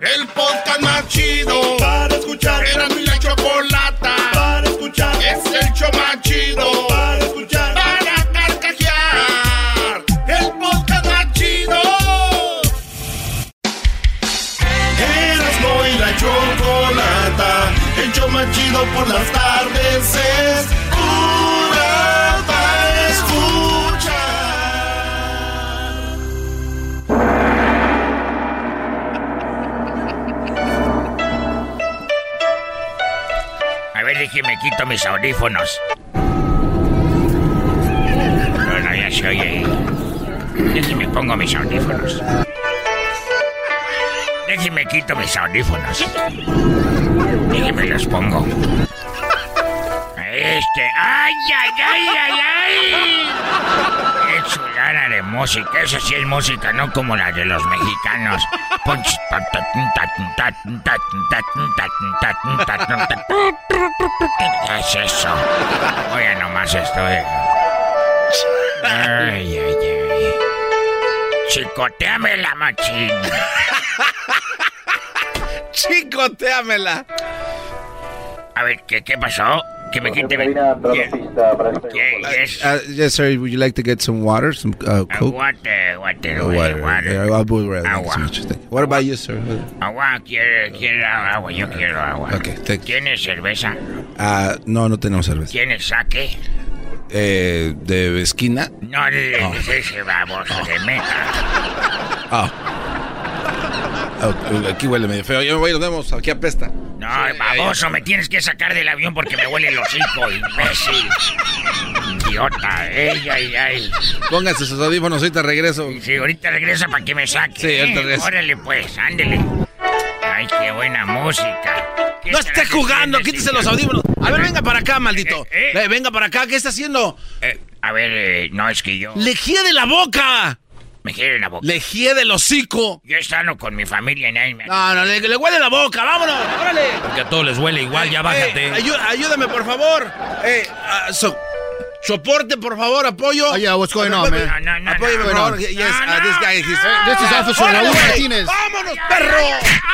El podcast más chido para escuchar. Era mi la chocolata para escuchar. Es el show más chido para escuchar. Para carcajear. El podcast más chido. Erasmo y la chocolata. El show más chido por las tardes es ver, déjeme quito mis audífonos. No, no, ya se oye. Déjeme pongo mis audífonos. Déjeme quito mis audífonos. Déjeme los pongo. Este. ¡Ay, ay, ay, ay, ay! ¡Qué chulada de música! Esa sí es música, no como la de los mexicanos. ¿Qué es eso? Oye, nomás estoy. Ay, ay, ay. Chicoteame la machín. Chicoteamela. A ver, ¿qué, qué pasó? Que me quite. ¿Qué? ¿Qué? Yes. Uh, yes, sir. Would you like to get some water, some uh, Uh, Coke? water, water, Uh, water, water. Yeah, I would rather. Thank you so Agua. much. Thank you. What about you, sir? Agua, quiere, quiere agua, yo quiero agua. Okay, thank you. ¿Tienes cerveza? Uh, no, no tenemos cerveza. ¿Tienes saque? Eh, ¿De esquina? No, de, de ese baboso de meta. Ah. Oh, aquí huele medio feo. Yo me voy, nos vemos. Aquí apesta. No, baboso, me tienes que sacar del avión porque me huele el hocico, imbécil. Idiota, ey, ay, ay. Pónganse sus audífonos, ahorita regreso. Sí, ahorita regresa para que me saque. Sí, ahorita ¿eh? regresa. Órale, pues, ándele. Ay, qué buena música. ¿Qué No esté jugando, haciendo quítese este los audífonos. A ver, venga para acá, maldito. Eh, eh. Eh, Venga para acá, ¿qué está haciendo? Eh, a ver, eh, no, es que yo ¡Lejía de la boca! Me quiero la boca. ¡Lejía del hocico! Yo estando con mi familia y nadie me... No, no, le, le huele la boca, vámonos, órale. Porque a todos les huele igual, ya bájate. Eh, ayú- ayúdame, por favor. Eh, ah, so- soporte, por favor, apoyo. Oh, yeah, what's going on, man? No, no, no, por favor. Yes, no, uh, this guy, he's... Hey, this is Officer ¡Órale, Raúl! Martínez. ¡Vámonos, perro!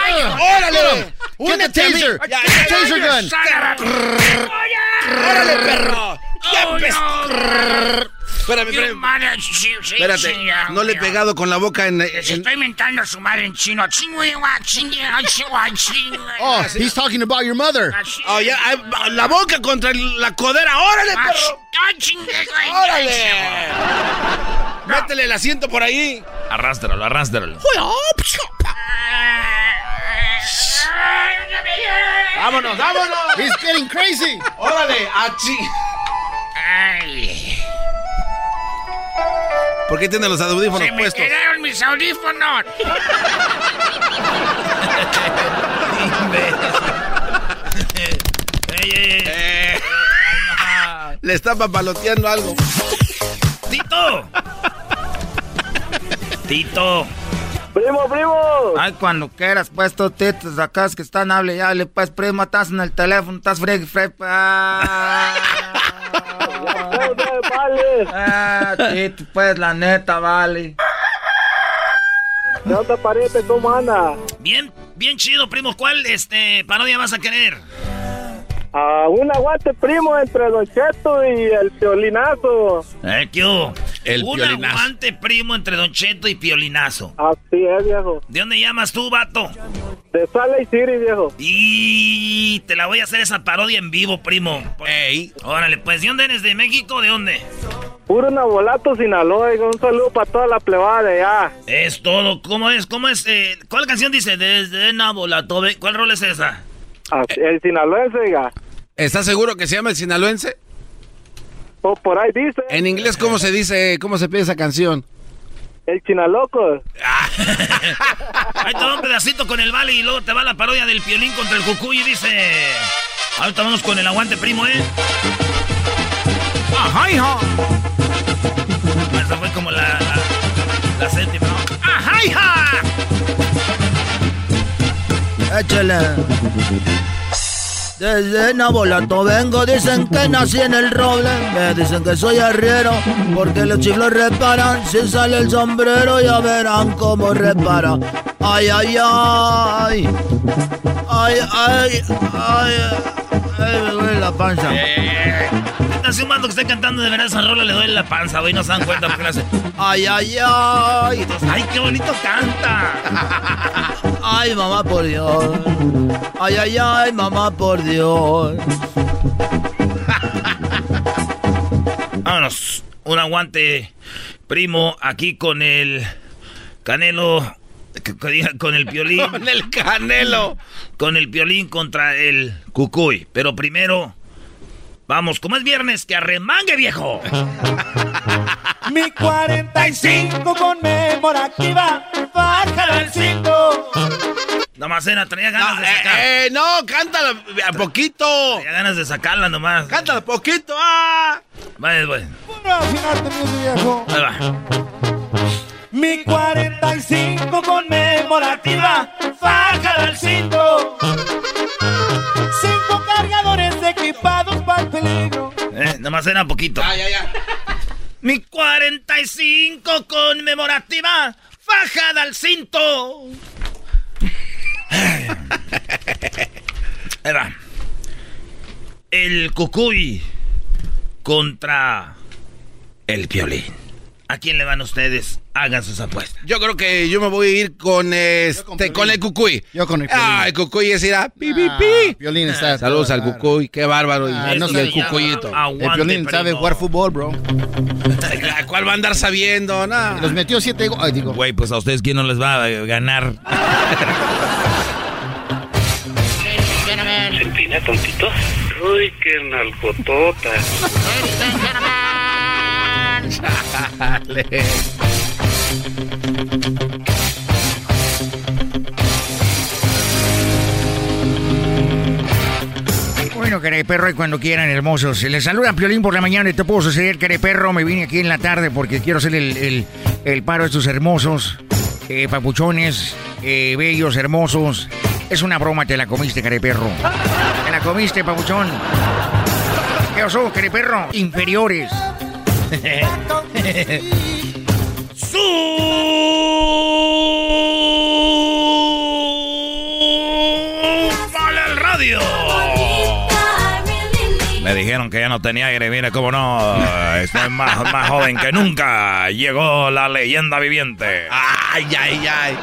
ay, ¡Órale! Get the taser. Get the taser gun. ¡Órale, perro! ¡Ya Oh. Espérame, espérame. mother- sí, sí, Espérate, sí, ya, no le he pegado con la boca en... Les en- estoy mentando a su madre en chino. Oh, he's talking about your mother. Así. Oh, ya, ah, la boca contra la codera. ¡Órale, Ah, perro! ah, ¡Órale! Métele el asiento por ahí. Arrástralo, arrástralo. ¡Vámonos, vámonos! He's getting crazy. ¡Órale! ¡Achi! Ay, ¿Por qué tiene los audífonos se me puestos? quedaron mis audífonos. Eh, le está papaloteando algo. ¡Tito! ¡Tito! Primo, primo. Ay, cuando quieras, pues, tú, titos, acá es que están, hable, ya, le, pues, primo, estás en el teléfono, estás fregui, fregui, ah, vale. ah, tito, pues, la neta, vale. ¿Qué onda, pariente? ¿Cómo anda? Bien, bien chido, primo. ¿Cuál este parodia vas a querer? Ah, un aguante, primo, entre Don Cheto y el violinazo. Eh, ¿qué hubo? El Un piolinazo. aguante primo entre Don Cheto y Piolinazo. Así es, viejo. ¿De dónde llamas tú, vato? De Salt Lake City, viejo. Y te la voy a hacer esa parodia en vivo, primo. Ey. Órale, pues, ¿de dónde eres? ¿De México? ¿De dónde? Puro Nabolato, Sinaloa. Un saludo para toda la plebada de allá. Es todo. ¿Cómo es? ¿Cómo es? Eh, ¿Cuál canción dice? Desde Nabolato. ¿Cuál rol es esa? Así- El sinaloense, oiga. ¿Estás seguro que se llama el sinaloense? O por ahí dice. En inglés, ¿cómo se dice, cómo se pide esa canción? El Chinaloco. Ahí te va un pedacito con el vale y luego te va la parodia del piolín contra el cucuy y dice... Ahorita vamos con el aguante primo, ¿eh? ¡Ajá, hija! Esa fue como la, la, la séptima, ¿no? ¡Ajá, hija! Échale. Desde Nabolato vengo, dicen que nací en el roble. Me dicen que soy arriero, porque los chiflos reparan. Si sale el sombrero, ya verán cómo repara. Ay, ay, ay. Ay, ay, ay. Ay, me duele la panza. Hace un mando que esté cantando de verdad esa rola le duele la panza, güey. No se dan cuenta porque le hace... Ay, ay, ay. ¡Ay, qué bonito canta! Ay, mamá, por Dios. Ay, ay, ay, mamá, por Dios. Vámonos. Un aguante, primo, aquí con el Canelo. Con el piolín. Con el canelo. Con el piolín contra el cucuy. Pero primero, vamos, como es viernes, que arremangue, viejo. Mi 45 conmemorativa, bájala al 5. Nomás era, traía ganas No, de eh, eh, no, cántala a poquito. Traía ganas de sacarla nomás. Cántala poquito. Ah. Vale, pues. Bueno, afinarte, mi viejo. Ahí va. Mi 45 conmemorativa, bájala al 5. Cinco cargadores equipados para el peligro. Eh, nomás era poquito. Ya, ya, ya. Mi 45 conmemorativa, fajada al cinto. Ahí va. El cucuy contra el violín. ¿A quién le van ustedes? Hagan sus apuestas. Yo creo que yo me voy a ir con este, con, el cucuy. Yo con el Ah, el cucuy es ir a pi, pi, Ah, pi. Piolín está. Saludos al cucuy, qué bárbaro. Y, Ah, no y sé, el cucuyito. El Piolín sabe jugar fútbol, bro. ¿Cuál va a andar sabiendo? Nah. Los metió siete go- Ay, digo. Güey, pues a ustedes quién no les va a ganar. Se empina tontito. Uy, qué nalgotota. Bueno, perro y cuando quieran, hermosos. Les saluda Piolín por la mañana y te puedo suceder, perro. Me vine aquí en la tarde porque quiero hacer el, el- el paro de estos hermosos, eh, papuchones, eh, bellos, hermosos. Es una broma, te la comiste, perro. Te la comiste, papuchón. ¿Qué osó, perro? Inferiores. ¡Vale el radio! Me dijeron que ya no tenía aire, mire cómo no. Estoy más, más joven que nunca. Llegó la leyenda viviente. Ay, ay, ay.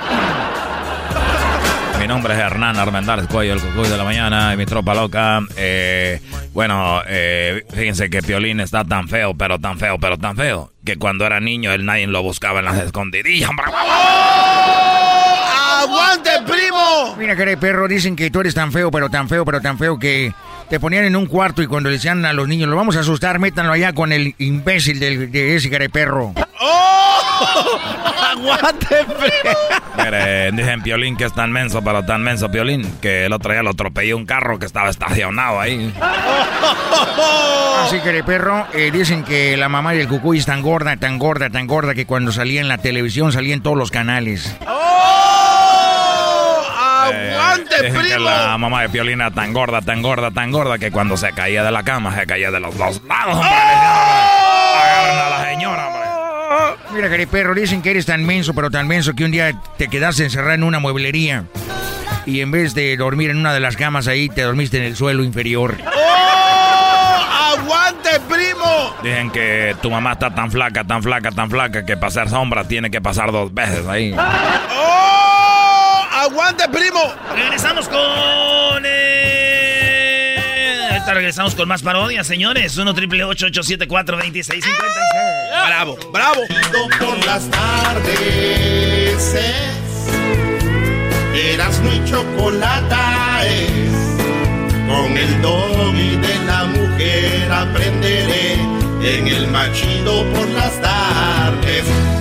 Mi nombre es Hernán Armendáriz Cuello, el cucuy de la mañana y mi tropa loca. Eh, bueno, eh, fíjense que Piolín está tan feo, pero tan feo, pero tan feo, que cuando era niño él nadie lo buscaba en las escondidillas. hombre. ¡Aguante, primo! Mira, perro, dicen que tú eres tan feo, pero tan feo, pero tan feo que te ponían en un cuarto y cuando le decían a los niños, lo vamos a asustar, métanlo allá con el imbécil del, de ese perro. ¡Oh! ¡Aguante! Mire, dicen Piolín que es tan menso, pero tan menso Piolín, que el otro día lo atropelló un carro que estaba estacionado ahí. Así que perro, eh, dicen que la mamá del cucuy es tan gorda, tan gorda, tan gorda que cuando salía en la televisión salía en todos los canales. ¡Oh! ¡Aguante, dicen que primo! la mamá de Piolín era tan gorda, tan gorda, tan gorda que cuando se caía de la cama se caía de los dos lados. Agarren a la señora, hombre. Mira, perro, dicen que eres tan menso, pero tan menso que un día te quedaste encerrado en una mueblería y en vez de dormir en una de las camas ahí, te dormiste en el suelo inferior. ¡Oh! ¡Aguante, primo! Dicen que tu mamá está tan flaca, tan flaca, tan flaca que pasar sombra tiene que pasar dos veces ahí. ¡Oh! ¡Aguante, primo! Regresamos con. Eh... Ahorita regresamos con más parodias, señores. 1 triple 874 2656 ¡Bravo! ¡Bravo! Por las tardes Erasmo y chocolata es Con el doggy de la mujer aprenderé En el machido por las tardes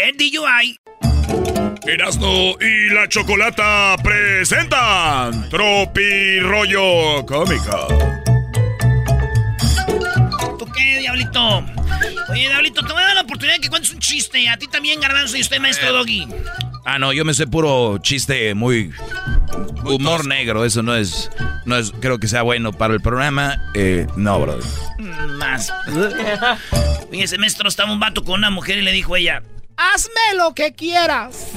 DUI. Erasno y la Chocolata presentan Tropi Rollo Cómica. ¿Tú qué, Diablito? Oye, Diablito, te voy a dar la oportunidad de que cuentes un chiste. A ti también, Garbanzo, y usted, maestro Doggy. Ah, no, yo me sé puro chiste muy humor negro. Eso no es, no es, creo que sea bueno para el programa. Eh, no, brother. Mm, Más. Fíjese, maestro, estaba un vato con una mujer y le dijo ella, Hazme lo que quieras.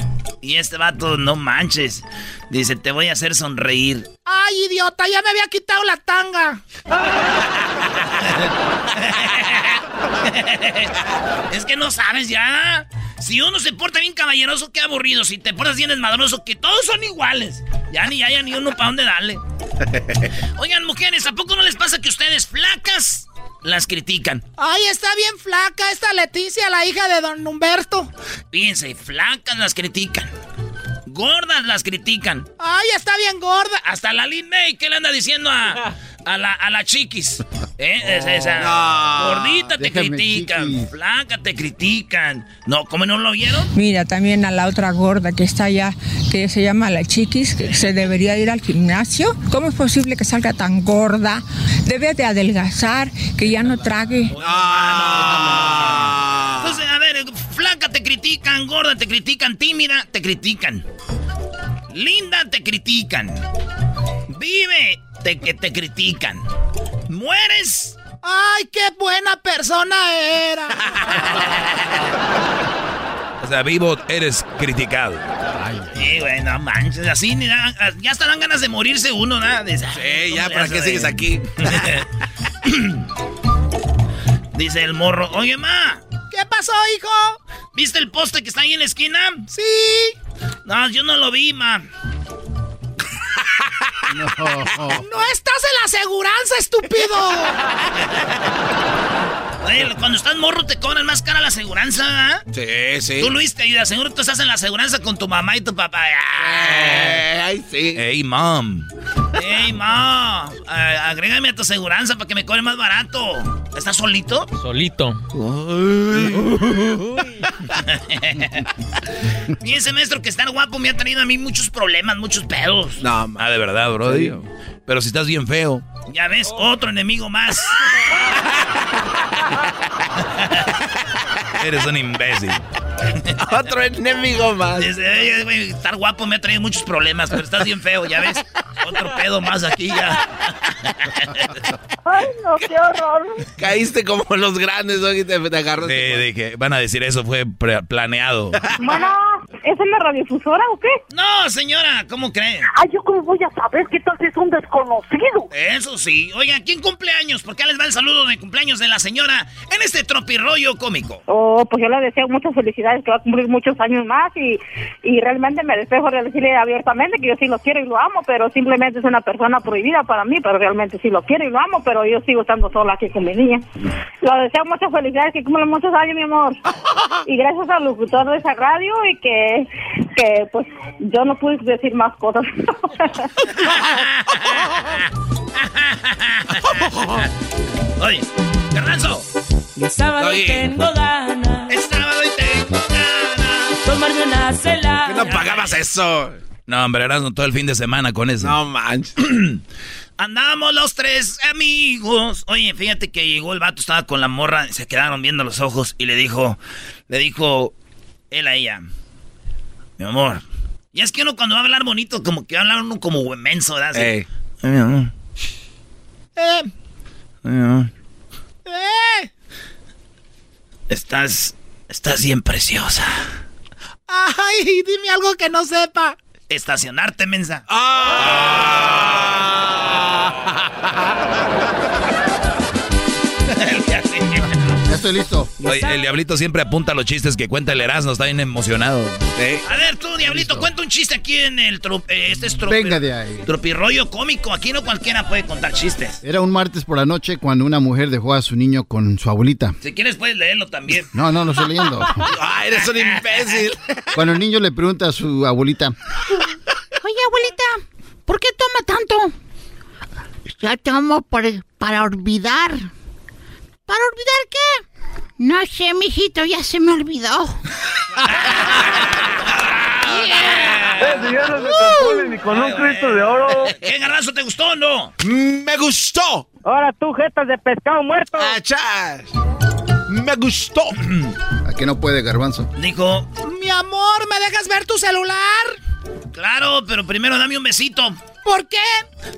y este vato, no manches. Dice, te voy a hacer sonreír. Ay, idiota, ya me había quitado la tanga. es que no sabes ya. Si uno se porta bien caballeroso, qué aburrido. Si te portas bien desmadroso, que todos son iguales. Ya ni haya ni uno para dónde darle. Oigan, mujeres, ¿a poco no les pasa que ustedes flacas las critican? Ay, está bien flaca esta Leticia, la hija de don Humberto. Fíjense, flacas las critican. Gordas las critican. Ay, está bien gorda. Hasta la Lin May, ¿qué le anda diciendo a, a la, a la chiquis? ¿Eh? Es- esa. no. Gordita te Déjame, critican, chiquis. flaca te critican. No, ¿cómo no lo vieron? Mira, también a la otra gorda que está allá, que se llama la chiquis, que se debería ir al gimnasio. ¿Cómo es posible que salga tan gorda? Debe de adelgazar, que ya no trague. Ah. Entonces, critican, gorda te critican, tímida te critican. Linda te critican. Vive te, que te critican. Mueres. Ay, qué buena persona era. O sea, vivo eres criticado. Sí, güey, no manches, así ya hasta dan ganas de morirse uno, nada. Sí, Sí, ya, ¿para qué sigues aquí? Dice el morro, oye, ma, ¿Qué pasó, hijo? ¿viste el poste que está ahí en la esquina? Sí. No, yo no lo vi, ma. No estás en la aseguranza, estúpido. Oye, cuando estás morro te cobran más cara la aseguranza, ¿ah? Sí, sí. Tú, Luis, te ayudas. Seguro tú estás en la aseguranza con tu mamá y tu papá. Eh, ay, sí. Hey, mom. ¡Ey, ma! a- agrégame a tu aseguranza para que me cobre más barato. ¿Estás solito? Solito. Fíjense, maestro, que estar guapo me ha traído a mí muchos problemas, muchos pedos. No, ah, de verdad, brody. Pero si estás bien feo. Ya ves, otro enemigo más. Eres un imbécil. Otro enemigo más. Dice, "Oye, güey, estar guapo me ha traído muchos problemas, pero estás bien feo, ya ves. Otro pedo más aquí ya. Ay, no, qué horror. Caíste como los grandes, ¿no? Y te, te agarras. De, de que van a decir eso fue planeado. Bueno, ¿es en la radiodifusora o qué? No, señora, ¿cómo cree? Ay, ¿yo cómo voy a saber qué tal si es un desconocido? Eso sí. Oigan, ¿quién cumpleaños? ¿Por qué les va el saludo de cumpleaños de la señora en este tropirroyo cómico? Oh, pues yo le deseo muchas felicidades, que va a cumplir muchos años más y, y realmente me despejo de decirle abiertamente que yo sí lo quiero y lo amo, pero simplemente es una persona prohibida para mí, pero realmente sí lo quiero y lo amo, pero yo sigo estando sola aquí con mi niña. Le deseo muchas felicidades, que cumpla muchos años, mi amor. Y gracias al locutor de esa radio y que, que pues yo no pude decir más cosas. Oye, Garbanzo. El sábado Oye. tengo ganas. El sábado y tengo ganas. Tomarme una cela. ¿Qué no pagabas eso? No, hombre, Erasmo todo el fin de semana con eso. No manches. Andamos los tres amigos. Oye, fíjate que llegó el vato, estaba con la morra, se quedaron viendo los ojos y le dijo, le dijo él a ella, mi amor. Y es que uno cuando va a hablar bonito, como que va a hablar uno como menso, ¿verdad? Ey. "Ay, mi amor. Eh, Ay, mi amor. eh. Estás, estás bien preciosa. Ay, dime algo que no sepa. Estacionarte, mensa. Ya estoy listo. Oye, el diablito siempre apunta a los chistes que cuenta el Erasmo, está bien emocionado. A ver, tú, Diablito, cuenta un chiste aquí en el... tro- eh, este es tropi- Venga de ahí. tropirollo cómico. Aquí no cualquiera puede contar chistes. Era un martes por la noche cuando una mujer dejó a su niño con su abuelita. Si quieres puedes leerlo también. No, no, lo estoy leyendo. ¡Ay, eres un imbécil! Cuando el niño le pregunta a su abuelita, Oye, abuelita, ¿por qué toma tanto? Ya tomo por- para olvidar. ¿Para olvidar qué? No sé, mijito, ya se me olvidó. Ese ya no se compone ni con un Cristo de oro. ¿Qué garbanzo te gustó o no? ¡Me gustó! Ahora tú, jetas de pescado muerto. ¡Achas! ¡Me gustó! ¿a qué no puede, garbanzo? Dijo, Mi amor, ¿me dejas ver tu celular? claro, pero primero dame un besito. ¿Por qué?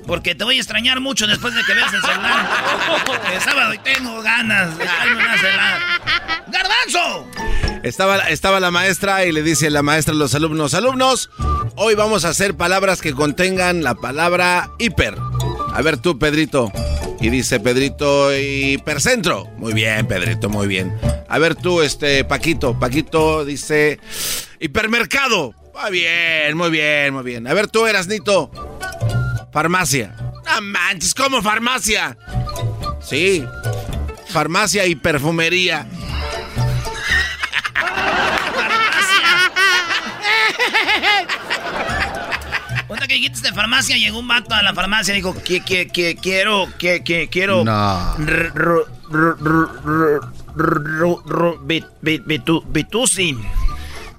Porque te voy a extrañar mucho después de que veas el celular. El sábado y tengo ganas de echarme una celular. Estaba, estaba la maestra y le dice la maestra a los alumnos, alumnos, hoy vamos a hacer palabras que contengan la palabra hiper. A ver tú, Pedrito. Y dice Pedrito, hipercentro. Muy bien, Pedrito, muy bien. A ver tú, este, Paquito. Paquito dice, hipermercado. Muy bien, muy bien, muy bien. A ver tú, Erasnito. Farmacia. No manches, ¿cómo farmacia? Sí. Farmacia y perfumería. De farmacia, llegó un vato a la farmacia y dijo, que, que, que, quiero, que, que, quiero... No. Bitusi.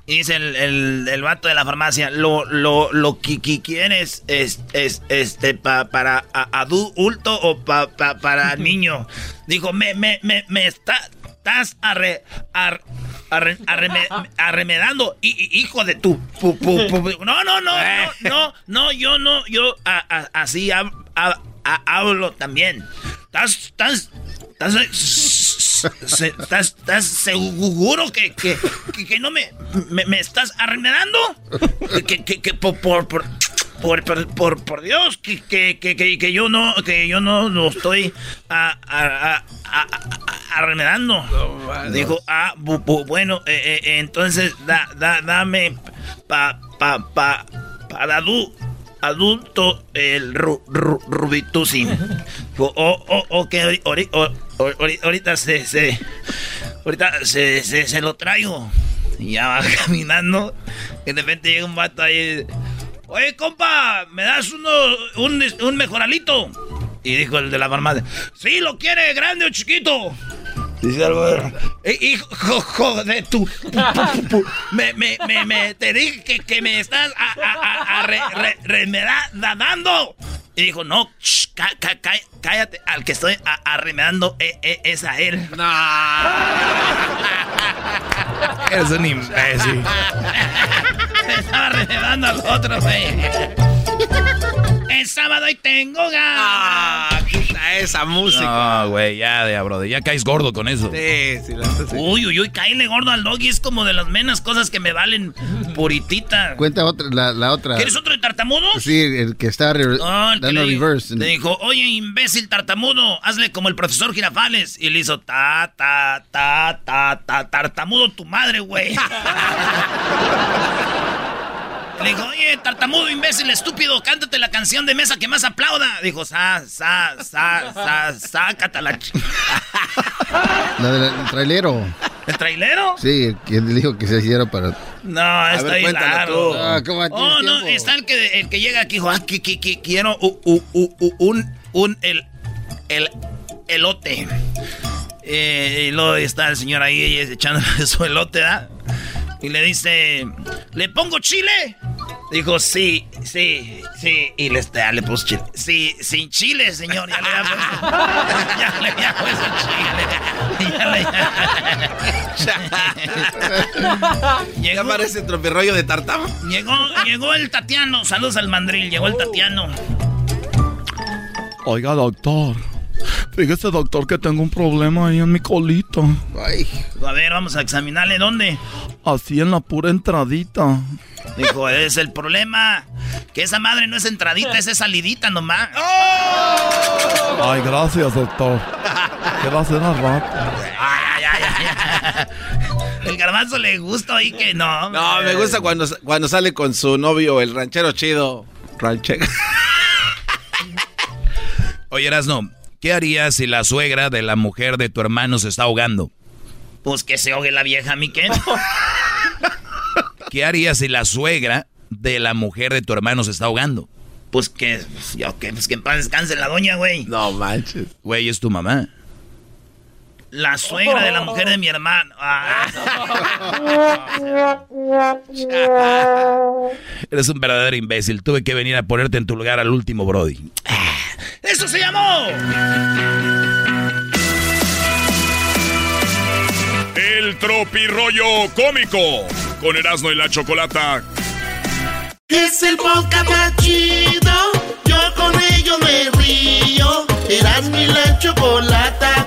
Y dice el, el, el vato de la farmacia, lo, lo, lo que, que quieres es, es este pa- para adulto o pa- pa- para niño. Dijo, me, me, me, me está, estás arre, ar- arre- arreme- arremedando, hi- hi- hijo de tu... pu- pu- pu- no, no, no, no, no, no, yo no, yo a- a- así hab- a- hablo también. Estás, estás, estás, estás seguro que, que, que, que no me, me, me estás arremedando? Que, que, que por, por, por, por, por, por- por Dios, que, que, que, que, que yo no, que yo no lo estoy arremedando. Dijo, ah, bu- bu- bueno, eh, eh, eh, entonces da, da, dame pa, pa, pa, para adu- adulto el ru, ru- rubitusi. Dijo, oh, oh, ok, ori- ori- o- ori- ahorita se, se, ahorita se, se, se lo traigo. Y ya va caminando, y de repente llega un vato ahí. Oye, compa, ¿me das uno, un, un mejoralito? Y dijo el de la farmacia, sí, ¿lo quiere grande o chiquito? Dice algo, "Eh, hijo jo, de tu... Me, me, me, me, te dije que, que me estás a, a, a- re-. Y dijo, no, shh, ca- ca- ca- cállate, al que estoy arremedando eh, eh, es a él. Eres un imbécil. Me estaba remedando al otro, güey. Es sábado y tengo ganas. esa música. No, güey, ya, ya, brother. Ya caes gordo con eso. Sí, sí, la- sí. Uy, uy, uy, caíle gordo al doggy es como de las menos cosas que me valen puritita. Cuenta otra, la, la otra. ¿Quieres otro de tartamudos? Sí, el que está re- No, el que dando le, reverse. le dijo, oye, imbécil tartamudo, hazle como el profesor Girafales. Y le hizo, ta, ta, ta, ta, ta, tartamudo tu madre, güey. Le dijo, oye, tartamudo, imbécil, estúpido, cántate la canción de mesa que más aplauda. Dijo, sa, sa, sa, sa, sácate la ch... La del trailero. ¿El trailero? Sí, le dijo que se hiciera para. No, está ahí largo. Ah, ¿cómo tienes oh, no, está el que, el que llega aquí, dijo, ah, que, que- que quiero un, un, el, el, elote. Eh, y luego está el señor ahí echándole su elote, ¿verdad? Y le dice, ¿le pongo chile? Dijo, sí, sí, sí. Y le, ah, le puso chile. Sí, sin chile, señor. Ya le había puesto. ya le había puesto chile. Ya llegó, parece tropirroyo de tartama. Llegó, llegó el Tatiano. Saludos al mandril. Llegó el Tatiano. Oiga, doctor. Fíjese, doctor, que tengo un problema ahí en mi colita. Ay. A ver, vamos a examinarle dónde. Así en la pura entradita. Dijo, es el problema. Que esa madre no es entradita, es salidita nomás. ¡Oh! Ay, gracias, doctor. ¿Qué va a hacer al rato? Ay, ay, ay, El garbanzo le gusta ahí que no. No, me gusta cuando, cuando sale con su novio, el ranchero chido. Ranchero. Oye, Erasno, ¿qué harías si la suegra de la mujer de tu hermano se está ahogando? Pues que se ahogue la vieja, mi qué. ¿Qué harías si la suegra de la mujer de tu hermano se está ahogando? Pues que, pues que en paz descanse la doña, güey. No manches. Güey, es tu mamá. La suegra de la mujer de mi hermano. Ah. Eres un verdadero imbécil. Tuve que venir a ponerte en tu lugar al último, Brody. ¡Eso se llamó! El tropirollo cómico con Erasmo y la Chocolata. Es el podcast más chido. Yo con ello me río. Erasmo y la Chocolata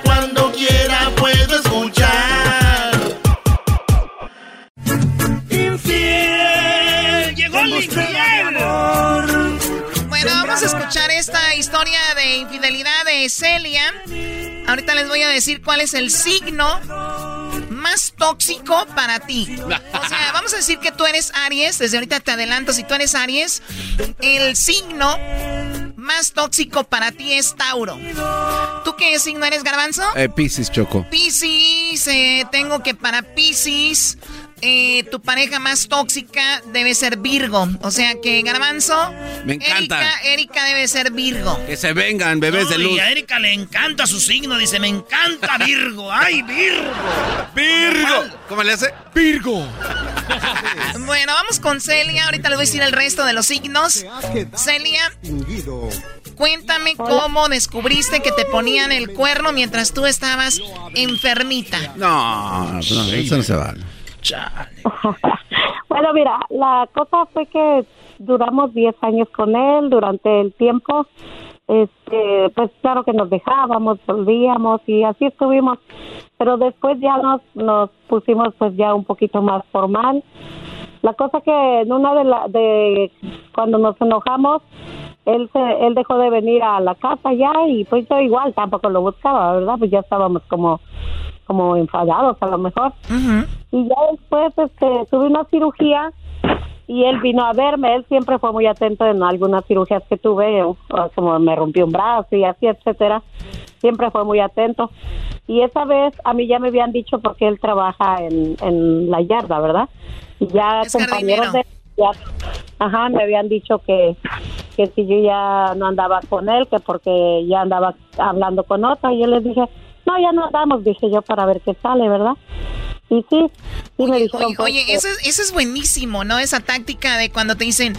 Bueno, vamos a escuchar esta historia de infidelidad de Celia. Ahorita les voy a decir cuál es el signo más tóxico para ti. O sea, vamos a decir que tú eres Aries, desde ahorita te adelanto, si tú eres Aries, el signo más tóxico para ti es Tauro. ¿Tú qué signo eres, Garbanzo? Eh, Piscis, Choco. Piscis, eh, tengo que para Piscis eh, tu pareja más tóxica debe ser Virgo. O sea que Garbanzo. Me encanta. Erika, debe ser Virgo. Que se vengan, bebés de luz. Y a Erika le encanta su signo. Dice, me encanta Virgo. ¡Ay, Virgo! ¡Virgo! ¿Cómo le hace? ¡Virgo! bueno, vamos con Celia. Ahorita les voy a decir el resto de los signos. Celia. Cuéntame cómo descubriste que te ponían el cuerno mientras tú estabas enfermita. No, no, eso no se vale. bueno, mira, la cosa fue que duramos 10 años con él durante el tiempo. Este, pues claro que nos dejábamos, volvíamos y así estuvimos. Pero después ya nos, nos pusimos pues ya un poquito más formal. La cosa que en una de la, de cuando nos enojamos, él se, él dejó de venir a la casa ya y pues yo igual tampoco lo buscaba, ¿verdad? Pues ya estábamos como como enfadados a lo mejor. Y ya después este, tuve una cirugía y él vino a verme. Él siempre fue muy atento en algunas cirugías que tuve, como me rompió un brazo y así, etcétera. Siempre fue muy atento. Y esa vez a mí ya me habían dicho porque él trabaja en, en la yarda, ¿verdad? Y ya compañeros de ya, ajá, me habían dicho que que si yo ya no andaba con él, que porque ya andaba hablando con otra, y yo les dije, no, ya no andamos, dije yo, para ver qué sale, ¿verdad? Y sí, sí me dijeron. Oye, oye eso, es, eso es buenísimo, ¿no? Esa táctica de cuando te dicen,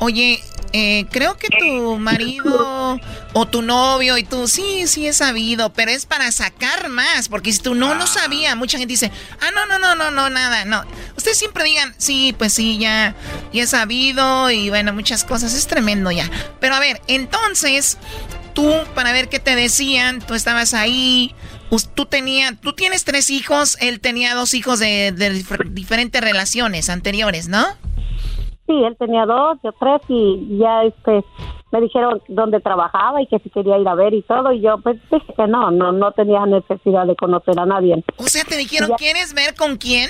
oye, eh, creo que tu marido o tu novio y tú, sí, sí he sabido, pero es para sacar más, porque si tú no, no sabía, mucha gente dice, ah, no, no, no, no, no, nada, no. Ustedes siempre digan, sí, pues sí, ya, ya he sabido y bueno, muchas cosas, es tremendo ya. Pero a ver, entonces, tú, para ver qué te decían, tú estabas ahí, tú tenías, tú tienes tres hijos, él tenía dos hijos de, diferentes relaciones anteriores, ¿no? Sí, él tenía dos, yo tres y ya este me dijeron dónde trabajaba y que si quería ir a ver y todo y yo pues dije que no, no no tenía necesidad de conocer a nadie. O sea, te dijeron, ¿quieres ver con quién?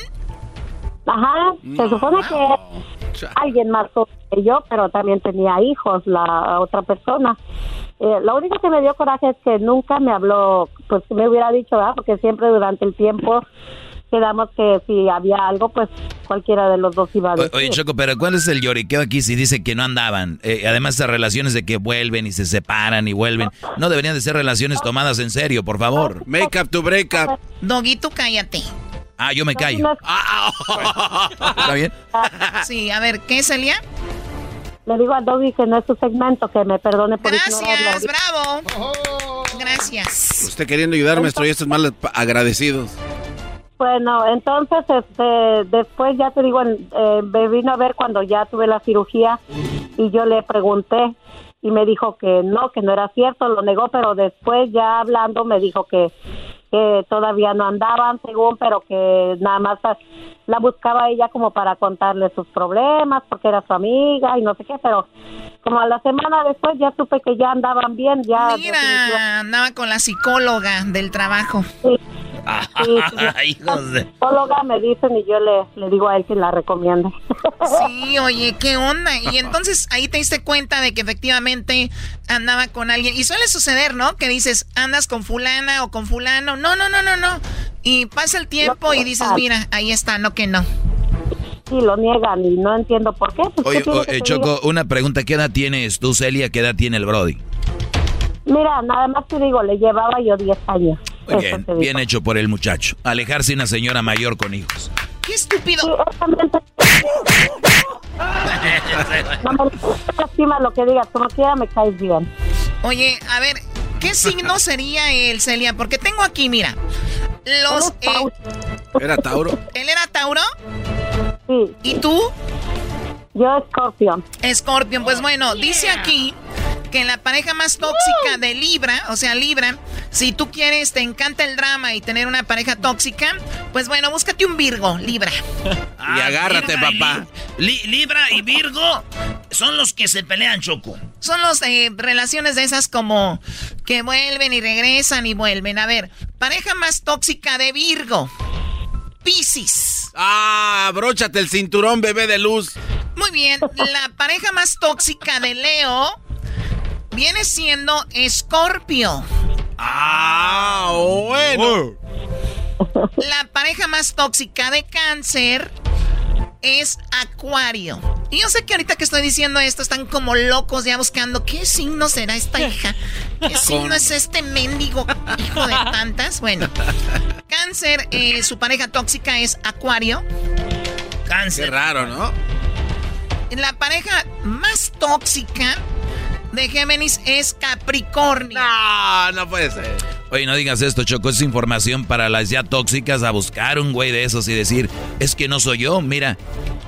Ajá, se supone que alguien más que yo, pero también tenía hijos la otra persona. Eh, lo único que me dio coraje es que nunca me habló, pues me hubiera dicho, ¿verdad? Porque siempre durante el tiempo quedamos que si había algo, pues cualquiera de los dos iba a decir. Oye, Choco, pero ¿cuál es el lloriqueo aquí si dice que no andaban? Eh, además, esas relaciones de que vuelven y se separan y vuelven, no deberían de ser relaciones tomadas en serio, por favor. Make up to break up. Doguito, cállate. Ah, yo me callo. Ah, ah, ¿Está bien? Sí, a ver, ¿qué, Celia? le digo a Doggy que no es su segmento, que me perdone por Gracias, bravo. Gracias. Usted queriendo ayudar, maestro, y estos mal agradecidos. Bueno, entonces, este, después ya te digo, eh, me vino a ver cuando ya tuve la cirugía y yo le pregunté y me dijo que no, que no era cierto, lo negó, pero después ya hablando me dijo que, que todavía no andaban, según, pero que nada más la buscaba ella como para contarle sus problemas, porque era su amiga y no sé qué, pero como a la semana después ya supe que ya andaban bien, ya... Mira, andaba con la psicóloga del trabajo. Sí. Hijos de... Psicóloga me dicen y yo le, le digo a él que la recomiende. Sí, oye, ¿qué onda? Y entonces ahí te diste cuenta de que efectivamente andaba con alguien. Y suele suceder, ¿no? Que dices, andas con fulana o con fulano. No, no, no, no, no. Y pasa el tiempo y dices, mira, ahí está, no que no. Sí, lo niegan y no entiendo por qué. Pues, oye, Choco, una pregunta. ¿Qué edad tienes tú, Celia? ¿Qué edad tiene el Brody? Mira, nada más te digo, le llevaba yo 10 años. Bien, bien hecho por el muchacho. Alejarse de una señora mayor con hijos. ¡Qué estúpido! no me lastima lo que digas, como quiera me caes bien. Oye, a ver, ¿qué signo sería él, Celia? Porque tengo aquí, mira, los... Eh, ¿Era Tauro? ¿Él era Tauro? Sí. ¿Y tú? Yo, Scorpion. Scorpion, pues bueno, dice aquí que la pareja más tóxica de Libra, o sea, Libra, si tú quieres, te encanta el drama y tener una pareja tóxica, pues bueno, búscate un Virgo, Libra. y agárrate, papá. Libra y Virgo son los que se pelean, Choco. Son las eh, relaciones de esas como que vuelven y regresan y vuelven. A ver, pareja más tóxica de Virgo. Piscis. Ah, abróchate el cinturón, bebé de luz. Muy bien, la pareja más tóxica de Leo viene siendo Escorpio. Ah, bueno. La pareja más tóxica de cáncer es Acuario. Y yo sé que ahorita que estoy diciendo esto están como locos ya buscando qué signo será esta hija. ¿Qué signo es este mendigo hijo de tantas? Bueno, cáncer, eh, su pareja tóxica es Acuario. Cáncer. Qué raro, ¿no? La pareja más tóxica de Géminis es Capricornio. No, no puede ser. Oye, no digas esto, Choco. Es información para las ya tóxicas a buscar un güey de esos y decir, es que no soy yo. Mira,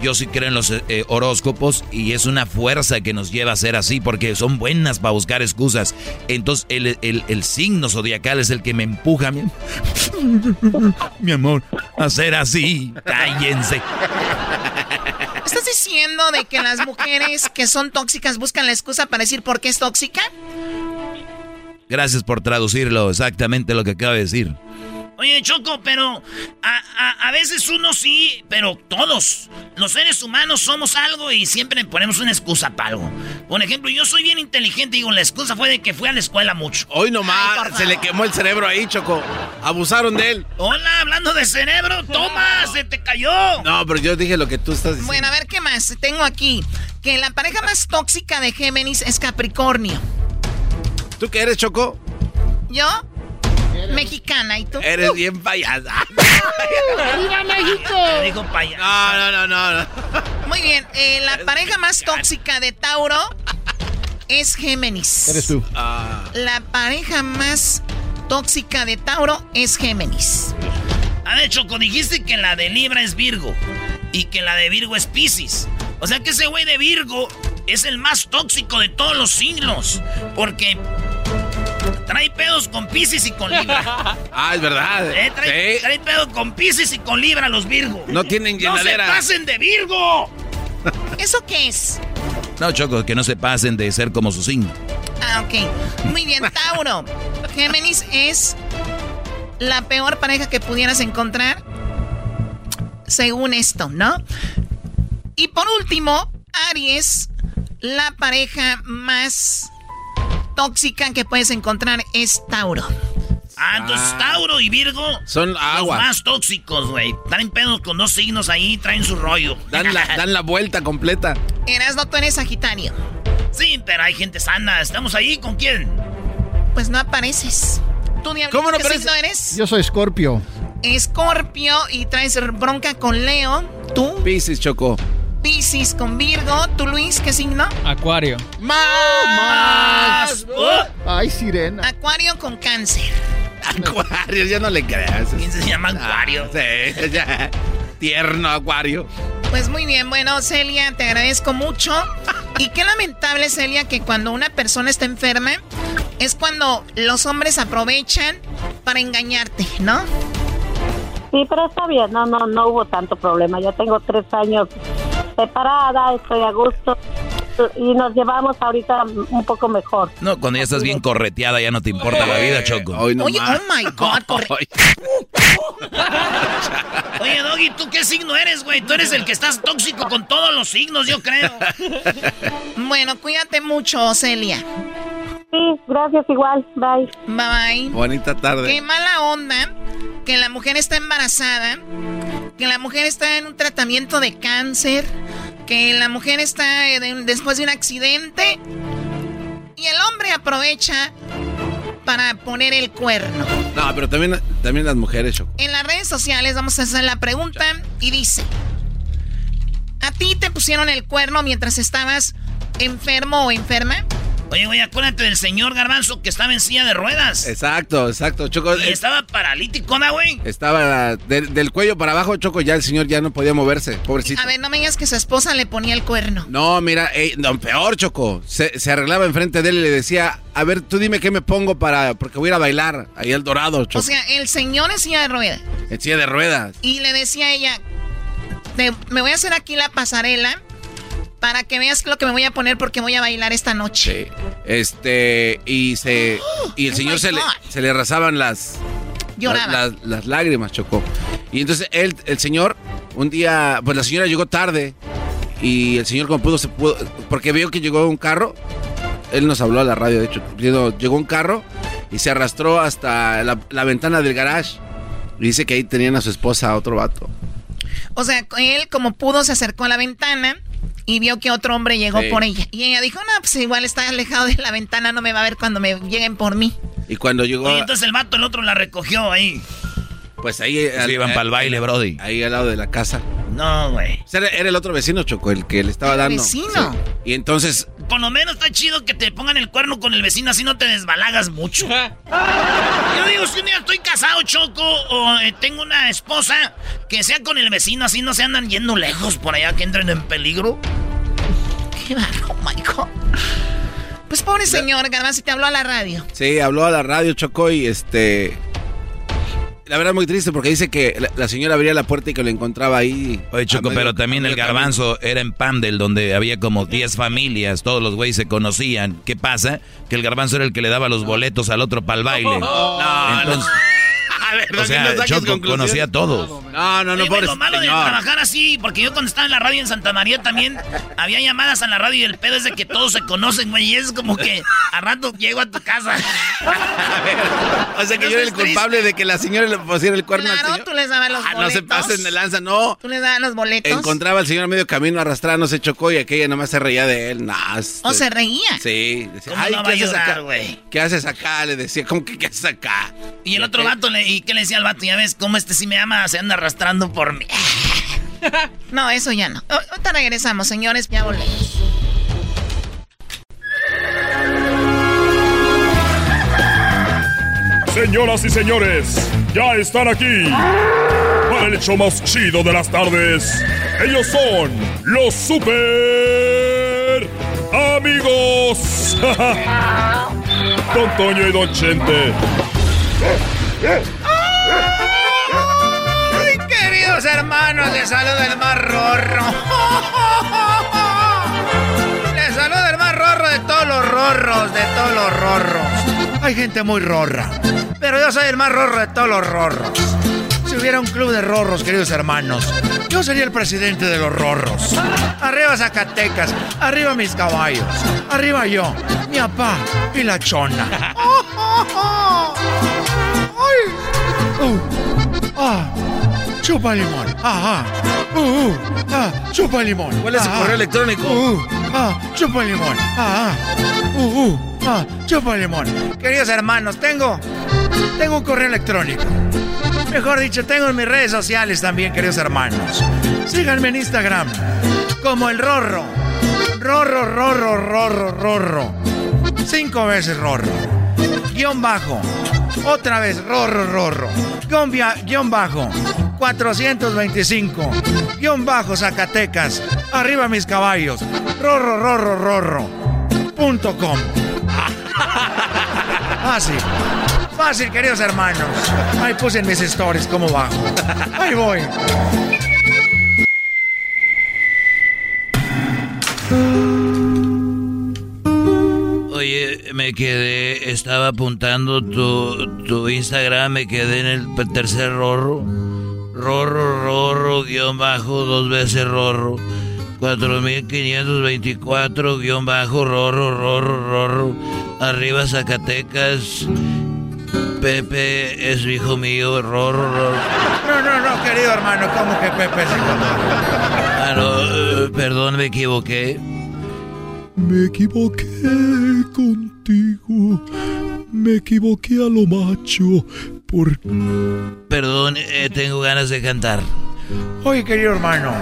yo sí creo en los eh, horóscopos y es una fuerza que nos lleva a ser así porque son buenas para buscar excusas. Entonces, el, el signo zodiacal es el que me empuja, mi, mi amor, a ser así. Cállense. ¿Estás diciendo de que las mujeres que son tóxicas buscan la excusa para decir por qué es tóxica? Gracias por traducirlo, exactamente lo que acaba de decir. Oye, Choco, pero a, veces uno sí, pero todos, los seres humanos somos algo y siempre ponemos una excusa para algo. Por ejemplo, yo soy bien inteligente y digo, la excusa fue de que fui a la escuela mucho. Hoy nomás se le quemó el cerebro ahí, Choco. Abusaron de él. Hola, hablando de cerebro, toma, se te cayó. No, pero yo dije lo que tú estás diciendo. Bueno, a ver qué más. Tengo aquí que la pareja más tóxica de Géminis es Capricornio. ¿Tú qué eres, Choco? ¿Yo? Mexicana, ¿y tú? Eres bien payasa. ¡Viva México! dijo payasa. No, no, no, no. Muy bien, eh, la pareja más tóxica de Tauro es Géminis. Eres tú. Ah. La pareja más tóxica de Tauro es Géminis. Ah, de hecho, dijiste que la de Libra es Virgo y que la de Virgo es Pisces. O sea que ese güey de Virgo es el más tóxico de todos los signos. Porque Trae pedos con Pisces y con Libra. ah, es verdad. Eh, trae, pedos con Pisces y con Libra los Virgo. No tienen llenadera. ¡No se pasen de Virgo! ¿Eso qué es? No, Choco, que no se pasen de ser como su signo. Ah, ok. Muy bien, Tauro. Géminis es la peor pareja que pudieras encontrar, según esto, ¿no? Y por último, Aries, la pareja más tóxica que puedes encontrar es Tauro. Ah, entonces ah. Tauro y Virgo son agua. Los más tóxicos, güey. Traen pedos con dos signos ahí, traen su rollo. Dan la, dan la vuelta completa. no tú eres Sagitario. Sí, pero hay gente sana. ¿Estamos ahí con quién? Pues no apareces. ¿Tú, ni ¿Cómo no ¿qué eres? Yo soy Scorpio. Escorpio y traes bronca con Leo. ¿Tú? Pisces, Choco. Piscis con Virgo. ¿Tú, Luis, qué signo? Acuario. ¡Más! Ay, sirena. Acuario con cáncer. Acuario, ya no le creas. ¿Quién se llama Acuario? Sí, ya. Tierno Acuario. Pues muy bien, bueno, Celia, te agradezco mucho. Y qué lamentable, Celia, que cuando una persona está enferma, es cuando los hombres aprovechan para engañarte, ¿no? Sí, pero está bien, no, no, no hubo tanto problema. Yo tengo tres años separada, estoy a gusto y nos llevamos ahorita un poco mejor. No, cuando ya estás bien correteada ya no te importa la vida, Choco. Oye, oh my God, corre- Oye, Doggy, ¿tú qué signo eres, güey? Tú eres el que estás tóxico con todos los signos, yo creo. Bueno, cuídate mucho, Celia. Sí, gracias igual. Bye. Bye. Bonita tarde. Qué mala onda que la mujer está embarazada, que la mujer está en un tratamiento de cáncer, que la mujer está de- después de un accidente y el hombre aprovecha para poner el cuerno. No, pero también, también las mujeres, Choco. En las redes sociales vamos a hacer la pregunta y dice, ¿a ti te pusieron el cuerno mientras estabas enfermo o enferma? Oye, güey, acuérdate del señor Garbanzo que estaba en silla de ruedas. Exacto, exacto, Choco. Y eh, estaba paralítico, ¿no, güey? Estaba del- del cuello para abajo, Choco, ya el señor ya no podía moverse, pobrecito. A ver, no me digas que su esposa le ponía el cuerno. No, mira, ey, no, peor, Choco. Se, se arreglaba enfrente de él y le decía, a ver, tú dime qué me pongo para, porque voy a ir a bailar ahí al Dorado, Choco. O sea, el señor en silla de ruedas. en silla de ruedas. Y le decía a ella, "Te- me voy a hacer aquí la pasarela para que veas lo que me voy a poner porque voy a bailar esta noche. Sí. Este, y se, y el Oh señor se le, se le arrasaban las, Lloraba. las, las- las lágrimas, Choco. Y entonces él, el señor, un día, pues la señora llegó tarde y el señor como pudo, se pudo, porque vio que llegó un carro, él nos habló a la radio, de hecho, llegó un carro y se arrastró hasta la, la ventana del garage. Y dice que ahí tenían a su esposa, a otro vato. O sea, él como pudo se acercó a la ventana y vio que otro hombre llegó Sí. por ella. Y ella dijo, no, pues igual está alejado de la ventana, no me va a ver cuando me lleguen por mí. Y cuando llegó, Oye, entonces el vato, el otro la recogió ahí. Pues ahí... Sí, iban pa'l baile, brody. Ahí al lado de la casa. No, güey. O sea, Era, el otro vecino, Choco, el que le estaba ¿El dando. vecino? Sí. Y entonces, Por lo menos está chido que te pongan el cuerno con el vecino, así no te desbalagas mucho. Yo digo, si un día estoy casado, Choco, o eh, tengo una esposa, que sea con el vecino, así no se andan yendo lejos por allá que entren en peligro. Qué barro, oh my God. Pues pobre señor, Garbanzo, te habló a la radio. sí, habló a la radio, Choco, y este... La verdad muy triste porque dice que la, la señora abría la puerta y que lo encontraba ahí. Oye, Choco, medio- pero también el garbanzo era en Pandel, donde había como 10 familias, todos los güeyes se conocían. ¿Qué pasa? Que el garbanzo era el que le daba los boletos al otro para el baile. No, Entonces, A ver, o sea, Choco conocía a todos. No, no, no, Oye, pobre lo malo de trabajar así, porque yo cuando estaba en la radio en Santa María también había llamadas a la radio y el pedo es de que todos se conocen, güey, y es como que a rato llego a tu casa. O sea, que yo era el culpable de que la señora le pusiera el cuerno al Claro, señor. tú les dabas los Ah, boletos. no se pasen de lanza, no. Tú les dabas los boletos. Encontraba al señor a medio camino arrastrado, no se chocó y aquella nomás se reía de él. Nah, este- ¿O se reía? Sí. Decía, ¿Cómo Ay, no ¿qué va a haces ayudar, acá? güey? ¿Qué haces acá? Le decía, ¿cómo que qué haces acá? Y el otro vato, le, ¿y qué le decía al vato? Ya ves cómo este sí me ama, se anda arrastrando por mí. No, eso ya no. A- Ahorita regresamos, señores, ya volvemos. Señoras y señores, ya están aquí para el hecho más chido de las tardes. Ellos son los super amigos. Don Toño y Don Chente. Ay, queridos hermanos, les saluda el más rorro. Les saluda el más rorro de todos los rorros, de todos los rorros. Hay gente muy rorra, pero yo soy el más rorro de todos los rorros. Si hubiera un club de rorros, queridos hermanos, yo sería el presidente de los rorros. Arriba Zacatecas, arriba mis caballos, arriba yo, mi papá y la chona. ¡Ay! ¡Uh! ¡Ah! ¡Chupa limón! ¡Ajá! ¡Uh! uh, ¡Ah! ¡Chupa limón! ¿Cuál es su correo electrónico? ¡Uh! ¡Ah! ¡Chupa limón! ¡Ajá! ¡Uh! uh, ¡Ah! ¡Chupa limón! Queridos hermanos, tengo... Tengo un correo electrónico. Mejor dicho, tengo en mis redes sociales también, queridos hermanos. Síganme en Instagram como el rorro. Rorro, rorro, rorro, rorro. Cinco veces rorro. Guión bajo. Otra vez rorro, rorro. Guión, guion bajo. 425. Guión bajo Zacatecas. Arriba mis caballos. Rorro, rorro, rorro. Fácil. Fácil, queridos hermanos. Ahí puse en mis stories cómo bajo. Ahí voy. Oye, me quedé, estaba apuntando tu, tu Instagram, me quedé en el tercer rorro. Rorro, rorro, guion bajo, dos veces rorro. 4524, guion bajo, rorro, rorro, rorro. Arriba Zacatecas. Pepe es hijo mío, rorro, rorro. No, no, no, querido hermano, ¿cómo que Pepe es hijo? Ah, no, eh, perdón, me equivoqué. Me equivoqué contigo. Me equivoqué a lo macho. Por... Perdón, eh, tengo ganas de cantar. Oye, querido hermano,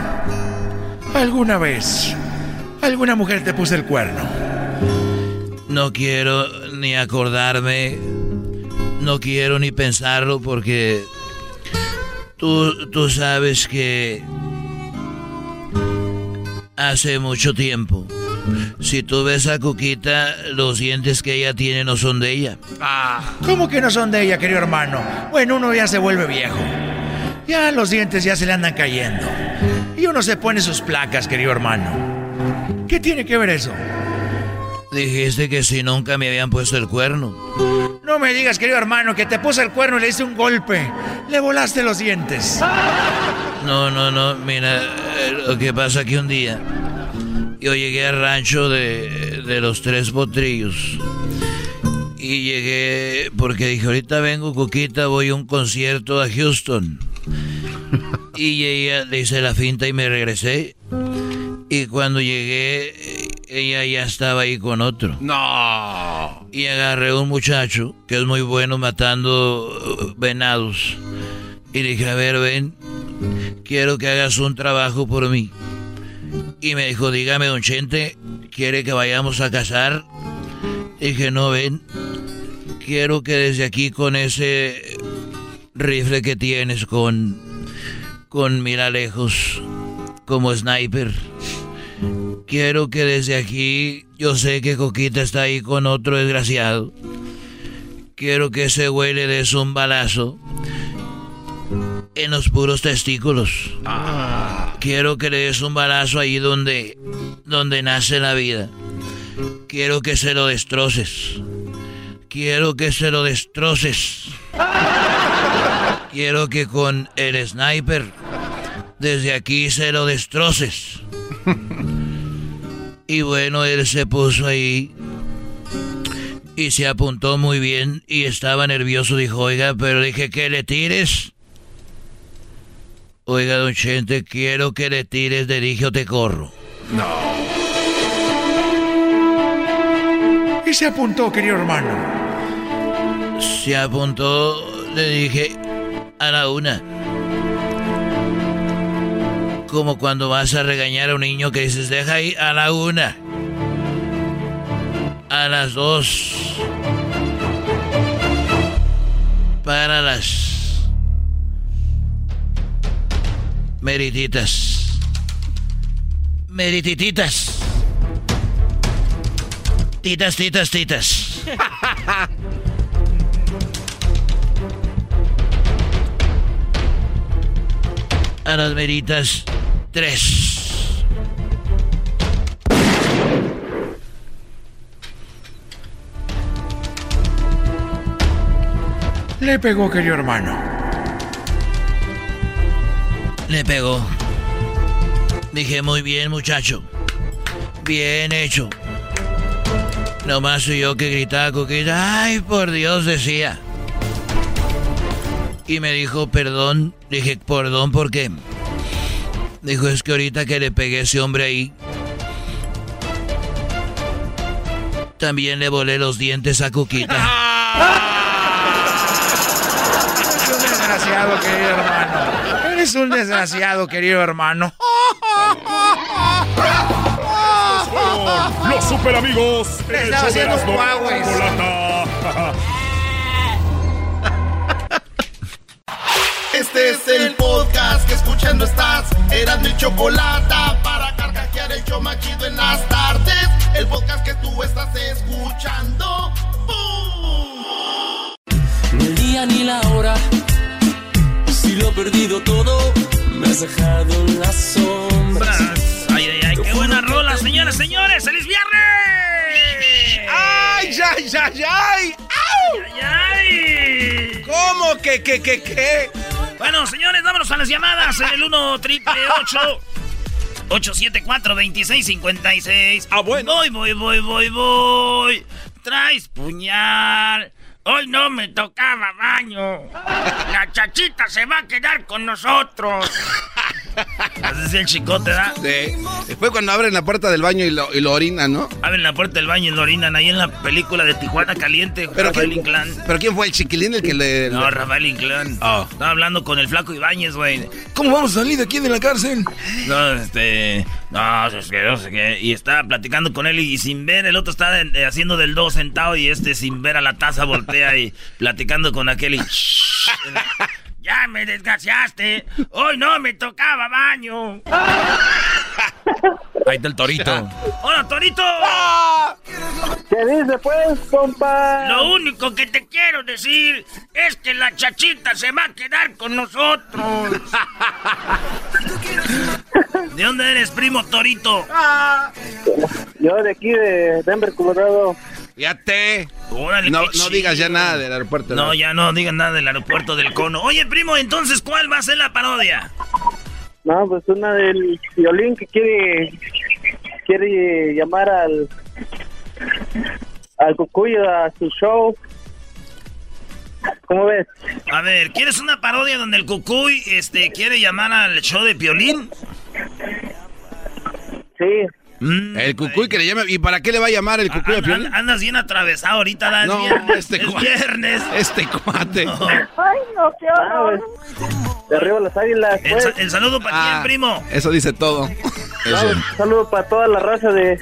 ¿alguna vez alguna mujer te puso el cuerno? No quiero ni acordarme, no quiero ni pensarlo porque tú, tú sabes que hace mucho tiempo, si tú ves a Cuquita, los dientes que ella tiene no son de ella. ¿Cómo que no son de ella, querido hermano? Bueno, uno ya se vuelve viejo. Ya los dientes ya se le andan cayendo. Y uno se pone sus placas, querido hermano. ¿Qué tiene que ver eso? Dijiste que si nunca me habían puesto el cuerno. No me digas, querido hermano, que te puso el cuerno y le hice un golpe. Le volaste los dientes. No, no, no, mira, eh, lo que pasa que un día yo llegué al rancho de, de los tres potrillos y llegué porque dije, ahorita vengo, Cuquita, voy a un concierto a Houston. Y ella le hice la finta y me regresé. Y cuando llegué, ella ya estaba ahí con otro. No. Y agarré un muchacho que es muy bueno matando uh, venados. Y dije, a ver, ven, quiero que hagas un trabajo por mí. Y me dijo, dígame, don Chente, ¿quiere que vayamos a cazar? Dije, no, ven, quiero que desde aquí con ese rifle que tienes con, con mira lejos, como sniper, quiero que desde aquí, yo sé que Coquita está ahí con otro desgraciado. Quiero que ese güey le des un balazo en los puros testículos. Quiero que le des un balazo ahí donde, donde nace la vida. Quiero que se lo destroces. Quiero que se lo destroces. Quiero que con el sniper desde aquí se lo destroces. Y bueno, él se puso ahí y se apuntó muy bien y estaba nervioso. Dijo, oiga, pero dije que le tires. Oiga, don Chente, quiero que le tires de dije o te corro. Y se apuntó, querido hermano. Se apuntó, le dije, a la una. Como cuando vas a regañar a un niño que dices, deja ahí a la una. A las dos. Para las merititas. Meritititas. Titas, titas, titas. A las meritas, tres. Le pegó, querido hermano. Le pegó. Dije, muy bien, muchacho. Bien hecho. Nomás soy yo que gritaba coquita. Ay, por Dios, decía. Y me dijo, perdón. Dije, perdón, ¿por qué? Dijo, es que ahorita que le pegué a ese hombre ahí. También le volé los dientes a Coquita. Eres un desgraciado, querido hermano. Eres un desgraciado, querido hermano. Los super amigos. Guagües. Este es el podcast que escuchando estás. Eran mi chocolate para carcajear el yo machido en las tardes. El podcast que tú estás escuchando. Ni el día ni la hora. Lo he perdido todo, me has dejado en las sombras. Ay, ay, ay, qué buena rola, señores, señores. ¡Feliz viernes! ¡Ay, ay, ay, ay! ¡Ay, ay! ¿Cómo que, que, que, qué? Bueno, señores, vámonos a las llamadas en el 1 triple 874 2656 Ah, bueno. Voy, voy, voy, voy, voy. Traes puñal. Hoy no me tocaba baño. La chachita se va a quedar con nosotros. Así es el chicote, ¿verdad? Sí. Después cuando abren la puerta del baño y lo, y lo orinan, ¿no? Abren la puerta del baño y lo orinan ahí en la película de Tijuana Caliente. Pero Rafael ¿quién, Inclán. ¿Pero quién fue el chiquilín el que le...? No, le- Rafael Inclán. Oh. Estaba hablando con el flaco Ibáñez, güey. ¿Cómo vamos a salir de aquí de la cárcel? No, este. No, es que no sé. Y estaba platicando con él y, sin ver, el otro eh, haciendo del dos sentado y este sin ver a la taza voltea y platicando con aquel y. ¡Ya me desgraciaste! ¡Hoy no me tocaba baño! Ahí está el torito. ¡Hola, Torito! ¿Qué dice pues, compa? Lo único que te quiero decir es que la chachita se va a quedar con nosotros. ¿De dónde eres, primo Torito? Yo de aquí de Denver, Colorado. Ya te. Órale, No, no digas ya nada del aeropuerto. No, ya no digan nada del aeropuerto del cono. Oye, primo, entonces, ¿cuál va a ser la parodia? No, pues una del violín que quiere quiere llamar al al cucuyo a su show. ¿Cómo ves? A ver, ¿quieres una parodia donde el cucuy este, quiere llamar al show de Piolín? Sí. El cucuy que le llame. ¿Y para qué le va a llamar el cucuy a An- andas bien atravesado ahorita, Dan. No, viernes. este es cuate. viernes. Este cuate. Ay, no, qué horror. De arriba las águilas. El, pues. sa- el saludo para Ah. quién, primo. Eso dice todo. Un saludo para toda la raza de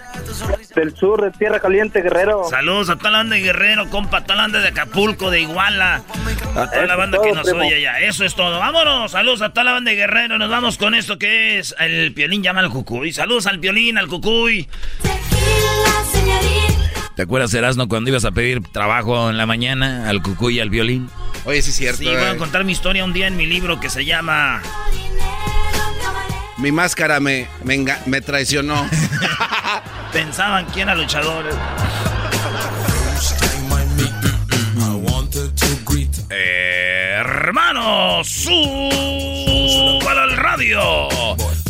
del sur de Tierra Caliente, Guerrero. Saludos a toda la banda de Guerrero, compa, a toda la banda de Acapulco, de Iguala, a toda la banda todo, que nos primo. oye ya. Eso es todo. Vámonos, saludos a toda la banda de Guerrero. Nos vamos con esto que es el Piolín llama al Cucuy. Saludos al Piolín, al Cucuy. ¿Te acuerdas, Erasno, cuando ibas a pedir trabajo en la mañana al cucuy y al violín? Oye, sí es cierto. Sí, voy a eh. contar mi historia un día en mi libro que se llama Mi máscara me, me, traicionó. Pensaban quién era luchador. Eh, hermano, súbalo al radio.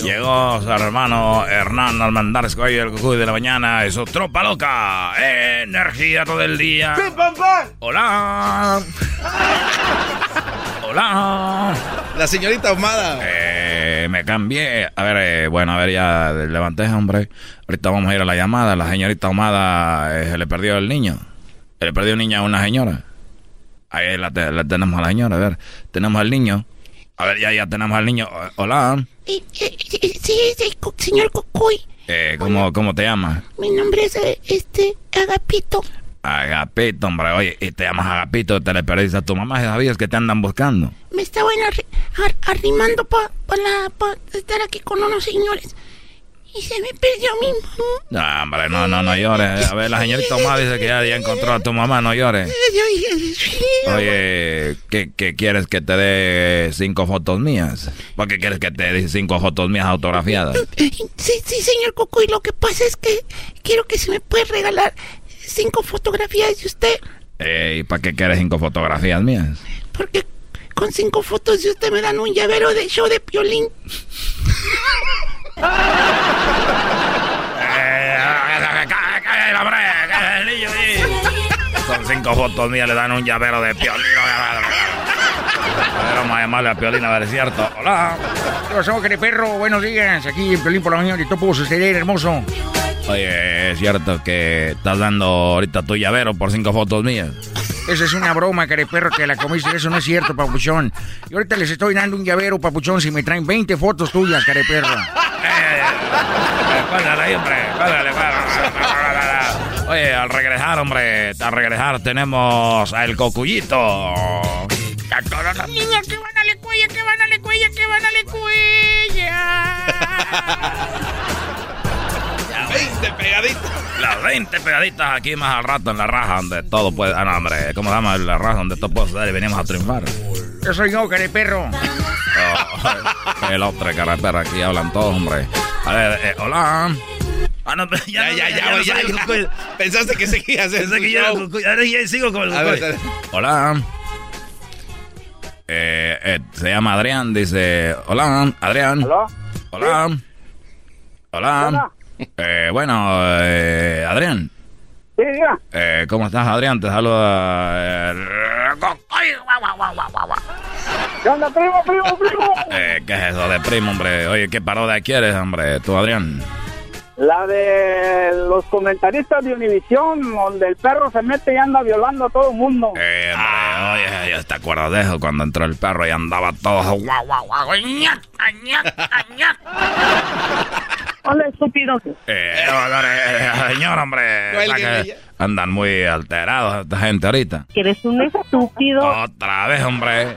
Llegó su hermano Hernán Almandares Coy, el cucuy de la mañana, es su tropa loca. Energía todo el día. Hola. Hola. La señorita ahumada. Eh, me cambié. A ver, eh, bueno, a ver, ya levanté, hombre. Ahorita vamos a ir a la llamada. La señorita ahumada eh, se le perdió el niño. Se le perdió un niño a una señora. Ahí la, te- la tenemos a la señora. A ver, tenemos al niño. A ver, ya, ya tenemos al niño. Hola. Sí, señor Cucuy. Eh, ¿cómo, ¿Cómo te llamas? Mi nombre es eh, este Agapito. Agapito, hombre. Oye, y te llamas Agapito. Te le perdiste a tu mamá. ¿Sabías que te andan buscando? Me estaban arri- ar- arrimando para pa estar aquí con unos señores. Y se me perdió mi mamá. No, hombre, no, no, no llores. A ver, la señorita Omar dice que ya, ya encontró a tu mamá. No llores. Oye, ¿qué, qué quieres que te dé cinco fotos mías? ¿Por qué quieres que te dé cinco fotos mías autografiadas? Sí, sí, señor Cucuy. Lo que pasa es que quiero que se me puede regalar cinco fotografías de usted. ¿Y para qué quieres cinco fotografías mías? Porque con cinco fotos de usted me dan un llavero de show de piolín. Son cinco fotos mías, le dan un llavero de piolín. A ver, vamos a llamarle a Piolín ver es cierto. Hola. ¿Qué pasó, perro? Buenos días. Aquí en Pelín por la mañana y todo pudo suceder, hermoso. Oye, es cierto que estás dando ahorita tu llavero por cinco fotos mías. Esa es una broma, careperro, que la comiste. Eso no es cierto, papuchón. Y ahorita les estoy dando un llavero, papuchón, si me traen 20 fotos tuyas, careperro. Pásale, hombre, pásale, pásale. Oye, al regresar, hombre, al regresar tenemos al cocuyito. Niña, que van a la cuella, que van a la cuella, que van a la cuella. 20 pegaditas. Las 20 pegaditas aquí más al rato en la raja donde todo puede... Ah, no, hombre, ¿cómo se llama? La raja donde todo puede suceder y venimos a triunfar. Yo soy yo, careperro. Oh, el otro carapera, aquí hablan todos, hombre. A ver, eh, hola. Ah, no, ya, ya, ya, ya, ya, Pensaste que seguías Pensé que ya, ahora ya sigo con el A ver, Hola. Eh, eh, se llama Adrián, dice. Hola, Adrián. ¿Hola? Hola. Hola. Eh, bueno, eh, Adrián. Sí, diga. Eh, ¿Cómo estás, Adrián? Te saluda. eh, ¿Qué onda, primo, primo, primo? eh, ¿Qué es eso de primo, hombre? Oye, ¿qué parodia quieres, hombre? Tú, Adrián. La de los comentaristas de Univisión, donde el perro se mete y anda violando a todo el mundo. Eh, hombre, oye, ya te acuerdas de eso cuando entró el perro y andaba todo guau, guau, guau, ñac, ñac, ñac. Hola, estúpido. Eh, eh, señor, hombre, Cuelgue, la que andan muy alterados esta gente ahorita. Que eres un estúpido. Otra vez, hombre.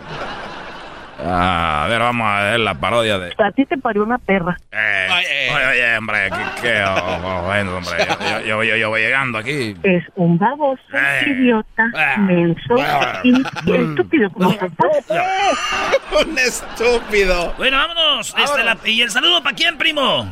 Ah, a ver, vamos a ver la parodia de... A ti te parió una perra. Eh, oye, oye, hombre, ¿qué, qué oh, oh, bueno, hombre? Yo, yo, yo, yo voy llegando aquí. Es un baboso, Eh. idiota, menso y estúpido como Un estúpido. Bueno, vámonos. Este, la- ¿Y el saludo para quién, primo?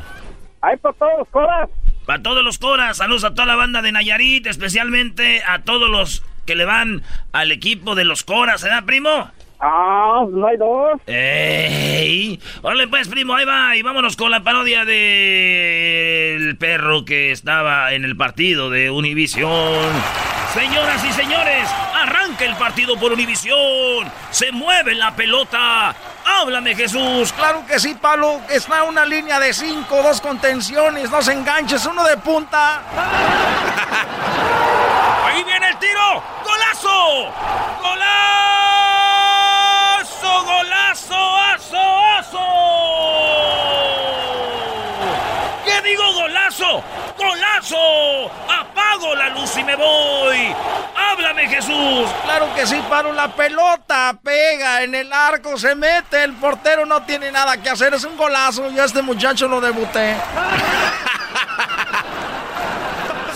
Ahí para todos los coras. Para todos los coras. Saludos a toda la banda de Nayarit, especialmente a todos los que le van al equipo de los coras, ¿verdad, primo? Ah, no hay dos. ¡Ey! Órale pues, primo, ahí va. Y vámonos con la parodia del perro que estaba en el partido de Univisión. Señoras y señores, arranca el partido por Univisión. Se mueve la pelota. Háblame, Jesús. Claro que sí, Pablo. Está una línea de cinco, dos contenciones, dos enganches, uno de punta. Ahí viene el tiro. ¡Golazo! ¡Golazo! ¡Golazo! ¡Azo! ¡Azo! ¿Qué digo golazo? ¡Golazo! ¡Apago la luz y me voy! ¡Háblame, Jesús! Claro que sí, Pablo. La pelota pega en el arco, se mete, el portero no tiene nada que hacer. Es un golazo. Yo a este muchacho lo debuté.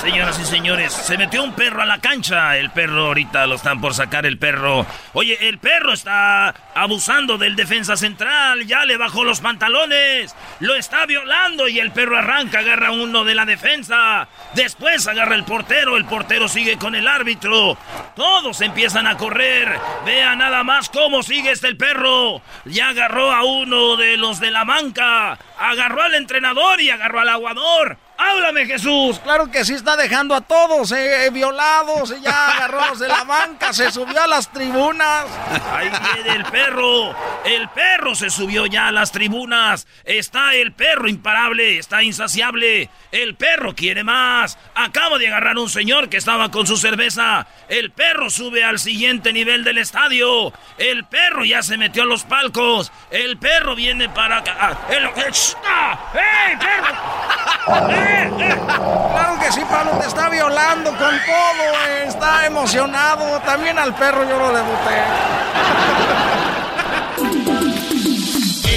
Señoras y señores, se metió un perro a la cancha. El perro ahorita lo están por sacar el perro. Oye, el perro está abusando del defensa central. Ya le bajó los pantalones. Lo está violando y el perro arranca, agarra uno de la defensa. Después agarra el portero. El portero sigue con el árbitro. Todos empiezan a correr. Vea nada más cómo sigue este el perro. Ya agarró a uno de los de la banca. Agarró al entrenador y agarró al aguador. ¡Háblame, Jesús! Claro que sí está dejando a todos eh, violados. y Ya agarró de la banca, se subió a las tribunas. Ahí viene el perro. El perro se subió ya a las tribunas. Está el perro imparable, está insaciable. El perro quiere más. Acaba de agarrar un señor que estaba con su cerveza. El perro sube al siguiente nivel del estadio. El perro ya se metió a los palcos. El perro viene para acá. Ah, el- eh, sh- ah, ¡Ey, perro! ¡Eh, eh! Claro que sí, Pablo, te está violando con todo. eh, Está emocionado. También al perro yo lo debuté.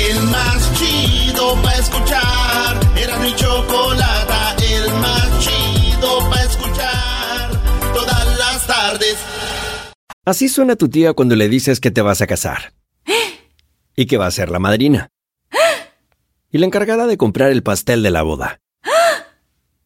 El más chido para escuchar. Era mi chocolata. El más chido para escuchar. Todas las tardes. Así suena tu tía cuando le dices que te vas a casar. Y que va a ser la madrina. Y la encargada de comprar el pastel de la boda.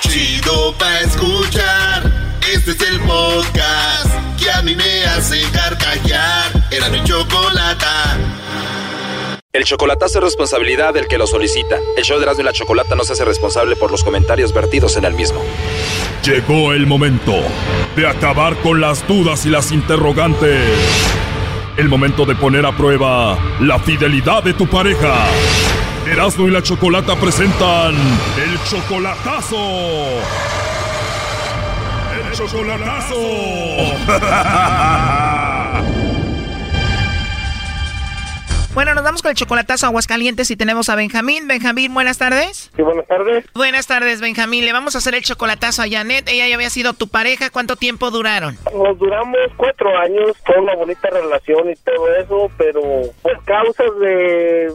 Chido pa' escuchar. Este es el podcast que a mí me hace carcajear. Era mi chocolata. El chocolatazo es responsabilidad del que lo solicita. El show de Erasmo y la Chocolata no se hace responsable por los comentarios vertidos en el mismo. Llegó el momento de acabar con las dudas y las interrogantes. El momento de poner a prueba la fidelidad de tu pareja. Erasmo y la Chocolata presentan el chocolatazo. El chocolatazo. Bueno, nos vamos con el chocolatazo a Aguascalientes y tenemos a Benjamín. Benjamín, buenas tardes. Sí, buenas tardes. Buenas tardes, Benjamín. Le vamos a hacer el chocolatazo a Janet. Ella ya había sido tu pareja. ¿Cuánto tiempo duraron? Nos duramos cuatro años, fue una bonita relación y todo eso, pero por causas de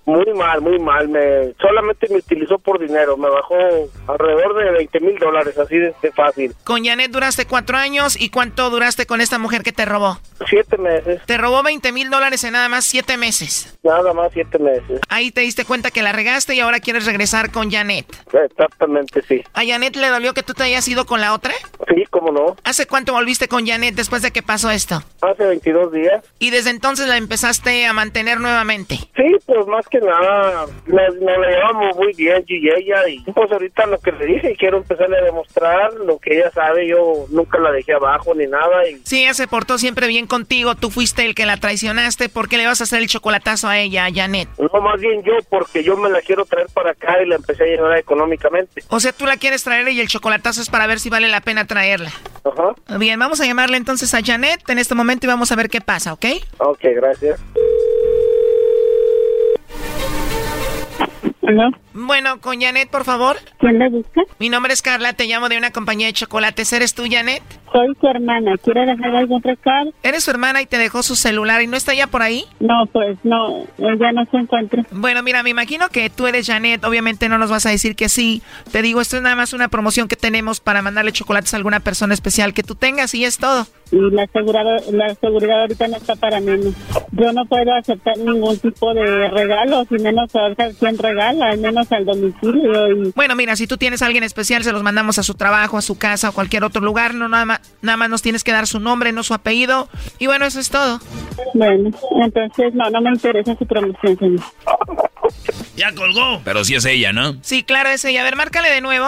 Muy mal, muy mal. Me solamente me utilizó por dinero. Me bajó alrededor de 20 mil dólares, así de, de, fácil. Con Janet duraste cuatro años. ¿Y cuánto duraste con esta mujer que te robó? Siete meses. Te robó 20 mil dólares en nada más siete meses. Nada más siete meses. Ahí te diste cuenta que la regaste y ahora quieres regresar con Janet. Exactamente, sí. ¿A Janet le dolió que tú te hayas ido con la otra? Sí, cómo no. ¿Hace cuánto volviste con Janet después de que pasó esto? Hace 22 días. ¿Y desde entonces la empezaste a mantener nuevamente? Sí, pues más que nada, nos, nos la llevamos muy bien yo y ella y pues ahorita lo que le dije, quiero empezarle a demostrar lo que ella sabe, yo nunca la dejé abajo ni nada y... Sí, ella se portó siempre bien contigo, tú fuiste el que la traicionaste, ¿por qué le vas a hacer el chocolatazo a ella, a Janet? No, más bien yo, porque yo me la quiero traer para acá y la empecé a llevar económicamente. O sea, tú la quieres traer y el chocolatazo es para ver si vale la pena traerla. Ajá. Bien, vamos a llamarle entonces a Janet en este momento y vamos a ver qué pasa, ¿ok? Ok, gracias. Bueno, con Janet, por favor. ¿Quién la busca? Mi nombre es Carla, te llamo de una compañía de chocolates. ¿Eres tú, Janet? Soy su hermana. ¿Quiere dejar algún recado? Eres su hermana y te dejó su celular y no está ya por ahí. No, pues no, ella no se encuentra. Bueno, mira, me imagino que tú eres Janet. Obviamente no nos vas a decir que sí. Te digo, esto es nada más una promoción que tenemos para mandarle chocolates a alguna persona especial que tú tengas y es todo. Y la seguridad, la seguridad ahorita no está para mí. Yo no puedo aceptar ningún tipo de regalo, y menos saber quién regala, al menos al domicilio. Y... Bueno, mira, si tú tienes a alguien especial, se los mandamos a su trabajo, a su casa o cualquier otro lugar. No, nada más, nada más nos tienes que dar su nombre, no su apellido. Y bueno, eso es todo. Bueno, entonces no, no me interesa su promoción, señor. Ya colgó. Pero sí es ella, ¿no? Sí, claro, es ella. A ver, márcale de nuevo.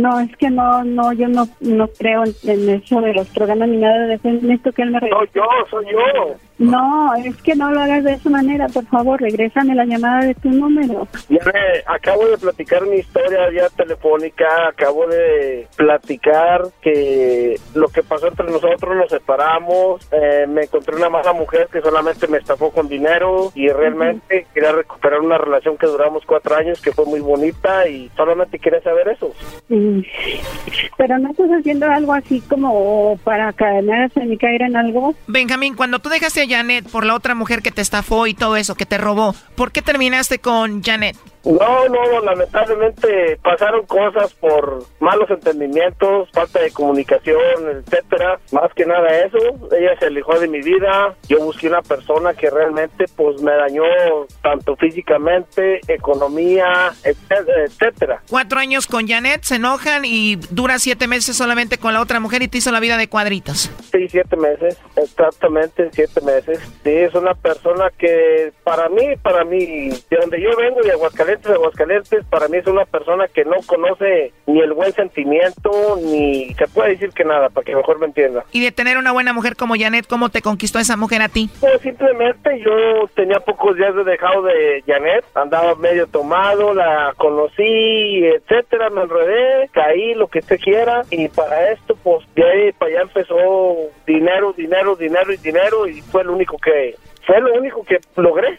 no, es que no, no, yo no, no creo en, en eso de los programas ni nada de eso. Necesito que él me No, yo, soy yo. No, es que no lo hagas de esa manera, por favor, regrésame la llamada de tu número. Ya ve, acabo de platicar mi historia ya telefónica, acabo de platicar que lo que pasó entre nosotros, nos separamos, eh, me encontré una mala mujer que solamente me estafó con dinero y realmente quería recuperar una relación que duramos cuatro años, que fue muy bonita y solamente quería saber eso. Mm. Pero no estás haciendo algo así como para caerse ni caer en algo. Benjamín, cuando tú dejaste Janet por la otra mujer que te estafó y todo eso, que te robó, ¿por qué terminaste con Janet? No, no, lamentablemente pasaron cosas por malos entendimientos, falta de comunicación, etcétera. Más que nada eso, ella se alejó de mi vida. Yo busqué una persona que realmente pues me dañó tanto físicamente, economía, etcétera. Cuatro años con Janet, se enojan y dura siete meses solamente con la otra mujer y te hizo la vida de cuadritos. Sí, siete meses, exactamente siete meses. Sí, es una persona que para mí, para mí, de donde yo vengo, de Aguascalientes, de Aguascalientes, para mí es una persona que no conoce ni el buen sentimiento, ni se puede decir que nada, para que mejor me entienda. Y de tener una buena mujer como Janet, ¿cómo te conquistó esa mujer a ti? Pues simplemente yo tenía pocos días de dejado de Janet, andaba medio tomado, la conocí, etcétera, me enredé, caí, lo que usted quiera, y para esto, pues de ahí para allá empezó dinero, dinero, dinero y dinero, y fue lo único que, fue lo único que logré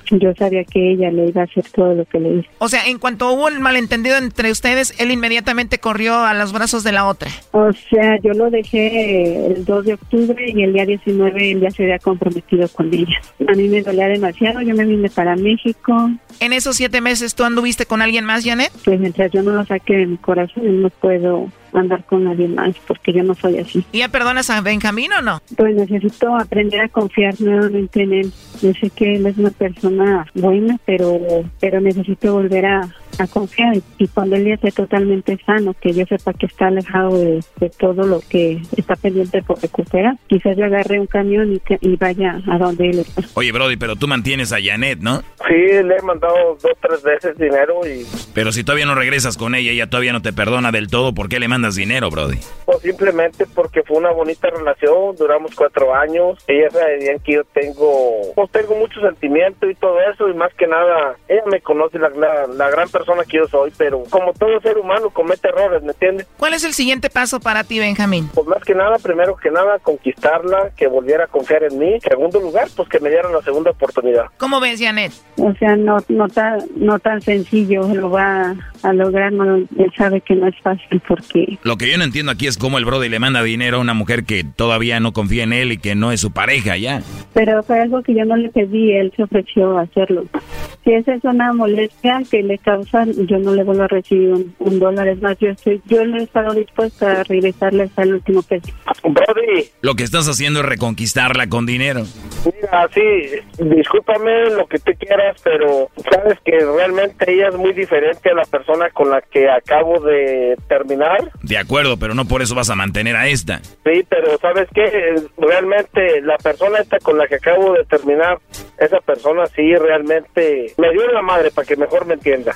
Yo sabía que ella le iba a hacer todo lo que le hizo. O sea, en cuanto hubo un malentendido entre ustedes, él inmediatamente corrió a los brazos de la otra. O sea, yo lo dejé el 2 de octubre y el día 19 él ya se había comprometido con ella. A mí me dolía demasiado, yo me vine para México. ¿En esos siete meses tú anduviste con alguien más, Janet? Pues mientras yo no lo saque de mi corazón, no puedo andar con nadie más porque yo no soy así. ¿Y ya perdonas a Benjamín o no? Pues necesito aprender a confiar nuevamente en él. Yo sé que él es una persona buena, pero pero necesito volver a, a confiar y cuando él ya esté totalmente sano, que yo sepa que está alejado de, de todo lo que está pendiente por recuperar, quizás yo agarre un camión y, que, y vaya a donde él está. Oye, Brody, pero tú mantienes a Janet, ¿no? Sí, le he mandado dos, tres veces dinero y... Pero si todavía no regresas con ella, ella todavía no te perdona del todo, ¿por qué le mandas dinero, Brody? Pues simplemente porque fue una bonita relación, duramos cuatro años, ella sabe bien que yo tengo, pues tengo mucho sentimiento y todo eso, y más que nada, ella me conoce la, la, la gran persona que yo soy, pero como todo ser humano comete errores, ¿me entiendes? ¿Cuál es el siguiente paso para ti, Benjamín? Pues más que nada, primero que nada, conquistarla, que volviera a confiar en mí. Segundo lugar, pues que me dieran la segunda oportunidad. ¿Cómo ves, Janet? O sea, no, no, tan, no tan sencillo lo va a lograr, no, él sabe que no es fácil porque... Lo que yo no entiendo aquí es cómo el Brody le manda dinero a una mujer que todavía no confía en él y que no es su pareja ya. Pero fue algo que yo no le pedí, él se ofreció a hacerlo. Si esa es una molestia que le causa, yo no le vuelvo a recibir un, un dólar. Es más, yo estoy, yo no he estado dispuesta a regresarle hasta el último peso. Brody. Lo que estás haciendo es reconquistarla con dinero. Mira, Mira, sí, discúlpame lo que tú quieras, pero sabes que realmente ella es muy diferente a la persona con la que acabo de terminar. De acuerdo, pero no por eso vas a mantener a esta. Sí, pero sabes que realmente la persona esta con la que acabo de terminar, esa persona sí realmente me dio la madre para que mejor me entienda.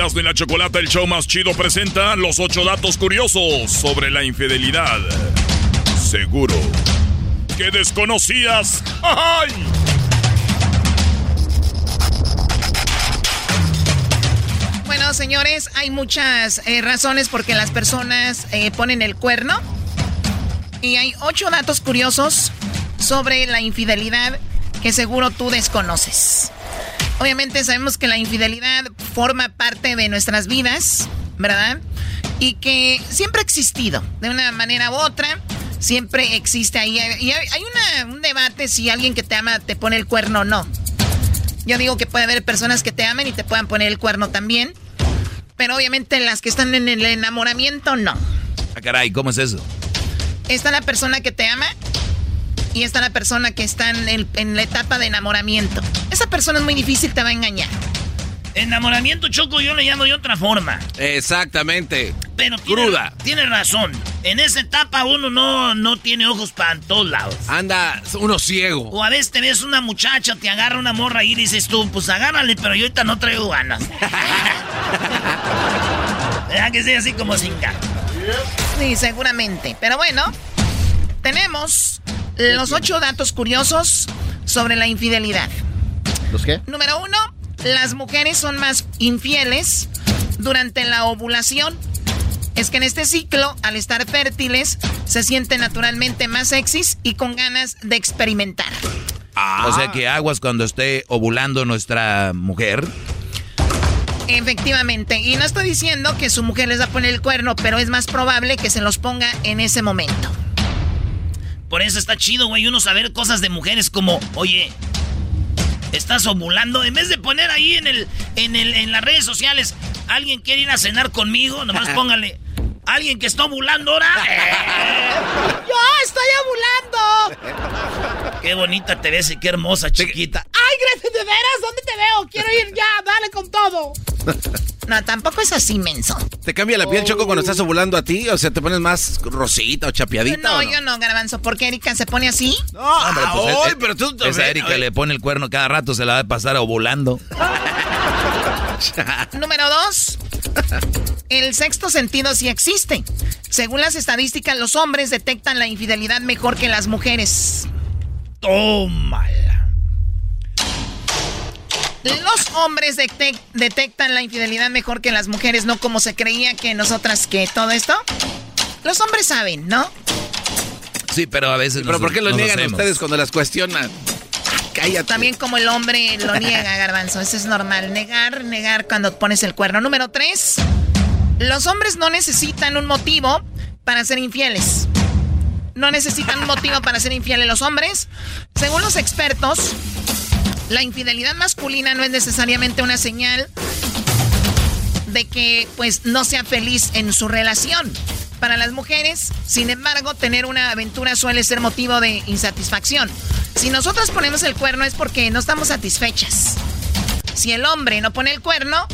Erasmo y la Chocolata, el show más chido, presenta los ocho datos curiosos sobre la infidelidad. Seguro que desconocías. ¡Ay! Bueno, señores, hay muchas eh, razones por que las personas eh, ponen el cuerno. Y hay ocho datos curiosos sobre la infidelidad que seguro tú desconoces. Obviamente sabemos que la infidelidad forma parte de nuestras vidas, ¿verdad? Y que siempre ha existido, de una manera u otra, siempre existe ahí. Y hay un debate si alguien que te ama te pone el cuerno o no. Yo digo que puede haber personas que te amen y te puedan poner el cuerno también. Pero obviamente las que están en el enamoramiento, no. Ah, caray, ¿cómo es eso? Está la persona que te ama y está la persona que está en, en, la etapa de enamoramiento. Esa persona es muy difícil, te va a engañar. Enamoramiento, Choco, yo le llamo de otra forma. Exactamente. Pero tiene, Cruda. Tiene razón. En esa etapa uno no, no tiene ojos para todos lados. Anda uno ciego. O a veces te ves una muchacha, te agarra una morra y dices tú, pues agárrale, pero yo ahorita no traigo ganas. ¿Verdad que sea así como sin ganas? Sí, seguramente. Pero bueno, tenemos los ocho datos curiosos sobre la infidelidad. ¿Los qué? Número uno, las mujeres son más infieles durante la ovulación. Es que en este ciclo, al estar fértiles, se sienten naturalmente más sexys y con ganas de experimentar. Ah. O sea que aguas cuando esté ovulando nuestra mujer. Efectivamente. Y no estoy diciendo que su mujer les va a poner el cuerno, pero es más probable que se los ponga en ese momento. Por eso está chido, güey, uno saber cosas de mujeres como, oye, estás ovulando. En vez de poner ahí en el, en el, en las redes sociales, alguien quiere ir a cenar conmigo, nomás póngale. ¿Alguien que está ovulando ahora? ¡Yo estoy ovulando! Qué bonita te ves y qué hermosa, chiquita. ¡Ay, gracias, de veras! ¿Dónde te veo? Quiero ir ya, dale con todo. No, tampoco es así, menso. ¿Te cambia la piel, Choco, cuando estás ovulando a ti? O sea, ¿te pones más rosita o chapeadita? No, o no? yo no, Garbanzo. ¿Por qué Erika se pone así? No, Hombre, pues, ay, eh, pero tú Esa Erika le pone el cuerno cada rato, se la va a pasar ovulando. Número dos. El sexto sentido sí existe. Según las estadísticas, los hombres detectan la infidelidad mejor que las mujeres. Tómala. Los hombres detec- detectan la infidelidad mejor que las mujeres, no como se creía que nosotras que todo esto. Los hombres saben, ¿no? Sí, pero a veces ¿Pero nos- por qué lo niegan hacemos. ustedes cuando las cuestionan? Cállate. También como el hombre lo niega, garbanzo. Eso es normal. Negar, negar cuando pones el cuerno. Número tres. Los hombres no necesitan un motivo para ser infieles. No necesitan un motivo para ser infieles los hombres. Según los expertos, la infidelidad masculina no es necesariamente una señal de que pues no sea feliz en su relación. Para las mujeres. Sin embargo, tener una aventura suele ser motivo de insatisfacción. Si nosotros ponemos el cuerno es porque no estamos satisfechas. Si el hombre no pone el cuerno,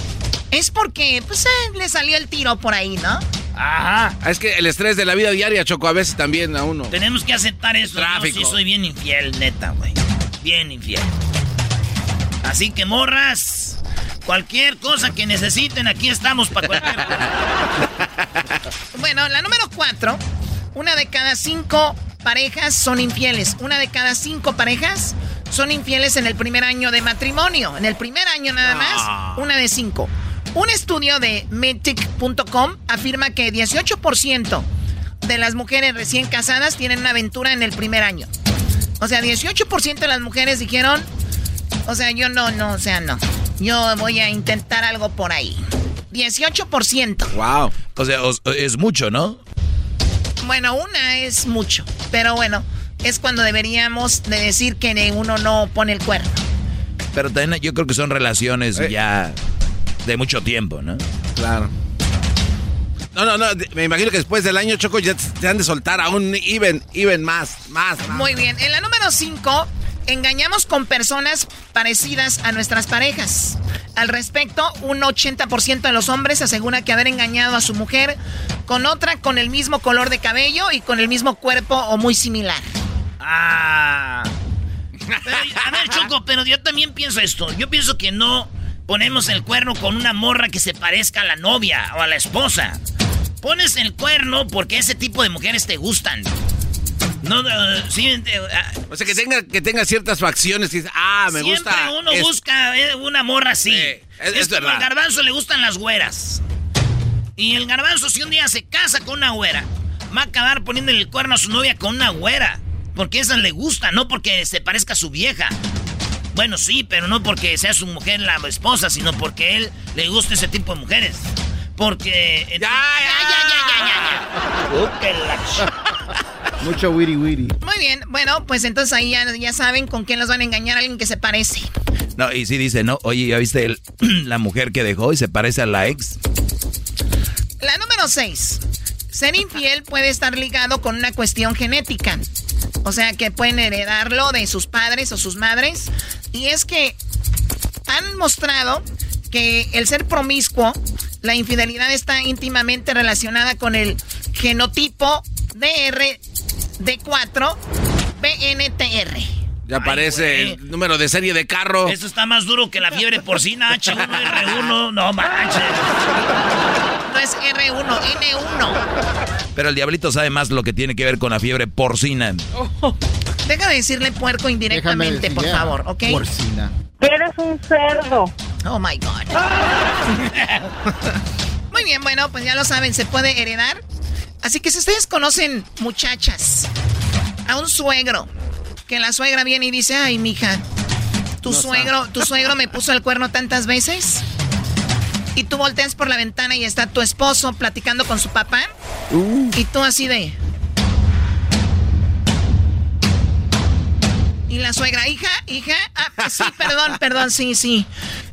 es porque pues, eh, le salió el tiro por ahí, ¿no? Ajá. Es que el estrés de la vida diaria, Choco, a veces también a uno. Tenemos que aceptar eso. Tráfico. Yo sí soy bien infiel, neta, güey. Bien infiel. Así que, morras, cualquier cosa que necesiten, aquí estamos para cualquier Bueno, la número cuatro. Una de cada cinco parejas son infieles. Una de cada cinco parejas son infieles en el primer año de matrimonio. En el primer año nada más, una de cinco. Un estudio de Metic.com afirma que 18% de las mujeres recién casadas tienen una aventura en el primer año. O sea, 18% de las mujeres dijeron, o sea, yo no, no, o sea, no. Yo voy a intentar algo por ahí. 18%. Wow. O sea, os- es mucho, ¿no? Bueno, una es mucho, pero bueno, es cuando deberíamos de decir que uno no pone el cuerno. Pero también yo creo que son relaciones ya de mucho tiempo, ¿no? Claro. No, no, no. Me imagino que después del año, Choco, ya te han de soltar a un even, even más, más, más. Muy bien, en la número 5, engañamos con personas parecidas a nuestras parejas. Al respecto, un 80% de los hombres asegura que haber engañado a su mujer con otra con el mismo color de cabello y con el mismo cuerpo o muy similar. Ah. Pero, a ver, Choco, pero yo también pienso esto. Yo pienso que no ponemos el cuerno con una morra que se parezca a la novia o a la esposa. Pones el cuerno porque ese tipo de mujeres te gustan. No, eh, sí, eh, ah, O sea, que tenga, que tenga ciertas facciones y dices, ah, me siempre gusta. uno es- busca eh, una morra así. es- es es como verdad. al garbanzo le gustan las güeras. Y el garbanzo, si un día se casa con una güera, va a acabar poniéndole el cuerno a su novia con una güera. Porque esa le gusta, no porque se parezca a su vieja. Bueno, sí, pero no porque sea su mujer la esposa, sino porque él le gusta ese tipo de mujeres. Porque. Ya, ya, ya, ya, ya, ya. Mucho witty witty. Muy bien, bueno, pues entonces ahí ya, ya saben con quién los van a engañar, alguien que se parece. No, y sí dice, ¿no? Oye, ¿ya viste el- la mujer que dejó y se parece a la ex? La número 6. Ser infiel puede estar ligado con una cuestión genética. O sea, que pueden heredarlo de sus padres o sus madres. Y es que han mostrado que el ser promiscuo, la infidelidad está íntimamente relacionada con el genotipo DRD4 BNTR. Ya aparece el número de serie de carro. Eso está más duro que la fiebre porcina H1R1. No manches. No es R1, N1. Pero el diablito sabe más lo que tiene que ver con la fiebre porcina. Deja de decirle puerco indirectamente, por favor, ¿ok? Porcina. Eres un cerdo. Oh my God. Muy bien, bueno, pues ya lo saben, se puede heredar. Así que si ustedes conocen muchachas, a un suegro, que la suegra viene y dice, ay, mija, tu No suegro, tu suegro me puso el cuerno tantas veces. Y tú volteas por la ventana y está tu esposo platicando con su papá. Y tú así de. Y la suegra, hija, hija, ah, sí, perdón, perdón, sí, sí.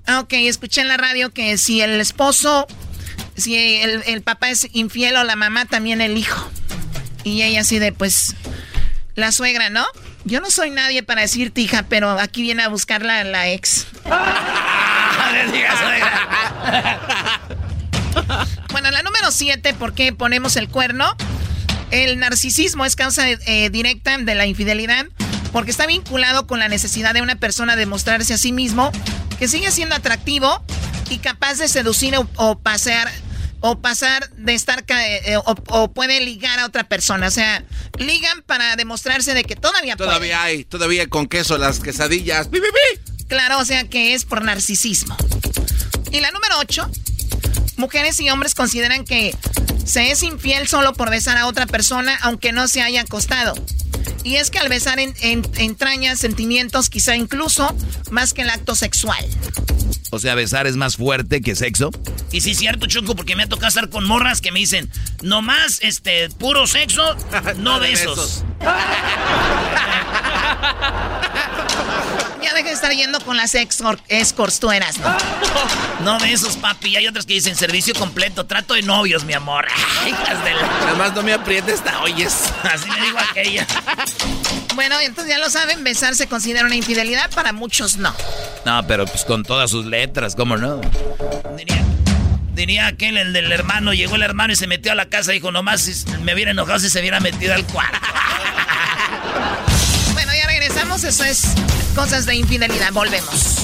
Ah, Ok, escuché en la radio que si el esposo, si el, el papá es infiel o la mamá, también el hijo. Y ella así de, pues, la suegra, ¿no? Yo no soy nadie para decirte, hija, pero aquí viene a buscar la, la ex. Bueno, la número siete, ¿por qué ponemos el cuerno? El narcisismo es causa eh, directa de la infidelidad porque está vinculado con la necesidad de una persona de mostrarse a sí mismo que sigue siendo atractivo y capaz de seducir o, o pasear o pasar de estar ca- eh, o, o puede ligar a otra persona, o sea, ligan para demostrarse de que todavía puede. Todavía hay, todavía con queso las quesadillas. ¡Pi, pi, pi! Claro, o sea que es por narcisismo. Y la número 8, mujeres y hombres consideran que se es infiel solo por besar a otra persona aunque no se haya acostado. Y es que al besar en, en- entraña sentimientos quizá incluso más que el acto sexual. O sea, besar es más fuerte que sexo. Y sí, cierto, Choco, porque me ha tocado estar con morras que me dicen, nomás, este, puro sexo, no de besos. Ya deja de estar yendo con las escorts, tú eras, ¿no? No de esos, papi. Hay otros que dicen servicio completo, trato de novios, mi amor. Hijas de la... Nada más no me aprietes, esta oyes. Así me digo aquella. Bueno, entonces ya lo saben, besar se considera una infidelidad, para muchos no. No, pero pues con todas sus letras, ¿cómo no? Diría, diría aquel, el del hermano, llegó el hermano y se metió a la casa y dijo, nomás me hubiera enojado si se hubiera metido al cuarto. bueno, ya regresamos, eso es cosas de infidelidad, volvemos.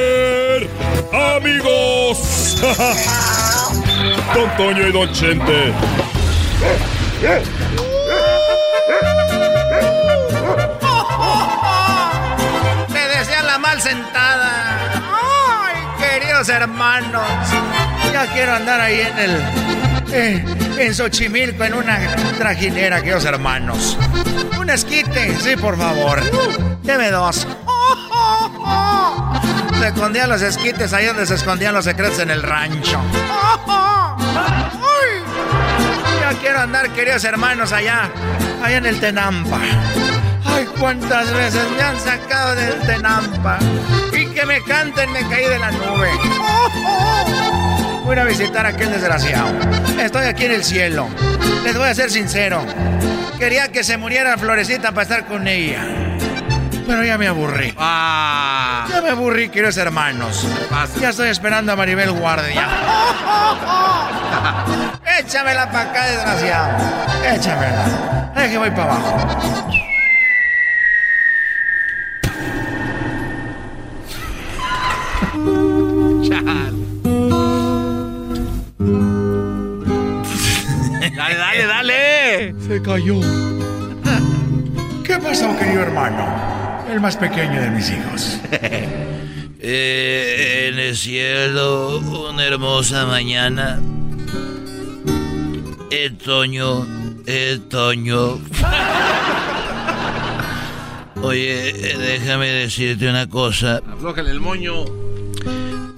amigos. Don Toño y Don Chente. Me decían la mal sentada. Ay, queridos hermanos. Ya quiero andar ahí en el. Eh, en Xochimilco, en una trajinera, queridos hermanos. Un esquite, sí, por favor. Deme dos. Se escondían los esquites ahí donde se escondían los secretos en el rancho quiero andar, queridos hermanos, allá, allá en el Tenampa. Ay, cuántas veces me han sacado del Tenampa. Y que me canten, me caí de la nube. Voy a visitar a aquel desgraciado. Estoy aquí en el cielo. Les voy a ser sincero. Quería que se muriera Florecita para estar con ella. Pero ya me aburrí. Ah. Ya me aburrí, queridos hermanos. Ya estoy esperando a Maribel Guardia. Échamela para acá, desgraciado. Échamela. Es que voy para abajo. dale, dale, dale. Se cayó. ¿Qué pasó, querido hermano? El más pequeño de mis hijos. Eh, en el cielo, una hermosa mañana el Toño, el Toño. Oye, déjame decirte una cosa. Aflójale el moño.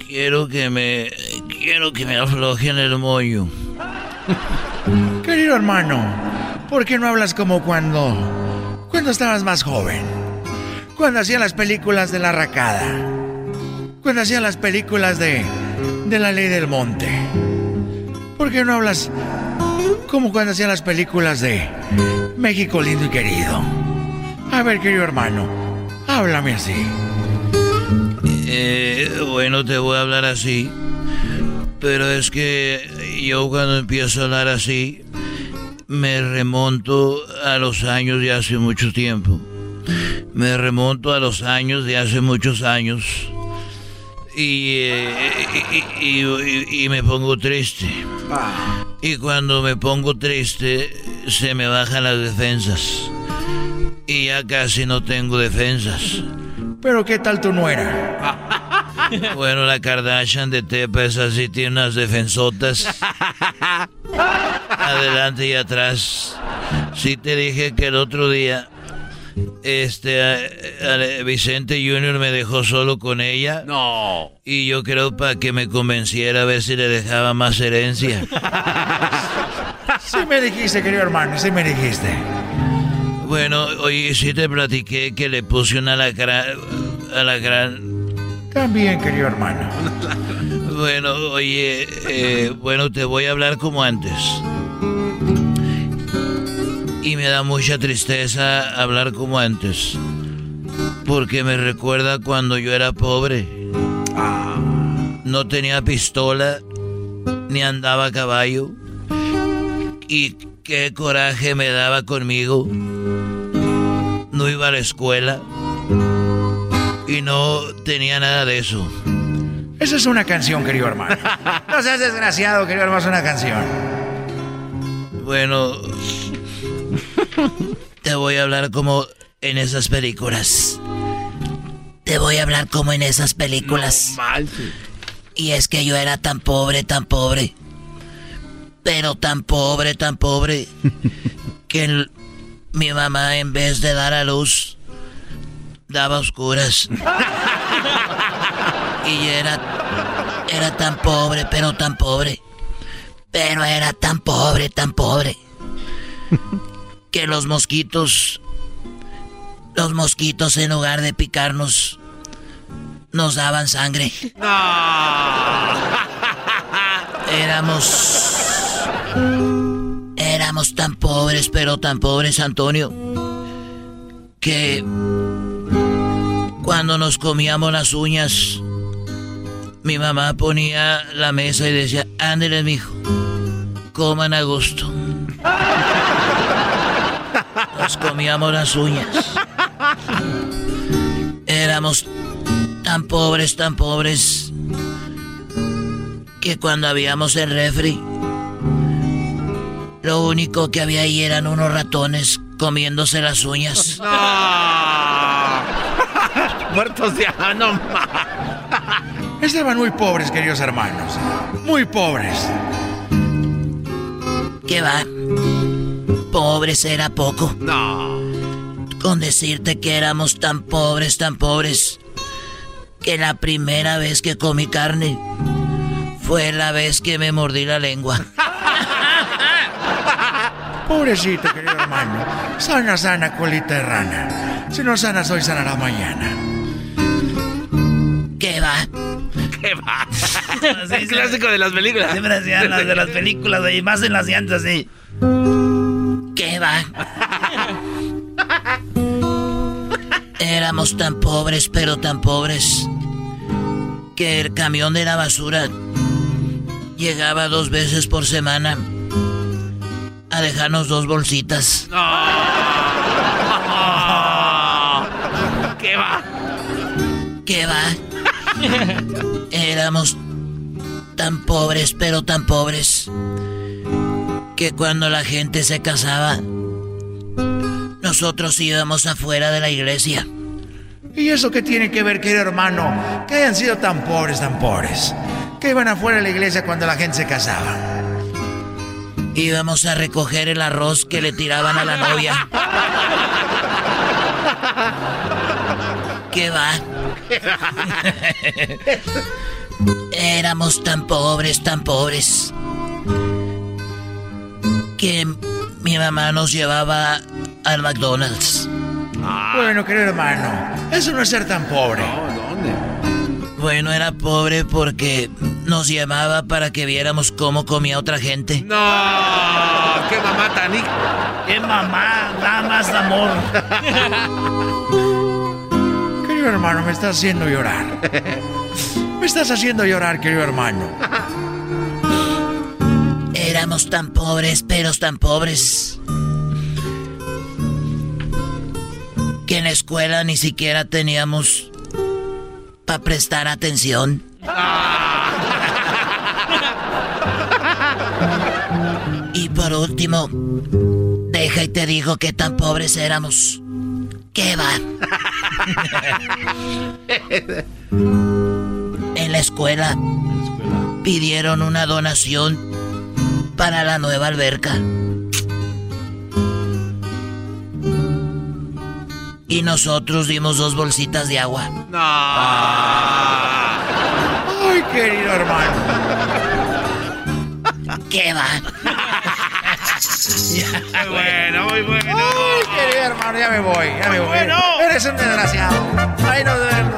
Quiero que me. Quiero que me aflojen el moño. Querido hermano, ¿por qué no hablas como cuando. cuando estabas más joven? Cuando hacía las películas de la racada. Cuando hacía las películas de. de la ley del monte. ¿Por qué no hablas como cuando hacían las películas de México lindo y querido. A ver, querido hermano, háblame así. Eh, bueno, te voy a hablar así. Pero es que yo cuando empiezo a hablar así, me remonto a los años de hace mucho tiempo. Me remonto a los años de hace muchos años. Y, eh, y, me pongo triste. Ah. Y cuando me pongo triste, se me bajan las defensas. Y ya casi no tengo defensas. Pero ¿qué tal tu nuera? Bueno, la Kardashian de Tepa es así, tiene unas defensotas. Adelante y atrás. Sí te dije que el otro día este Vicente Junior me dejó solo con ella. No. Y yo creo para que me convenciera a ver si le dejaba más herencia. sí me dijiste, querido hermano, sí me dijiste. Bueno, oye, sí te platiqué que le puse una alacrán. gran También, querido hermano. bueno, oye, eh, bueno, te voy a hablar como antes. Y me da mucha tristeza hablar como antes. Porque me recuerda cuando yo era pobre. No tenía pistola, ni andaba a caballo. Y qué coraje me daba conmigo. No iba a la escuela. Y no tenía nada de eso. Esa es una canción, querido hermano. No seas desgraciado, querido hermano, es una canción. Bueno, te voy a hablar como en esas películas. Te voy a hablar como en esas películas. y es que yo era tan pobre, tan pobre. Pero tan pobre, tan pobre. que mi mamá en vez de dar a luz, daba oscuras. y era, era tan pobre, pero tan pobre. Pero era tan pobre, tan pobre. que los mosquitos los mosquitos en lugar de picarnos nos daban sangre. Éramos éramos tan pobres, pero tan pobres, Antonio, que cuando nos comíamos las uñas, mi mamá ponía la mesa y decía, ándele, mijo, coman a gusto. Nos comíamos las uñas. Éramos tan pobres, tan pobres, que cuando habíamos el refri, lo único que había ahí eran unos ratones comiéndose las uñas. Muertos de no Estaban muy pobres, queridos hermanos. Muy pobres. ¿Qué va? Pobres era poco. No. Con decirte que éramos tan pobres, tan pobres, que la primera vez que comí carne fue la vez que me mordí la lengua. Pobrecito, querido hermano. Sana, sana, colita de rana. Si no sanas hoy, sanará mañana. ¿Qué va? ¿Qué va? Es clásico de las películas. Siempre hacían las de las películas, y más en las llantas, sí. ¿Qué va? Éramos tan pobres, pero tan pobres, que el camión de la basura llegaba dos veces por semana a dejarnos dos bolsitas. ¿Qué va? ¿Qué va? Éramos tan pobres, pero tan pobres, que cuando la gente se casaba, nosotros íbamos afuera de la iglesia. ¿Y eso qué tiene que ver, querido hermano? Que hayan sido tan pobres, tan pobres. Que iban afuera de la iglesia cuando la gente se casaba. Íbamos a recoger el arroz que le tiraban a la novia. ¿Qué va? Éramos tan pobres, tan pobres, que mi mamá nos llevaba al McDonald's. Bueno, querido hermano, eso no es ser tan pobre. Bueno, era pobre porque nos llamaba para que viéramos cómo comía otra gente. No, qué mamá tan qué mamá, da más amor. querido hermano, me estás haciendo llorar. Me estás haciendo llorar, querido hermano. Éramos tan pobres, pero tan pobres. Que en la escuela ni siquiera teníamos para prestar atención. y por último, deja y te digo que tan pobres éramos. ¿Qué va? en la escuela pidieron una donación para la nueva alberca. Y nosotros dimos dos bolsitas de agua. No. Ay, querido hermano. ¿Qué va? Muy bueno, muy bueno. Ay, querido hermano, ya me voy, ya me voy. Bueno. Eres un desgraciado. Ahí nos vemos.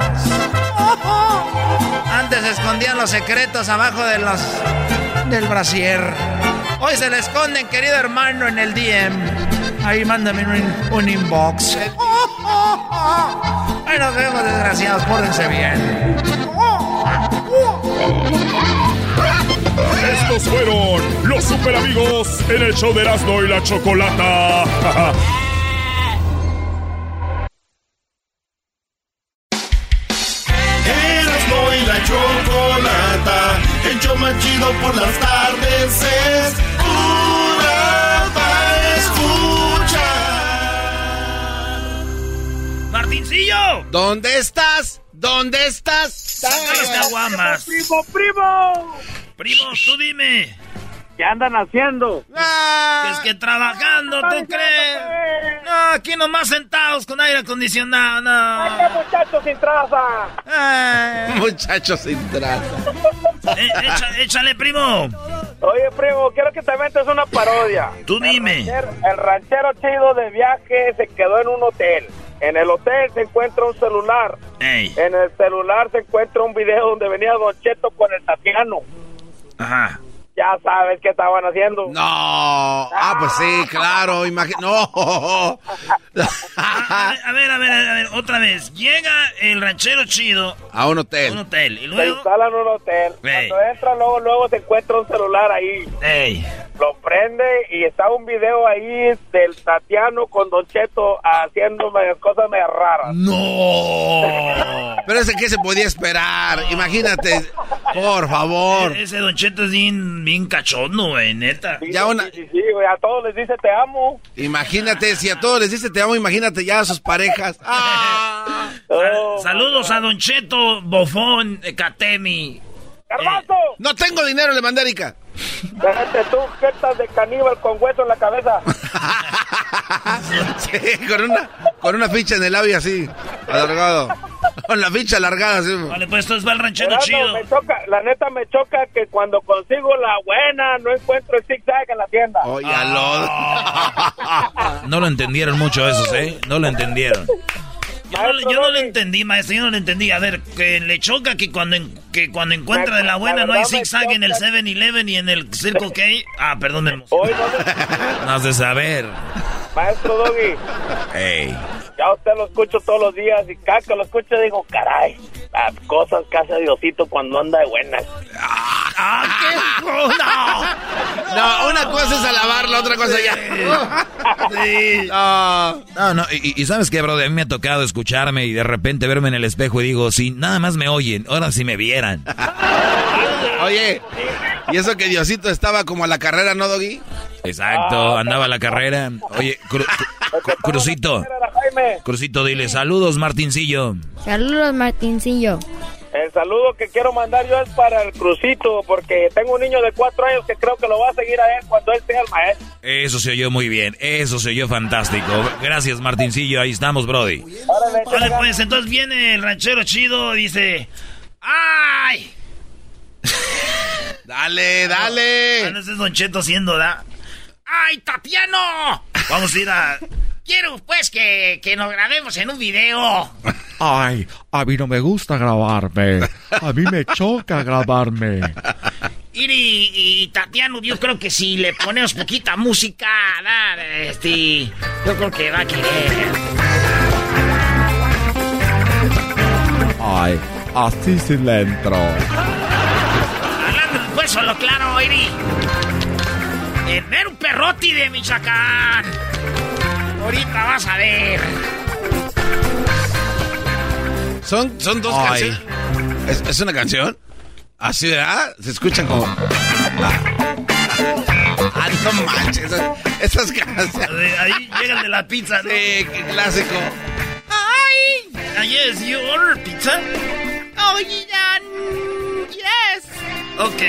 Antes escondían los secretos abajo de los del brasier. Hoy se le esconden, querido hermano, en el DM. Ahí mándame un, un inbox. Ahí nos vemos, desgraciados. Pórdense bien. Estos fueron los super amigos en el show de Erasmo y la Chocolata. ¿Dónde estás? ¿Dónde estás? Las caguamas. ¡Primo, primo! Primo, tú dime. ¿Qué andan haciendo? Que es que trabajando, ¿tú crees? No, aquí nomás sentados con aire acondicionado, no. ¡Qué muchachos sin traza! Muchachos sin traza. Eh, echa- échale, primo. Oye, primo, quiero que te metas una parodia. Tú dime. El ranchero, el ranchero chido de viaje se quedó en un hotel. En el hotel se encuentra un celular. Ey. En el celular se encuentra un video donde venía Don Cheto con el Tatiano. Ajá. Ya sabes qué estaban haciendo. No. Ah, pues sí, claro. Imagina. No. A ver, a ver, a ver, a ver, otra vez. Llega el ranchero chido A un a hotel. un hotel y Se luego... instalan en un hotel. Ey. Cuando entra, luego, luego se encuentra un celular ahí. Ey. Lo prende y está un video ahí del Tatiano con Don Cheto haciendo cosas medias raras. ¡No! Pero ese que se podía esperar. Imagínate. Por favor. E-, Ese Don Cheto es bien, bien cachondo, güey, neta. Ya una. Sí, sí, sí, güey, a todos les dice te amo. Imagínate, si a todos les dice te amo, imagínate ya a sus parejas. Ah. Oh, Sal- saludos a Don Cheto, Bofón, eh, Catemi. ¡Garbanzo! No tengo dinero, le mandé a Erika. Déjate tú, jetas de caníbal con hueso en la cabeza. Sí, con una, con una ficha en el labio así, alargado. Con la ficha alargada así. Vale, pues entonces va el ranchero chido. me choca, la neta me choca que cuando consigo la buena no encuentro el zigzag en la tienda. Oye, No lo entendieron mucho esos, ¿eh? No lo entendieron. Yo no, le- yo no lo entendí, maestro, yo no lo entendí. A ver, que le choca que cuando, en- que cuando encuentra de la buena no hay zigzag en el choca. 7-Eleven y en el Circle K. Ah, perdón, el Hoy no No has de saber. Maestro Doggy, Ey. ya usted lo escucho todos los días y cada que lo escucho digo, caray, las cosas que hace Diosito cuando anda de buenas. ¡Ah, qué... ¡No! No, una cosa es alabar, la otra cosa ya. Sí. No, no, y, y ¿sabes qué, bro? A mí me ha tocado escucharme y de repente verme en el espejo y digo, si nada más me oyen, ahora si me vieran. Oye, ¿y eso que Diosito estaba como a la carrera, no, Doggy? Exacto, andaba a la carrera. Oye, Cru- Cru- Crucito, Jaime, Crucito, dile saludos, Martincillo. Saludos, Martincillo. el saludo que quiero mandar yo es para el Crucito, porque tengo un niño de cuatro años que creo que lo va a seguir a él cuando él sea el maestro. Eso se oyó muy bien, eso se oyó fantástico. Gracias, Martincillo, ahí estamos, Brody. Vale, pues entonces viene el ranchero chido dice, ¡ay! Dale, dale. Ah, no, ese es Don Cheto haciendo, ¿da? ¡Ay, Tatiano! Vamos a ir a... Quiero, pues, que, que nos grabemos en un video. Ay, a mí no me gusta grabarme. A mí me choca grabarme. Iri y Tatiano, yo creo que si le ponemos poquita música, ¿da? este, yo creo que va a querer. Ay, así sí le entro. Hablando pues solo claro, Iri. El ver un perroti de Michoacán. Ahorita vas a ver. Son, son dos canciones. ¿Es, es una canción? Así, ¿verdad? Se escuchan como. Ah, Ah, no manches. Esas, canciones. Ahí llega el de la pizza, ¿no? Sí, qué clásico. Ay, ah, yes, you order pizza. Oh, yeah, yes. Ok.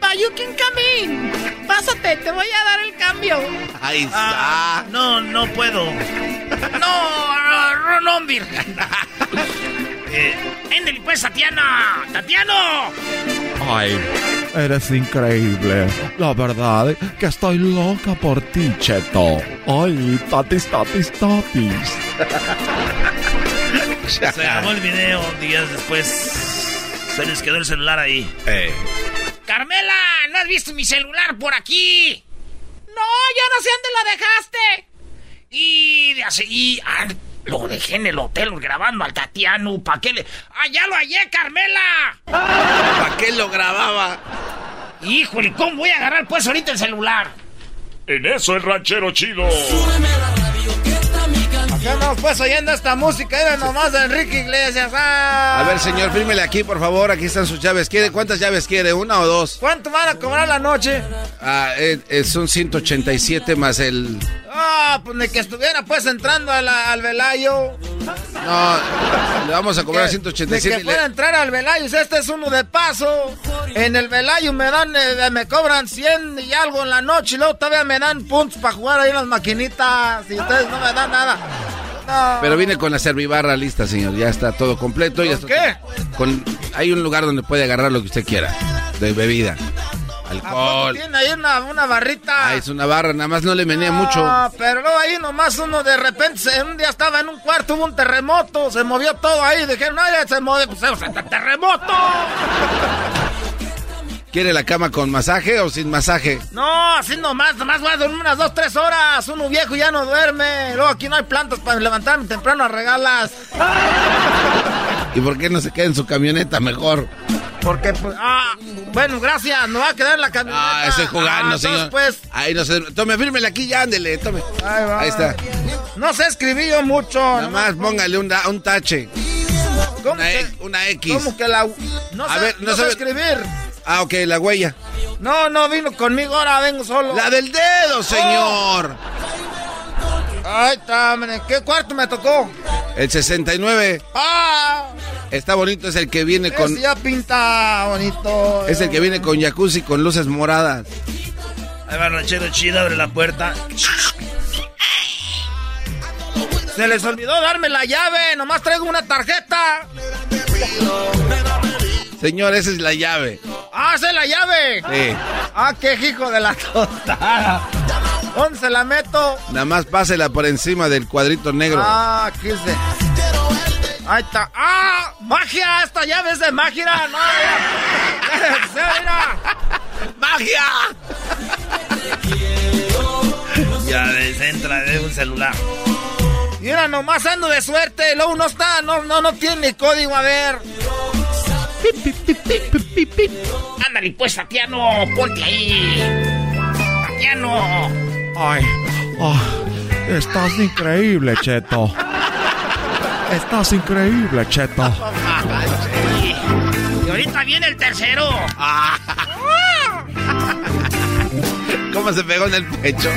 But you can come in. Pásate, te voy a dar el cambio. Ahí está. Ah, no, no puedo. No, Ronombir. eh, pues, Tatiana. Tatiano. Ay, eres increíble. La verdad que estoy loca por ti, Cheto. Ay, tatis, tatis, tatis. Se grabó el video días después. Se les quedó el celular ahí. Carmela, ¿no has visto mi celular por aquí? No, yo no sé dónde lo dejaste. Y de así, y, ah, lo dejé en el hotel grabando al Tatiano. ¿Para qué le.? ¡Ah, ya lo hallé, Carmela! ¿Para qué lo grababa? Híjole, ¿cómo voy a agarrar pues ahorita el celular? En eso el ranchero chido. Acá pues oyendo esta música, era nomás de Enrique Iglesias. ¡Ah! A ver, señor, fírmele aquí, por favor. Aquí están sus llaves. ¿Quiere cuántas llaves quiere? ¿Una o dos? ¿Cuánto van a cobrar la noche? Ah, eh, eh, son 187 más el Ah, pues de que estuviera pues entrando al, al Velayo. No, le vamos a cobrar De 187. que fuera a entrar al Velayo, este es uno de paso. En el Velayo me dan, eh, me cobran 100 y algo en la noche y luego todavía me dan puntos para jugar ahí en las maquinitas y ustedes no me dan nada. No. Pero viene con la servibarra lista, señor. Ya está todo completo. Ya ¿Con Con, hay un lugar donde puede agarrar lo que usted quiera. De bebida. Alcohol. Tiene ahí una, una barrita. Ah, es una barra, nada más no le menea mucho. Ah, pero luego ahí nomás uno de repente, un día estaba en un cuarto, hubo un terremoto, se movió todo ahí, dijeron, ay, se movió, pues, o sea, terremoto. ¿Quiere la cama con masaje o sin masaje? No, así nomás, nomás voy a dormir unas dos, tres horas, uno viejo ya no duerme, luego aquí no hay plantas para levantarme temprano a regalas. ¿Y por qué no se queda en su camioneta mejor? Porque, pues, ah, bueno, gracias, no va a quedar en la camioneta. Ah, estoy jugando, Ah, señor. pues, Ahí no se... Tome, fírmele aquí ya, ándele, tome. ahí va. Ahí está. No sé escribir yo mucho. Nada más póngale un, da- un tache. ¿Cómo Una, que- e- una X. ¿Cómo que la... No A sé, ver, no no sé escribir. Ah, ok, la huella. No, no vino conmigo, ahora vengo solo. La del dedo, señor. Ay, está, hombre, ¿qué cuarto me tocó? El 69. ¡Ah! Está bonito, es el que viene con... Ya pinta bonito. Es el que viene con jacuzzi con luces moradas. Ahí va ranchero chido, abre la puerta. Se les olvidó darme la llave, nomás traigo una tarjeta. Señor, esa es la llave. ¡Ah, esa es la llave! Sí. ¡Ah, qué hijo de la tostada! ¿Dónde se la meto? Nada más pásela por encima del cuadrito negro. Ah, aquí se. Ahí está. ¡Ah! ¡Magia! Esta llave es de magia. ¡No! ¡Magia! Ya ves, entra de un celular. Mira, nomás ando de suerte. Luego no está, no, no, no tiene ni código. A ver. Ándale, pues, Tatiano, ponte ahí. Tatiano. Ay, ah, estás increíble, Cheto. Estás increíble, Cheto. Y ahorita viene el tercero. ¿Cómo se pegó en el pecho?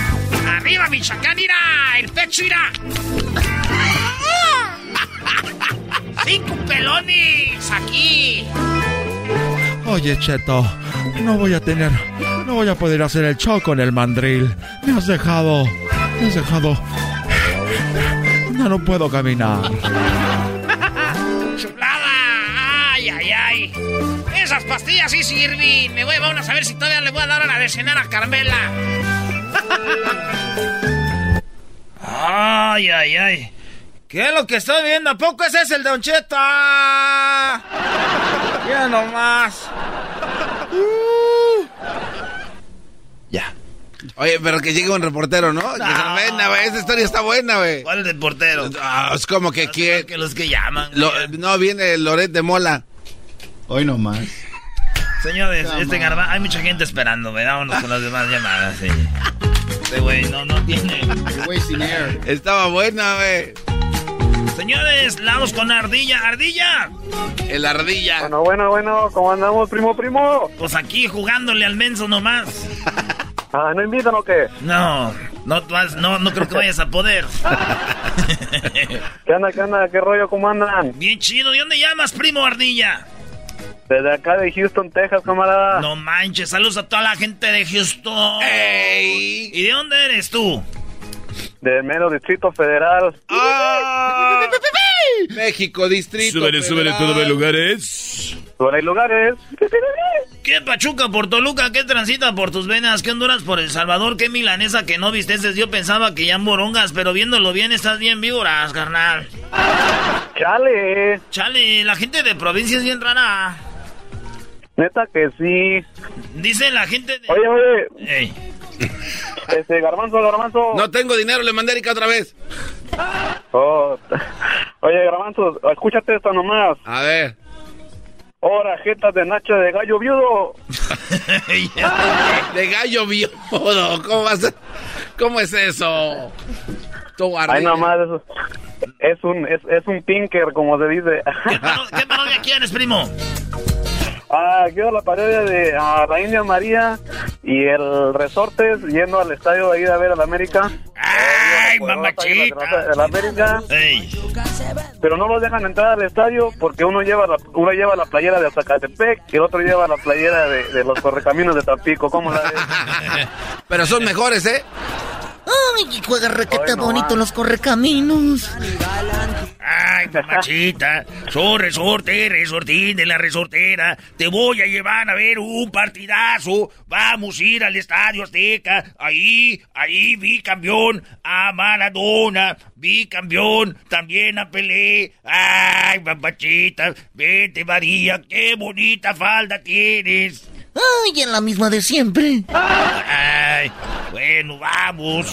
Arriba, Michoacán, mira. El pecho, mira. Cinco pelones aquí. Oye, Cheto, no voy a tener, no voy a poder hacer el show con el mandril. Me has dejado, me has dejado. Ya no puedo caminar. Chulada. Ay, ay, ay. Esas pastillas sí sirven. Me voy, vamos a ver si todavía le voy a dar una de cenar a Carmela. Ay, ay, ay. ¿Qué es lo que estoy viendo? ¿A poco ese es el de Don Cheto? ¡Ah! Mira nomás. Uh. Ya. Oye, pero que llegue un reportero, ¿no? Que se lo venda, güey. Esa historia está buena, güey. ¿Cuál reportero? Ah, es como que quiere. Que los que llaman. Lo- no, viene Loret de Mola. Hoy nomás. Señores, Come este garba, hay mucha gente esperando, ¿verdad? Vámonos con las demás llamadas, sí. Este güey no, no tiene. Estaba buena, güey. Señores, la vamos con Ardilla. ¡Ardilla! El Ardilla. Bueno, bueno, bueno, ¿cómo andamos, primo, primo? Pues aquí jugándole al menso nomás. Ah, ¿no invitan o qué? No, no, tú has- no, no creo que vayas a poder. ¿Qué anda, qué anda, qué rollo, cómo andan? Bien chido. ¿De dónde llamas, primo Ardilla? Desde acá de Houston, Texas, camarada. No manches, saludos a toda la gente de Houston. ¿Y de dónde eres tú? Del mero Distrito Federal. Ah. México, distrito. Súbele, súbele, Federal. todo de lugares. Hay lugares. ¿Qué Pachuca por Toluca? ¿Qué transita por tus venas? ¿Qué Honduras por El Salvador? ¿Qué milanesa que no viste? Yo pensaba que ya morongas, pero viéndolo bien estás bien víboras, carnal. Chale. Chale, la gente de provincia es bien rara. Neta que sí. Dice la gente de... Oye, oye. Ey. Este, garbanzo, garbanzo. No tengo dinero, le mandé a Erika otra vez. Oh. Oye, garbanzo, escúchate esto nomás. A ver. Ahora, jetas de Nacha de gallo viudo. De gallo viudo. ¿Cómo vas a- ¿Cómo es eso? Tú, Ay, nomás, eso. Es un, es, es un pinker, como se dice. ¿Qué parodia quieres, primo? Ah, quiero la parodia de ah, la India María y el resorte yendo al estadio de ahí de ver al América. ¡Ay, mamachita! El América. Pero no los dejan entrar al estadio porque uno lleva la, uno lleva la playera de Zacatepec y el otro lleva la playera de, de los correcaminos de Tampico. ¿Cómo la ves? Pero son mejores, ¿eh? Ay, juega requete bonito los correcaminos. Ay, mamachita, soy resorte, resortín de la resortera. Te voy a llevar a ver un partidazo. Vamos a ir al Estadio Azteca. Ahí, ahí vi campeón a Maradona. Vi campeón también a Pelé. Ay, mamachita, vete María, qué bonita falda tienes. Ay, en la misma de siempre. Ay, bueno, vamos.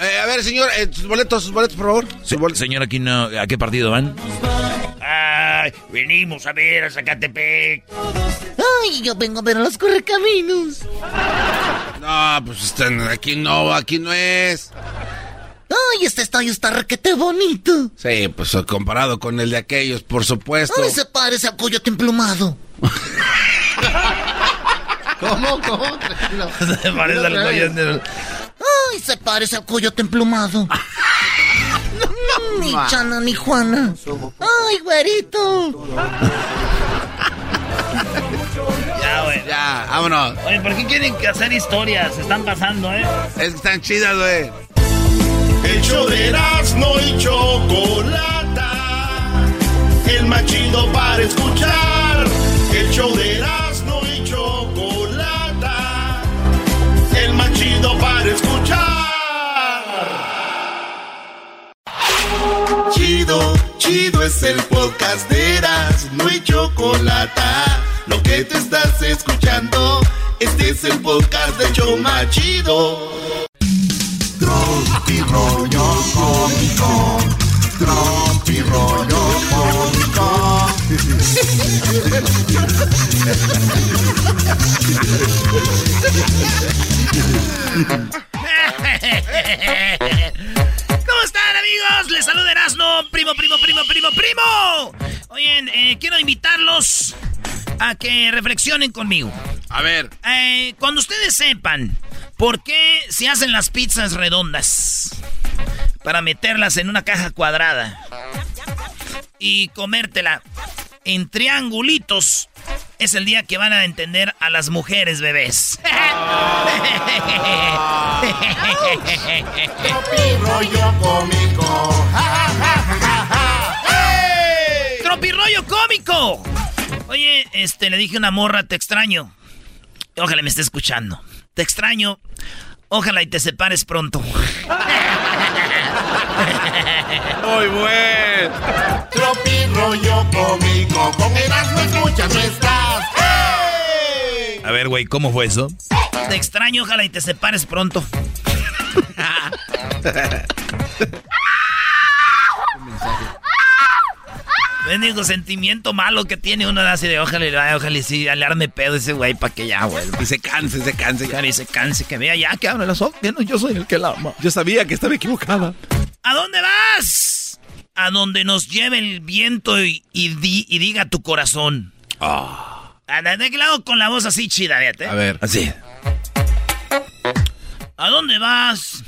Eh, a ver, señor, eh, sus boletos, sus boletos, por favor. Señor, aquí no, ¿a qué partido van? Ay, venimos a ver a Zacatepec. Ay, yo vengo a ver a los correcaminos. No, pues están, aquí no, aquí no es. Ay, este estadio está requete bonito. Sí, pues comparado con el de aquellos, por supuesto. Ay, se parece a coyote emplumado. ¿Cómo? ¿Cómo? Se parece al coyote. Ay, se parece al coyote emplumado. ni Chana ni Juana. Ay, güerito. Ya, güey. Ya, vámonos. Oye, ¿por qué quieren que hacer historias? Se están pasando, ¿eh? Es que están chidas, güey. El show de Erasmo y Chocolata. El más chido para escuchar. El show de Erasmo y Chocolata. El más chido para escuchar. Chido, chido es el podcast de Erasmo y Chocolata. Lo que te estás escuchando, este es el podcast de Choma Chido. Tropi rollo cómico. Tropi rollo. ¿Cómo están, amigos? Les saluda Erasmo, primo, primo, primo, primo, primo. Oye, eh, quiero invitarlos a que reflexionen conmigo. A ver. Eh, cuando ustedes sepan por qué se hacen las pizzas redondas para meterlas en una caja cuadrada y comértela en triangulitos, es el día que van a entender a las mujeres bebés. rollo cómico. ¡Tropirollo cómico! Oye, este, le dije a una morra, te extraño. Ojalá me esté escuchando. Te extraño. Ojalá y te separes pronto. Muy buen. Tropi rollo cómico. Con Erasmo escuchas, no estás. A ver, güey, ¿cómo fue eso? Te extraño, ojalá y te separes pronto. Bendigo sentimiento malo que tiene uno así de ojalá, ojalá y sí, alarme pedo ese güey para que ya vuelva. Y se canse, se canse. Ya, y se canse, que vea ya que abre los ojos. que no, Yo soy el que la ama. Yo sabía que estaba equivocada. ¿A dónde vas? A donde nos lleve el viento y, y di- y diga tu corazón. Ah, ¿De qué lado con la voz así chida, fíjate? A ver. Así. ¿A dónde vas?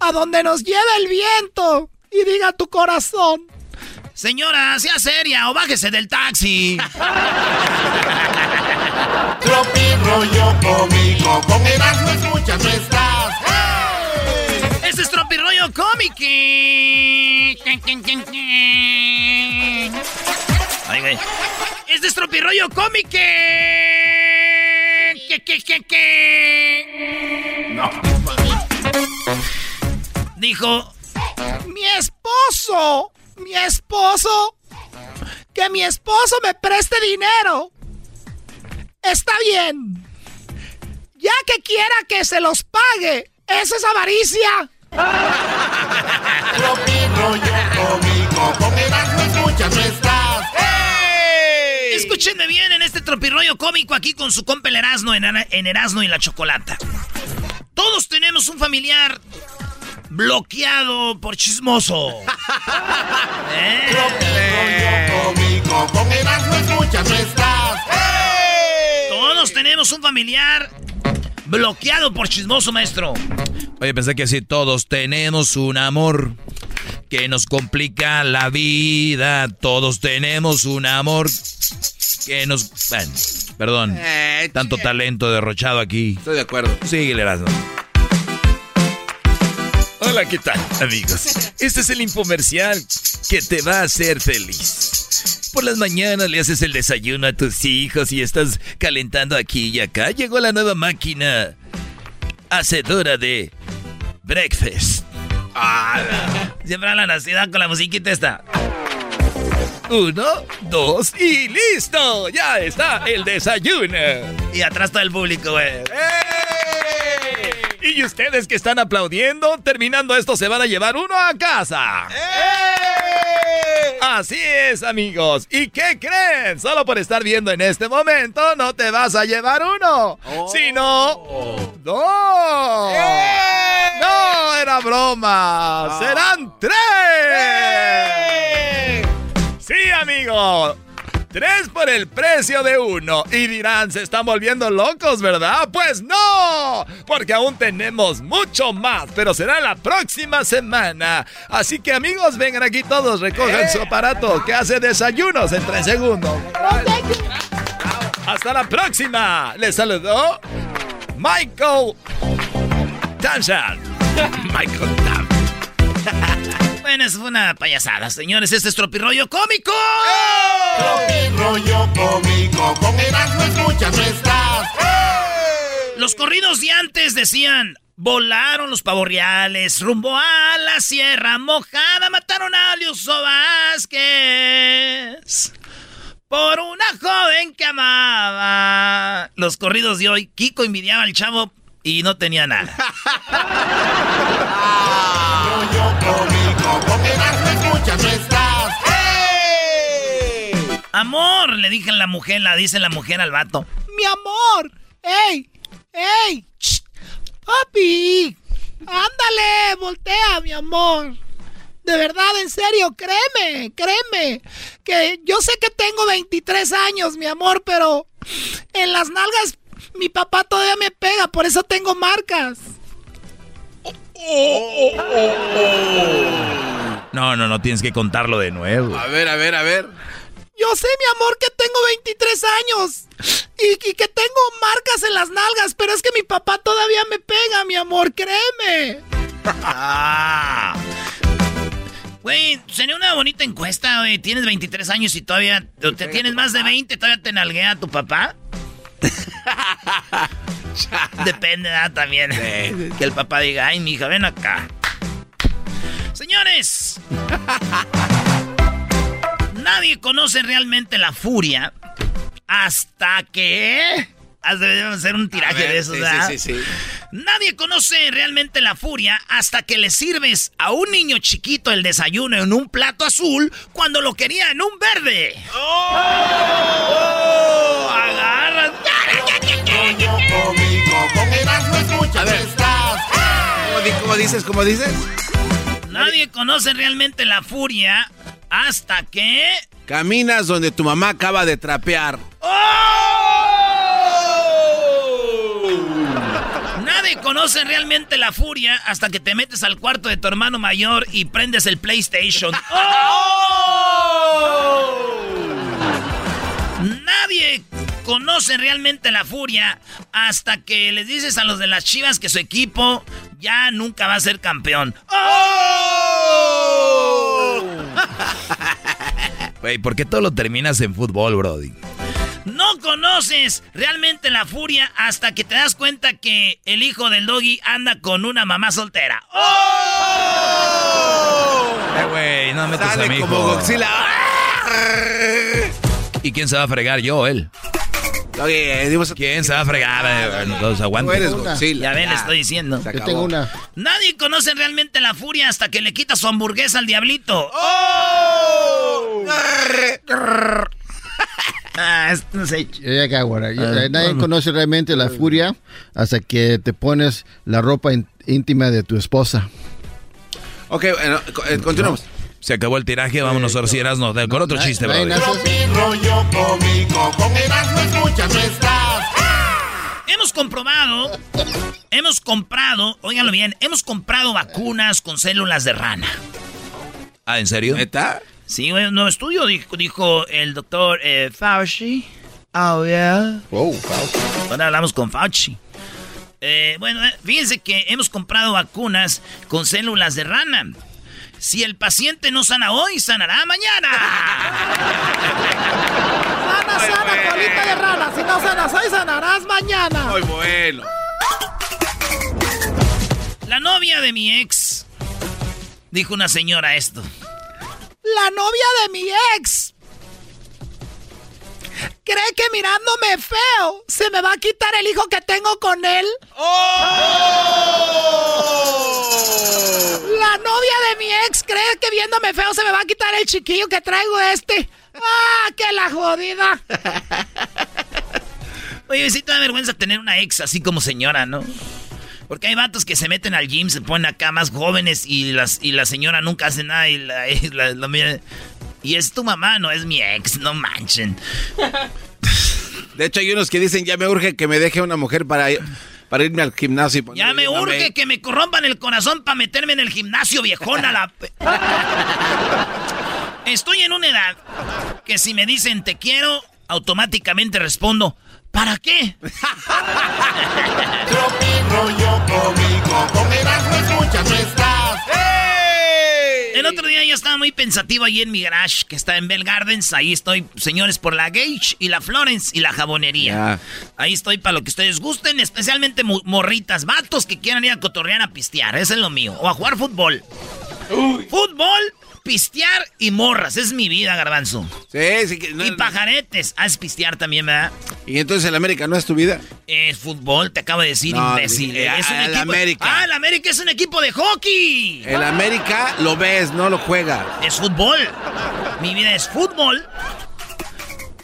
A donde nos lleve el viento y diga tu corazón. Señora, sea seria o bájese del taxi. Tropi rollo cómico. Con Erasmo escuchas, no Este es Tropirollo Cómic. Ay, güey. Este es Tropirollo Cómic. ¿Qué, qué, qué, qué? No. Dijo, mi esposo, mi esposo, que mi esposo me preste dinero. Está bien. Ya que quiera que se los pague, esa es avaricia. Tropi rollo cómico. Con Erasmo escuchas, no estás. Escúchenme bien en este tropirroyo cómico aquí con su compa el Erasno en, en Erasno y la Chocolata. Todos tenemos un familiar bloqueado por chismoso. ¿Eh? Tropi rollo cómico. Con Erasmo escuchas, no estás. Todos tenemos tenemos un familiar bloqueado por chismoso, maestro. Oye, pensé que así todos tenemos un amor que nos complica la vida. Todos tenemos un amor que nos... Bueno, perdón. Eh, tanto talento derrochado aquí. Estoy de acuerdo. Síguele, Erasmo. Hola, ¿qué tal, amigos? Este es el infomercial que te va a hacer feliz. Por las mañanas le haces el desayuno a tus hijos y estás calentando aquí y acá. Llegó la nueva máquina hacedora de breakfast. Siempre a la nacidad con la musiquita esta. Uno, dos y listo. Ya está el desayuno. Y atrás todo el público, güey. Y ustedes que están aplaudiendo, terminando esto se van a llevar uno a casa. Así es, amigos. ¿Y qué creen? Solo por estar viendo en este momento no te vas a llevar uno, sino dos. No, era broma. Serán tres. Sí, amigo. Tres por el precio de uno. Y dirán, se están volviendo locos, ¿verdad? Pues no, porque aún tenemos mucho más, pero será la próxima semana. Así que amigos, vengan aquí todos, recojan su aparato que hace desayunos en tres segundos. Hasta la próxima. Les saludó Michael Tanshan. Michael Tam. Bueno, fue una payasada, señores. Este es Tropirollo Cómico. Tropirollo Cómico. Con escuchas, no estás. Los corridos de antes decían... Volaron los pavorreales rumbo a la Sierra Mojada. Mataron a Liuso Vázquez por una joven que amaba. Los corridos de hoy, Kiko envidiaba al chavo y no tenía nada. Amor, le dije a la mujer, la dice la mujer al vato. Mi amor, ey, ey, papi, ándale, voltea, mi amor. De verdad, en serio, créeme, créeme. Que yo sé que tengo 23 años, mi amor, pero en las nalgas mi papá todavía me pega, por eso tengo marcas. No, no, no, tienes que contarlo de nuevo. A ver, a ver, a ver. Yo sé, mi amor, que tengo 23 años y, y, que tengo marcas en las nalgas, pero es que mi papá todavía me pega, mi amor, créeme. Güey, sería una bonita encuesta, güey. Tienes 23 años y todavía te tienes más de 20, todavía te nalguea tu papá. Depende, ¿verdad? También. Que el papá diga, ay, mi hija, ven acá. Señores, nadie conoce realmente la furia hasta que... Debemos hacer un tiraje ver, de eso, sí, sí, sí, sí. Nadie conoce realmente la furia hasta que le sirves a un niño chiquito el desayuno en un plato azul cuando lo quería en un verde. ¡Oh! Agarras. A ver. ¿Cómo, di- cómo dices? ¿Cómo dices? Nadie conoce realmente la furia hasta que. Caminas donde tu mamá acaba de trapear. Nadie conoce realmente la furia hasta que te metes al cuarto de tu hermano mayor y prendes el PlayStation. Nadie conoce realmente la furia hasta que les dices a los de las chivas que su equipo ya nunca va a ser campeón. Güey, ¿por qué todo lo terminas en fútbol, Brody? No conoces realmente la furia hasta que te das cuenta que el hijo del doggy anda con una mamá soltera. Eh, güey, no metas Sale a mi hijo. como Godzilla. ¿Y quién se va a fregar? Yo, él. Oye, dimos- ¿Quién se va a fregar? Eh, aguanta. Tú eres Godzilla. Ya ven, le estoy diciendo. Yo tengo una. Nadie conoce realmente la furia hasta que le quita su hamburguesa al diablito. Ah, es- no sé. Yo- Ah, Nadie conoce realmente la furia hasta que te pones la ropa íntima de tu esposa. Ok, eh, continuamos. Se acabó el tiraje, vámonos ahora sí, Erasmo, de- con otro chiste, nace- Rollo cómico, con Erasmo escuchas, no estás. comprobado, hemos comprado, óiganlo bien, hemos comprado vacunas con células de rana. Ah, ¿en serio? ¿Neta? Sí, un nuevo estudio, dijo, dijo el doctor eh, Fauci. Oh, yeah. Wow, Fauci. Ahora hablamos con Fauci. Eh, bueno, eh, fíjense que hemos comprado vacunas con células de rana. Si el paciente no sana hoy, sanará mañana. Sana, sana, colita de rana. Si no sanas hoy, sanarás mañana. Muy bueno. La novia de mi ex, dijo una señora esto. La novia de mi ex cree que mirándome feo se me va a quitar el hijo que tengo con él. La novia de mi ex cree que viéndome feo se me va a quitar el chiquillo que traigo este. ¡Ah, qué la jodida! Oye, sí te da vergüenza tener una ex así como señora, ¿no? Porque hay vatos que se meten al gym, se ponen acá más jóvenes y, las, y la señora nunca hace nada y la, y la- la y es tu mamá, no es mi ex, no manchen. De hecho, hay unos que dicen, ya me urge que me deje una mujer para, para irme al gimnasio. y ponerme Ya me urge que me corrompan el corazón para meterme en el gimnasio, viejona. La... Estoy en una edad que si me dicen te quiero, automáticamente respondo, ¿para qué? rollo cómico, con Erasmo escuchas no estás. El otro día yo estaba muy pensativo ahí en mi garage, que está en Bell Gardens. Ahí estoy, señores, por la Gage y la Florence y la jabonería. Ahí estoy para lo que ustedes gusten, especialmente morritas, vatos que quieran ir a cotorrear a pistear. Eso es lo mío. O a jugar fútbol. Fútbol, pistear y morras. Es mi vida, garbanzo. Sí, sí. Que, no- Y pajaretes. Haz pistear también, ¿verdad? ¿Y entonces el América no es tu vida? Es fútbol, te acabo de decir, No, imbécil. eh, es un equipo. América. Ah, el América es un equipo de hockey. El América lo ves, no lo juega. Es fútbol. Mi vida es fútbol.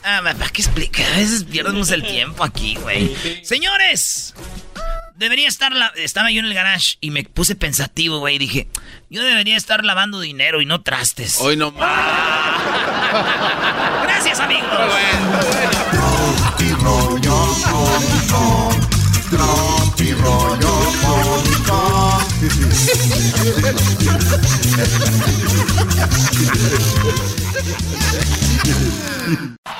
Ah, ¿para qué explicar? A veces pierdemos el tiempo aquí, güey. Señores, debería estar... La... Estaba yo en el garage y me puse pensativo, güey. Dije, yo debería estar lavando dinero y no trastes. Hoy no Gracias, amigos.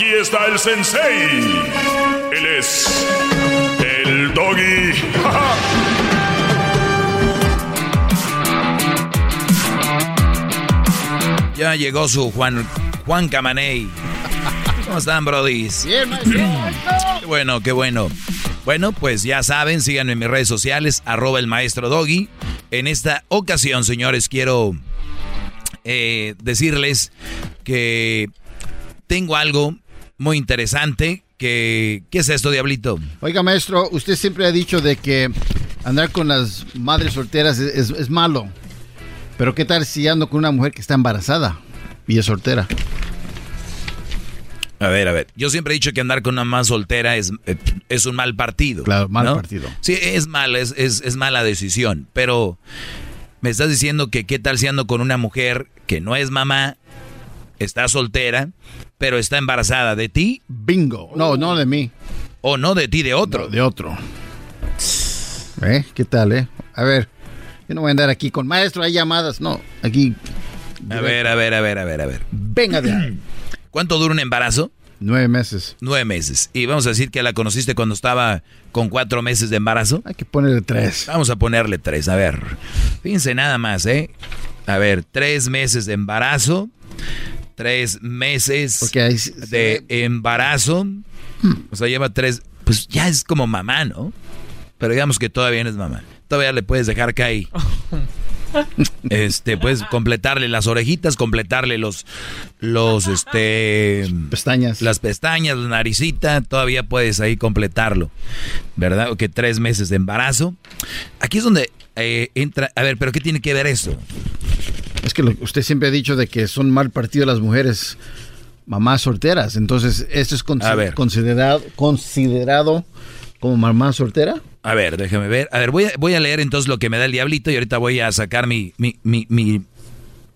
Aquí está el sensei. Él es el doggy. Ya llegó su Juan, Juan Camaney. ¿Cómo están, brodis? Bien, maestro. Qué bueno, qué bueno. Bueno, pues ya saben, síganme en mis redes sociales, arroba el maestro Doggy. En esta ocasión, señores, quiero eh, decirles que tengo algo muy interesante. Que, ¿Qué es esto, Diablito? Oiga, maestro, usted siempre ha dicho de que andar con las madres solteras es, es- es malo. Pero ¿qué tal si ando con una mujer que está embarazada y es soltera? A ver, a ver. Yo siempre he dicho que andar con una más soltera es, eh, es un mal partido. Claro, mal ¿no? partido. Sí, es mal, es, es, es mala decisión. Pero me estás diciendo que qué tal si ando con una mujer que no es mamá, está soltera, pero está embarazada de ti. Bingo. No, no de mí. O no de ti, de otro. de otro. ¿Eh? ¿Qué tal, eh? A ver, yo no voy a andar aquí con maestro, hay llamadas. No, aquí. A ver, a ver, a ver, a ver, a ver. Venga de ahí. ¿Cuánto dura un embarazo? Nueve meses. Nueve meses. Y vamos a decir que la conociste cuando estaba con cuatro meses de embarazo. Hay que ponerle tres. Vamos a ponerle tres. A ver, fíjense nada más, ¿eh? A ver, tres meses de embarazo. Tres meses de embarazo. O sea, lleva tres. Pues ya es como mamá, ¿no? Pero digamos que todavía no es mamá. Todavía le puedes dejar caer. Este, puedes completarle las orejitas, completarle los, los, este... Pestañas. Las pestañas, la naricita, todavía puedes ahí completarlo. ¿Verdad? O que tres meses de embarazo. Aquí es donde eh, entra... A ver, pero ¿qué tiene que ver esto? Es que lo- usted siempre ha dicho de que son mal partido las mujeres mamás solteras. Entonces, ¿esto es consi- considerado, considerado como mamá soltera? A ver, déjame ver. A ver, voy a, voy a leer entonces lo que me da el diablito y ahorita voy a sacar mi, mi, mi, mi,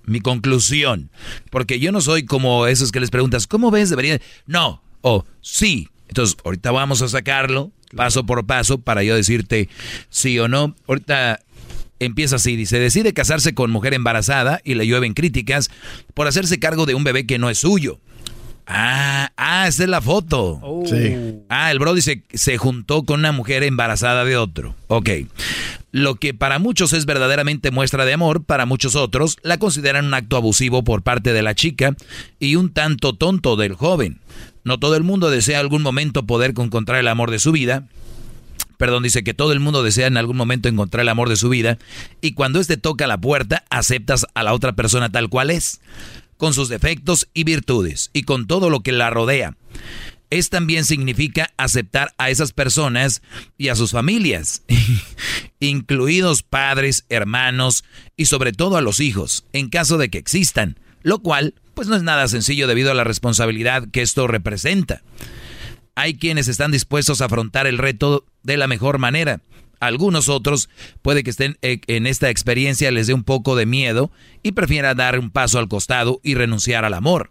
mi conclusión. Porque yo no soy como esos que les preguntas, ¿cómo ves? Debería. No, o sí. Entonces, ahorita vamos a sacarlo paso por paso para yo decirte sí o no. Ahorita empieza así, dice, decide casarse con mujer embarazada y le llueven críticas por hacerse cargo de un bebé que no es suyo. Ah, ah, esa es la foto. Sí. Ah, el Brody se, se juntó con una mujer embarazada de otro. Ok. Lo que para muchos es verdaderamente muestra de amor, para muchos otros la consideran un acto abusivo por parte de la chica y un tanto tonto del joven. No todo el mundo desea algún momento poder encontrar el amor de su vida. Perdón, dice que todo el mundo desea en algún momento encontrar el amor de su vida y cuando éste toca la puerta aceptas a la otra persona tal cual es, con sus defectos y virtudes y con todo lo que la rodea. Es también significa aceptar a esas personas y a sus familias, incluidos padres, hermanos y sobre todo a los hijos, en caso de que existan, lo cual pues no es nada sencillo debido a la responsabilidad que esto representa. Hay quienes están dispuestos a afrontar el reto de la mejor manera. Algunos otros puede que estén eh, en esta experiencia les dé un poco de miedo y prefiera dar un paso al costado y renunciar al amor.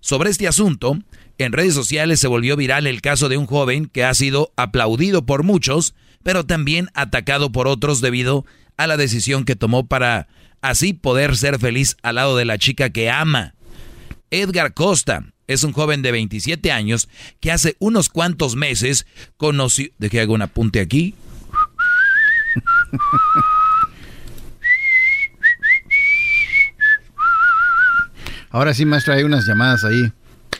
Sobre este asunto, en redes sociales se volvió viral el caso de un joven que ha sido aplaudido por muchos, pero también atacado por otros debido a la decisión que tomó para así poder ser feliz al lado de la chica que ama. Edgar Costa es un joven de 27 años que hace unos cuantos meses conoció... ¿De que hago un apunte aquí? Ahora sí, maestro, hay unas llamadas ahí.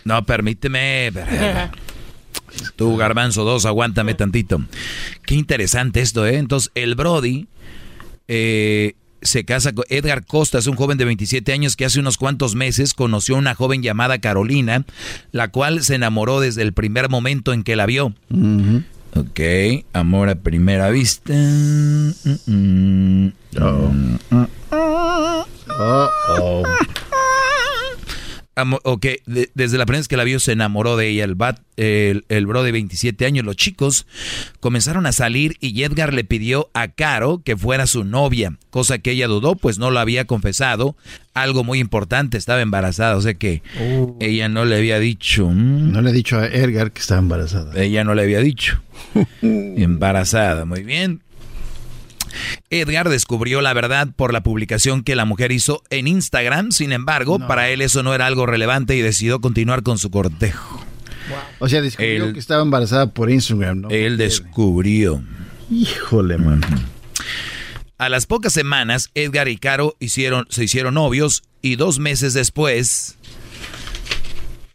No, permíteme. Tú, Garbanzo 2, aguántame tantito. Qué interesante esto, ¿eh? Entonces, el Brody eh, se casa con Edgar Costa, es un joven de 27 años que hace unos cuantos meses conoció a una joven llamada Carolina, la cual se enamoró desde el primer momento en que la vio. Ok, amor a primera vista. Mm, mm. Amo- ok, de- desde la primera vez que la vio se enamoró de ella. El, bat, el, el bro de 27 años, los chicos comenzaron a salir y Edgar le pidió a Caro que fuera su novia, cosa que ella dudó, pues no lo había confesado. Algo muy importante, estaba embarazada, o sea que ella no le había dicho. mm. No le he dicho a Edgar que estaba embarazada. Ella no le había dicho. Embarazada, muy bien. Edgar descubrió la verdad por la publicación que la mujer hizo en Instagram, sin embargo, para él eso no era algo relevante y decidió continuar con su cortejo. O sea, descubrió Él- que estaba embarazada por Instagram, ¿no? Él descubrió. Híjole, man. A las pocas semanas, Edgar y Caro hicieron, se hicieron novios y dos meses después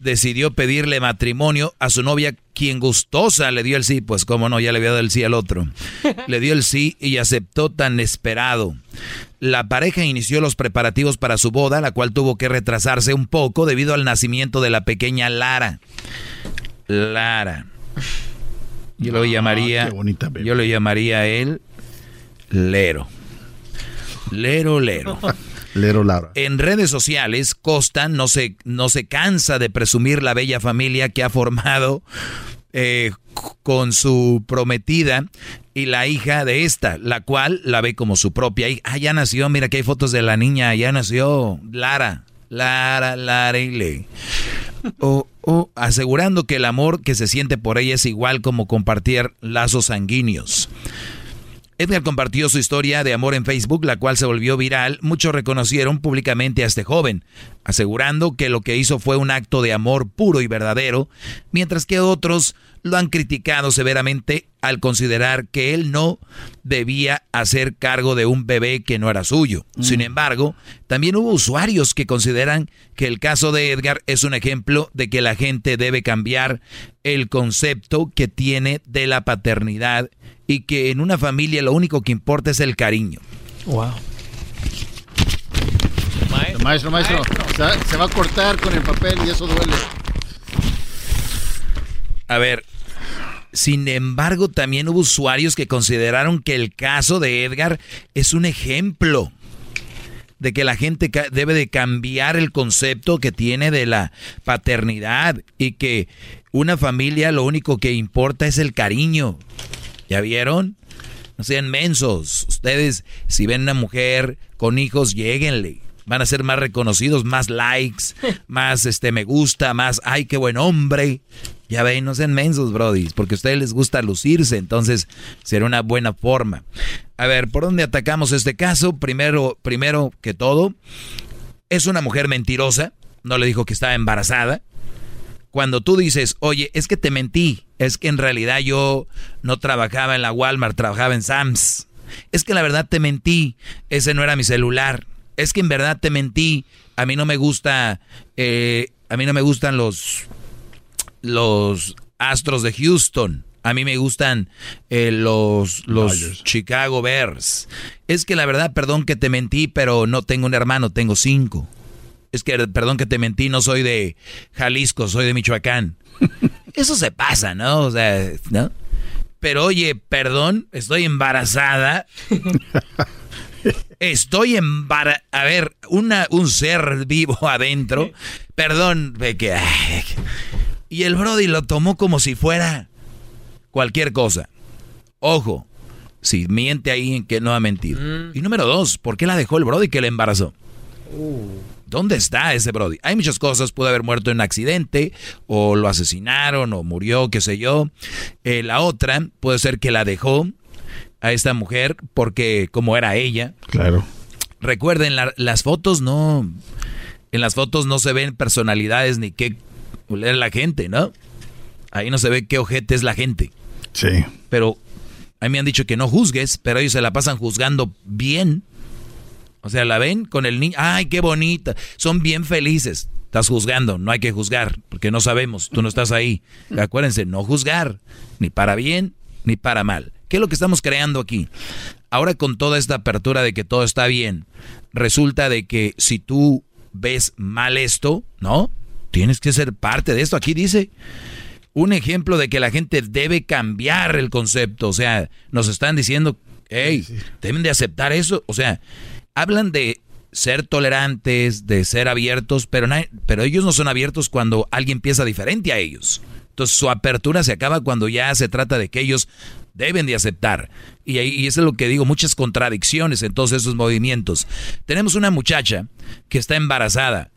decidió pedirle matrimonio a su novia, quien gustosa le dio el sí, pues cómo no, ya le había dado el sí al otro. Le dio el sí y aceptó tan esperado. La pareja inició los preparativos para su boda, la cual tuvo que retrasarse un poco debido al nacimiento de la pequeña Lara. Lara. Yo lo llamaría, yo lo llamaría a él Lero. Lero, Lero. Lero Lara. En redes sociales, Costa no se, no se cansa de presumir la bella familia que ha formado eh, con su prometida y la hija de esta, la cual la ve como su propia hija. Ah, ya nació, mira que hay fotos de la niña, ya nació Lara. Lara, Lara y Le. O- o asegurando que el amor que se siente por ella es igual como compartir lazos sanguíneos. Edgar compartió su historia de amor en Facebook, la cual se volvió viral. Muchos reconocieron públicamente a este joven, asegurando que lo que hizo fue un acto de amor puro y verdadero, mientras que otros lo han criticado severamente al considerar que él no debía hacer cargo de un bebé que no era suyo. Sin embargo, también hubo usuarios que consideran que el caso de Edgar es un ejemplo de que la gente debe cambiar el concepto que tiene de la paternidad y que en una familia lo único que importa es el cariño. Wow. Maestro, maestro, se- se va a cortar con el papel y eso duele. A ver, sin embargo, también hubo usuarios que consideraron que el caso de Edgar es un ejemplo de que la gente debe de cambiar el concepto que tiene de la paternidad y que una familia lo único que importa es el cariño. ¿Ya vieron? No sean mensos. Ustedes, si ven una mujer con hijos, lléguenle. Van a ser más reconocidos, más likes, más este me gusta, más ay, qué buen hombre. Ya ven, no sean mensos, Brody, porque a ustedes les gusta lucirse, entonces será una buena forma. A ver, ¿por dónde atacamos este caso? Primero, primero que todo, es una mujer mentirosa, no le dijo que estaba embarazada. Cuando tú dices, oye, es que te mentí, es que en realidad yo no trabajaba en la Walmart, trabajaba en Sam's. Es que la verdad te mentí, ese no era mi celular. Es que en verdad te mentí, a mí no me gusta, eh, a mí no me gustan los, los Astros de Houston. A mí me gustan eh, los, los Chicago Bears. Es que la verdad, perdón que te mentí, pero no tengo un hermano, tengo cinco. Es que, perdón que te mentí, no soy de Jalisco, soy de Michoacán. Eso se pasa, ¿no? O sea, ¿no? Pero oye, perdón, estoy embarazada. Estoy embarazada. A ver, una, un ser vivo adentro. Perdón, de que... ay, y el Brody lo tomó como si fuera cualquier cosa. Ojo, si miente ahí en que no va a mentir. Y número dos, ¿por qué la dejó el Brody que le embarazó? ¿Dónde está ese Brody? Hay muchas cosas, pudo haber muerto en un accidente, o lo asesinaron, o murió, qué sé yo. Eh, la otra puede ser que la dejó a esta mujer porque como era ella. Claro. Recuerden, la- las fotos no... En las fotos no se ven personalidades ni qué es la gente, ¿no? Ahí no se ve qué ojete es la gente. Sí. Pero a mí me han dicho que no juzgues, pero ellos se la pasan juzgando bien. O sea, la ven con el niño. ¡Ay, qué bonita! Son bien felices. Estás juzgando, no hay que juzgar, porque no sabemos, tú no estás ahí. Acuérdense, no juzgar, ni para bien, ni para mal. ¿Qué es lo que estamos creando aquí? Ahora con toda esta apertura de que todo está bien, resulta de que si tú ves mal esto, ¿no? Tienes que ser parte de esto. Aquí dice, un ejemplo de que la gente debe cambiar el concepto. O sea, nos están diciendo, hey, deben de aceptar eso. O sea, hablan de ser tolerantes, de ser abiertos, pero, pero ellos no son abiertos cuando alguien piensa diferente a ellos. Entonces su apertura se acaba cuando ya se trata de que ellos deben de aceptar. Y, ahí, y eso es lo que digo, muchas contradicciones en todos esos movimientos. Tenemos una muchacha que está embarazada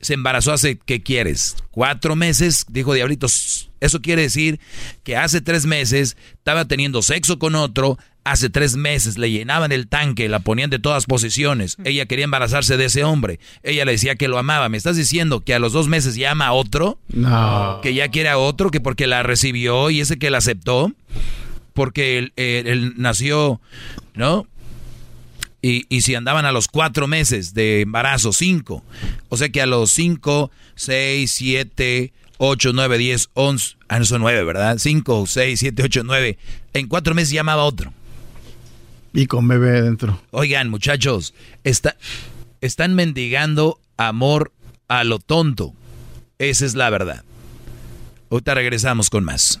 se embarazó hace, ¿qué quieres? Cuatro meses, dijo Diablitos. Eso quiere decir que hace tres meses estaba teniendo sexo con otro, hace tres meses le llenaban el tanque, la ponían de todas posiciones. Ella quería embarazarse de ese hombre. Ella le decía que lo amaba. ¿Me estás diciendo que a los dos meses ya ama a otro? No. Que ya quiere a otro, que porque la recibió y ese que la aceptó, porque él, él- él nació, ¿no? Y, y si andaban a los cuatro meses de embarazo, cinco. O sea que a los cinco, seis, siete, ocho, nueve, diez, once. Ah, no son nueve, ¿verdad? Cinco, seis, siete, ocho, nueve. En cuatro meses llamaba otro. Y con bebé dentro. Oigan, muchachos, está, están mendigando amor a lo tonto. Esa es la verdad. Ahorita regresamos con más.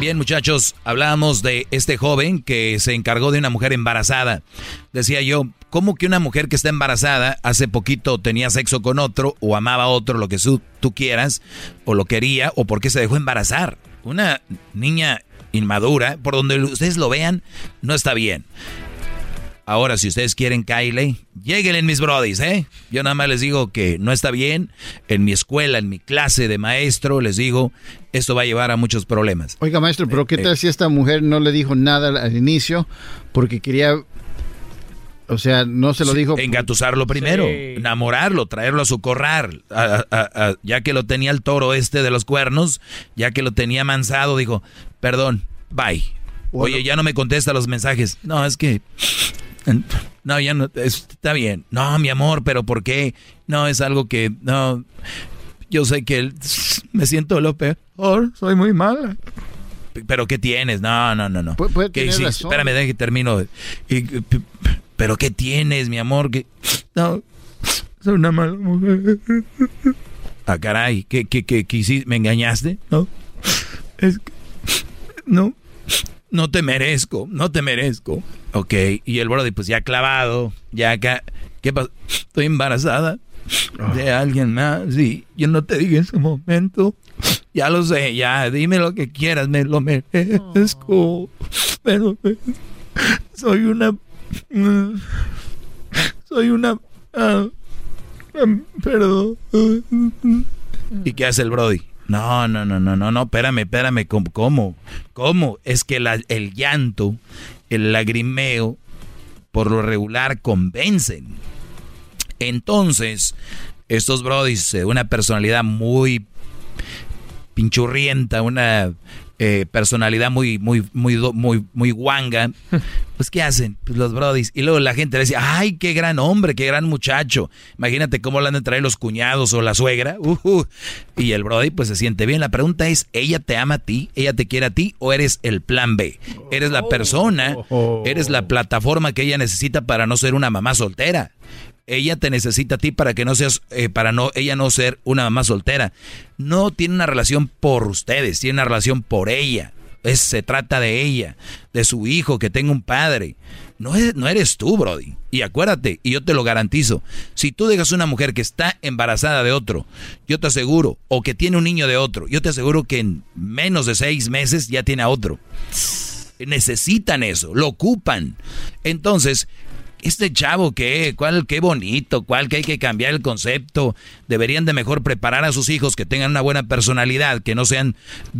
Bien, muchachos, hablábamos de este joven que se encargó de una mujer embarazada. Decía yo, ¿cómo que una mujer que está embarazada hace poquito tenía sexo con otro o amaba a otro, lo que tú quieras, o lo quería, o por qué se dejó embarazar? Una niña inmadura, por donde ustedes lo vean, no está bien. Ahora, si ustedes quieren Kylie, lleguen en mis brodis, ¿eh? Yo nada más les digo que no está bien. En mi escuela, en mi clase de maestro, les digo, esto va a llevar a muchos problemas. Oiga, maestro, pero ¿qué Eh, tal si esta mujer no le dijo nada al, inicio porque quería... O sea, no se lo dijo... Engatusarlo primero, enamorarlo, traerlo a su corral. A- a- a- ya que lo tenía el toro este de los cuernos, ya que lo tenía mansado, dijo, perdón, bye. Oye, ya no me contesta los mensajes. No, es que... No, ya no, es- está bien. No, mi amor, pero ¿por qué? No, es algo que, no, yo sé que me siento lo peor, soy muy mala. ¿Pero qué tienes? No, no, no, no. puede ¿Qué tener razón. Espérame, deja que termino. ¿Pero qué tienes, mi amor? ¿Qué? No, soy una mala mujer. Ah, caray, ¿qué, qué, qué, qué hiciste? ¿Me engañaste? No, es que... No, no te merezco, no te merezco. Ok, y el brody pues ya clavado, ya acá... ¿Qué pasa? Estoy embarazada de alguien más y yo no te dije en ese momento. Ya lo sé, ya, dime lo que quieras, me lo merezco. Pero eh, soy una... mm, Soy una... ah, perdón. ¿Y qué hace el Brody? No, no, no, no, no, no, espérame, espérame, ¿cómo? ¿Cómo? Es que el llanto, el lagrimeo, por lo regular convencen. Entonces, estos brodis, eh, una personalidad muy pinchurrienta, una eh, personalidad muy, muy, muy, muy, muy guanga, pues ¿qué hacen? Pues los brodis. Y luego la gente le dice, ay, qué gran hombre, qué gran muchacho. Imagínate cómo le han de traer los cuñados o la suegra. Ujú. Y el brody pues se siente bien. La pregunta es, ¿ella te ama a ti? ¿Ella te quiere a ti? ¿O eres el plan B? ¿Eres la persona? ¿Eres la plataforma que ella necesita para no ser una mamá soltera? Ella te necesita a ti para que no seas, eh, para no, ella no ser una mamá soltera. No tiene una relación por ustedes, tiene una relación por ella. Es, se trata de ella, de su hijo, que tenga un padre. No, es- no eres tú, Brody. Y acuérdate, y yo te lo garantizo, si tú dejas una mujer que está embarazada de otro, yo te aseguro, o que tiene un niño de otro, yo te aseguro que en menos de seis meses ya tiene a otro. Necesitan eso, lo ocupan. Entonces, este chavo que, cuál, qué bonito, cuál que hay que cambiar el concepto. Deberían de mejor preparar a sus hijos que tengan una buena personalidad, que no sean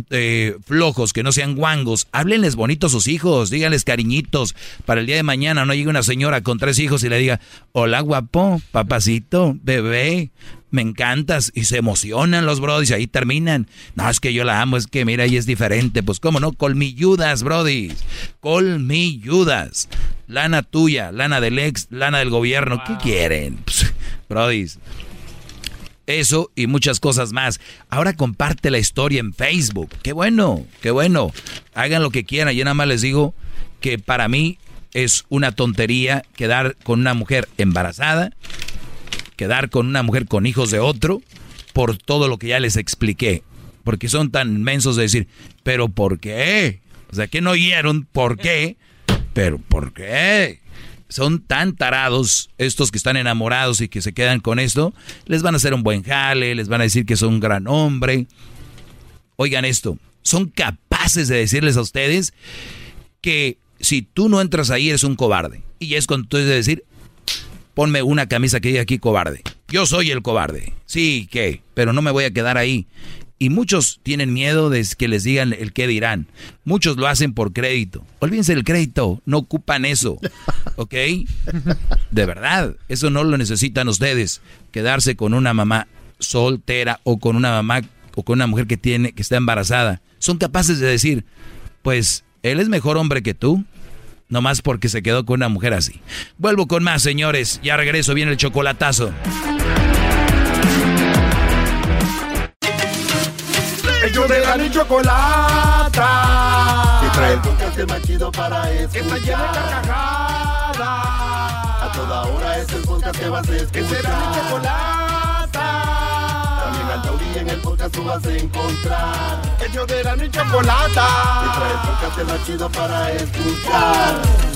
eh, flojos, que no sean guangos. Háblenles bonito a sus hijos, díganles cariñitos. Para el día de mañana no llegue una señora con tres hijos y le diga, hola guapo, papacito, bebé, me encantas. Y se emocionan los brodis y ahí terminan. No, es que yo la amo, es que mira, ella es diferente. Pues cómo no, colmilludas, brodis. Colmilludas. Lana tuya, lana del ex, lana del gobierno. ¿Qué quieren? Pues, brodis. Eso y muchas cosas más. Ahora comparte la historia en Facebook. Qué bueno, qué bueno. Hagan lo que quieran. Yo nada más les digo que para mí es una tontería quedar con una mujer embarazada, quedar con una mujer con hijos de otro, por todo lo que ya les expliqué. Porque son tan mensos de decir, pero ¿por qué? O sea, que no oyeron por qué, pero ¿por qué? Son tan tarados estos que están enamorados y que se quedan con esto, les van a hacer un buen jale, les van a decir que son un gran hombre. Oigan esto, son capaces de decirles a ustedes que si tú no entras ahí eres un cobarde. Y es cuando tú debes decir, ponme una camisa que diga aquí cobarde. Yo soy el cobarde. Sí, ¿qué? Pero no me voy a quedar ahí. Y muchos tienen miedo de que les digan el qué dirán. Muchos lo hacen por crédito. Olvídense del crédito, no ocupan eso. ¿Ok? De verdad, eso no lo necesitan ustedes. Quedarse con una mamá soltera o con una mamá o con una mujer que tiene que está embarazada. Son capaces de decir, pues él es mejor hombre que tú. No más porque se quedó con una mujer así. Vuelvo con más, señores. Ya regreso, viene el chocolatazo. Ellos de la ni chocolata. Que trae el podcast más chido para escuchar. Que está llena de carcajadas. A toda hora es el podcast que vas a escuchar. Que será mi chocolata. Taurí en el podcast tú vas a encontrar. Ellos de la ni chocolata. Que trae el podcast más chido para escuchar.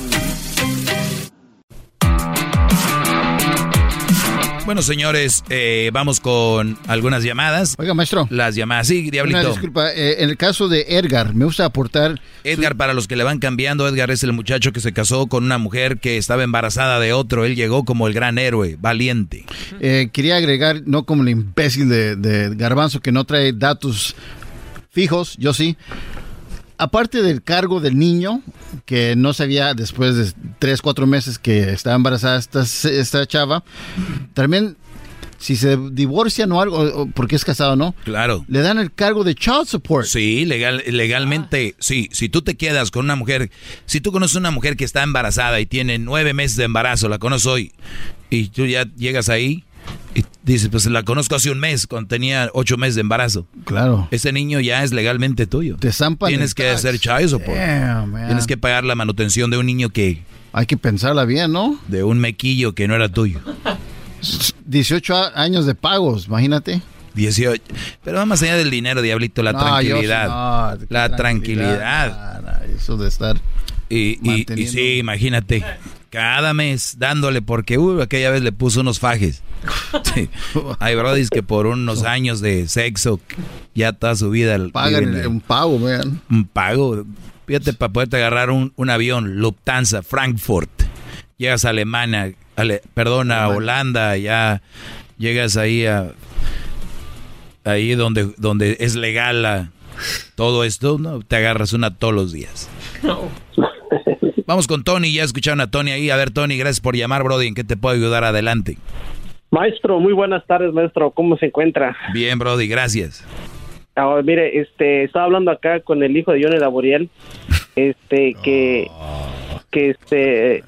Bueno, señores, eh, vamos con algunas llamadas. Oiga, maestro. Las llamadas, sí, Diablito. Una disculpa, eh, en el caso de Edgar, me gusta aportar... Edgar, para los que le van cambiando, Edgar es el muchacho que se casó con una mujer que estaba embarazada de otro. Él llegó como el gran héroe, valiente. Eh, quería agregar, no como el imbécil de, de Garbanzo que no trae datos fijos, yo sí. Aparte del cargo del niño, que no sabía después de tres, cuatro meses que estaba embarazada esta, esta chava, también si se divorcian o algo, porque es casado, ¿no? Claro. Le dan el cargo de child support. Sí, legal, legalmente, sí. Si tú te quedas con una mujer, si tú conoces una mujer que está embarazada y tiene nueve meses de embarazo, la conoces hoy, y tú ya llegas ahí, y dices, pues la conozco hace un mes, cuando tenía ocho meses de embarazo. Claro. Ese niño ya es legalmente tuyo. Te zampan Tienes que tax. hacer child support. Damn. Tienes que pagar la manutención de un niño que... Hay que pensarla bien, ¿no? De un mequillo que no era tuyo. 18 a- años de pagos, imagínate. 18. Pero va más allá del dinero, diablito, la No, tranquilidad. yo no, la tranquilidad. Eso de estar... Y, y- sí, imagínate, cada mes dándole, porque uy, aquella vez le puso unos fajes. Sí. Hay brodis que por unos años de sexo ya toda su vida Pagan el- un pago, man. un pago. Fíjate, para poderte agarrar un, un avión, Lufthansa, Frankfurt. Llegas a Alemania, ale- perdón, a Holanda, ya llegas ahí a ahí donde, donde es legal la- todo esto, ¿no? Te agarras una todos los días. Vamos con Tony, ya escucharon a Tony ahí. A ver, Tony, gracias por llamar, Brody. ¿En qué te puedo ayudar? Adelante. Maestro, muy buenas tardes, maestro. ¿Cómo se encuentra? Bien, Brody, gracias. Ah, mire, este, estaba hablando acá con el hijo de Johnny Laboriel, este, que, que este,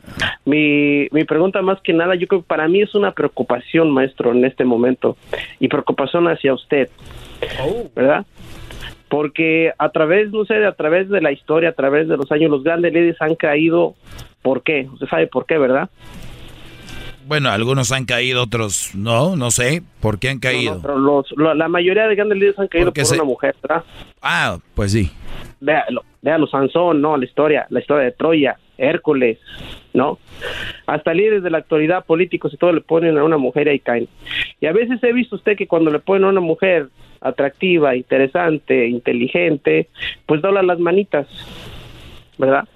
mi, mi pregunta más que nada, yo creo que para mí es una preocupación, maestro, en este momento, y preocupación hacia usted, ¿verdad? Porque a través, no sé, a través de la historia, a través de los años, los grandes líderes han caído, ¿por qué? Usted sabe por qué, ¿verdad? Bueno, algunos han caído, otros no, no sé. ¿Por qué han caído? No, no, pero los, lo- la mayoría de grandes líderes han caído Porque por se- una mujer, ¿verdad? Ah, pues sí. Véalo, véalo, Sansón, no, la historia, la historia de Troya, Hércules, ¿no? Hasta líderes de la actualidad, políticos y todo le ponen a una mujer y ahí caen. Y a veces he visto usted que cuando le ponen a una mujer atractiva, interesante, inteligente, pues dobla las manitas, ¿verdad?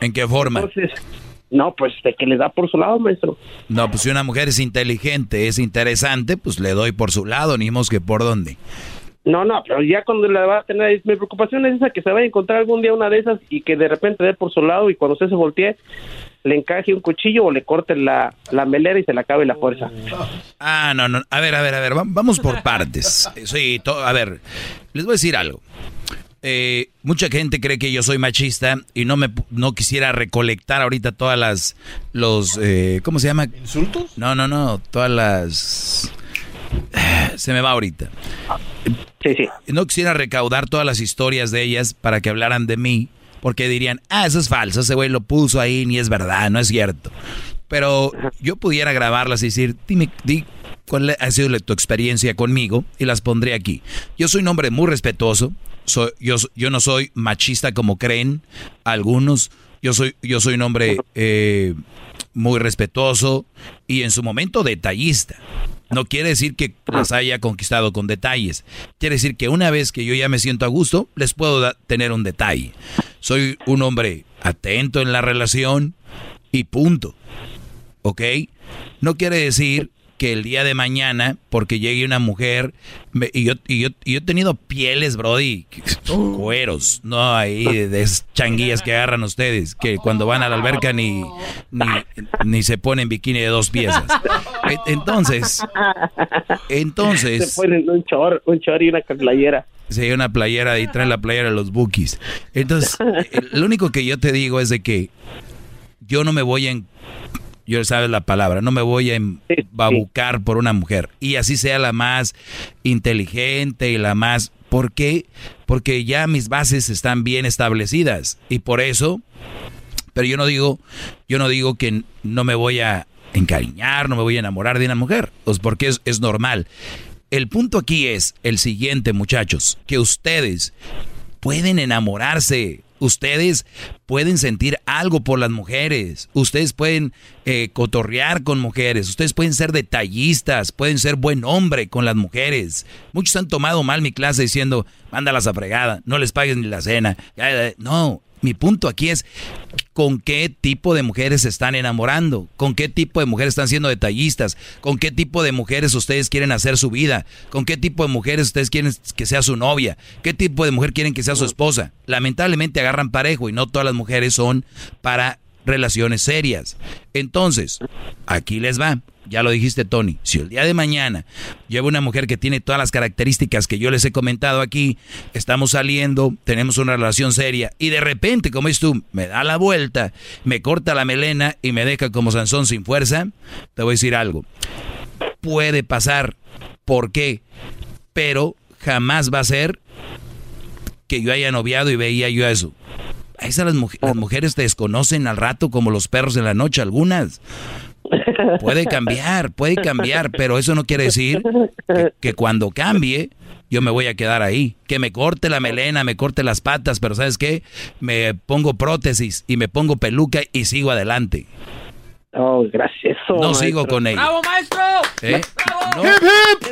¿En qué forma? Entonces, no, pues de que le da por su lado, maestro. No, pues si una mujer es inteligente, es interesante, pues le doy por su lado, ni mos que por dónde. No, no, pero ya cuando la va a tener, mi preocupación es esa que se vaya a encontrar algún día una de esas y que de repente dé por su lado y cuando usted se voltee le encaje un cuchillo o le corte la, la melera y se le acabe la fuerza. Ah, no, no. A ver, a ver, a ver, va- vamos por partes. Sí, to- a ver, les voy a decir algo. Eh, mucha gente cree que yo soy machista y no me no quisiera recolectar ahorita todas las los eh, ¿cómo se llama? ¿Insultos? No, no, no, todas las se me va ahorita. Sí, sí. No quisiera recaudar todas las historias de ellas para que hablaran de mí, porque dirían, ah, eso es falso, ese güey lo puso ahí, ni es verdad, no es cierto. Pero yo pudiera grabarlas y decir, dime, di cuál ha sido tu experiencia conmigo y las pondré aquí. Yo soy un hombre muy respetuoso, soy, yo, yo no soy machista como creen algunos, yo soy, yo soy un hombre eh, muy respetuoso y en su momento detallista. No quiere decir que las haya conquistado con detalles. Quiere decir que una vez que yo ya me siento a gusto, les puedo tener un detalle. Soy un hombre atento en la relación y punto. ¿Ok? No quiere decir que el día de mañana, porque llegue una mujer, y, yo, y, yo, y yo he tenido pieles, Brody, cueros, no ahí de, esas changuillas que agarran ustedes, que cuando van a la alberca ni, ni, ni se ponen bikini de dos piezas. E, entonces, entonces... Se ponen un chor, un chor y una playera. Sí, una playera y traen la playera de los bookies. Entonces, lo único que yo te digo es de que yo no me voy en yo sabes la palabra, no me voy a babucar por una mujer. Y así sea la más inteligente y la más... ¿Por qué? Porque ya mis bases están bien establecidas. Y por eso, pero yo no digo, yo no digo que no me voy a encariñar, no me voy a enamorar de una mujer, pues porque es, es normal. El punto aquí es el siguiente, muchachos, que ustedes pueden enamorarse Ustedes pueden sentir algo por las mujeres. Ustedes pueden eh, cotorrear con mujeres. Ustedes pueden ser detallistas. Pueden ser buen hombre con las mujeres. Muchos han tomado mal mi clase diciendo, mándalas a fregada, no les pagues ni la cena. No, mi punto aquí es con qué tipo de mujeres se están enamorando, con qué tipo de mujeres están siendo detallistas, con qué tipo de mujeres ustedes quieren hacer su vida, con qué tipo de mujeres ustedes quieren que sea su novia, qué tipo de mujer quieren que sea su esposa. Lamentablemente agarran parejo y no todas las mujeres son para relaciones serias. Entonces, aquí les va. Ya lo dijiste, Tony. Si el día de mañana llevo una mujer que tiene todas las características que yo les he comentado aquí, estamos saliendo, tenemos una relación seria, y de repente, como es tú, me da la vuelta, me corta la melena y me deja como Sansón sin fuerza, te voy a decir algo. Puede pasar. ¿Por qué? Pero jamás va a ser que yo haya noviado y veía yo eso. Esas las, las mujeres te desconocen al rato como los perros en la noche, algunas. Puede cambiar, puede cambiar, pero eso no quiere decir que, cuando cambie yo me voy a quedar ahí. Que me corte la melena, me corte las patas, pero ¿sabes qué? Me pongo prótesis y me pongo peluca y sigo adelante. Oh, gracias. no sigo con ella. ¡Bravo, maestro! ¿Eh? ¡Bravo! ¡Hip, hip!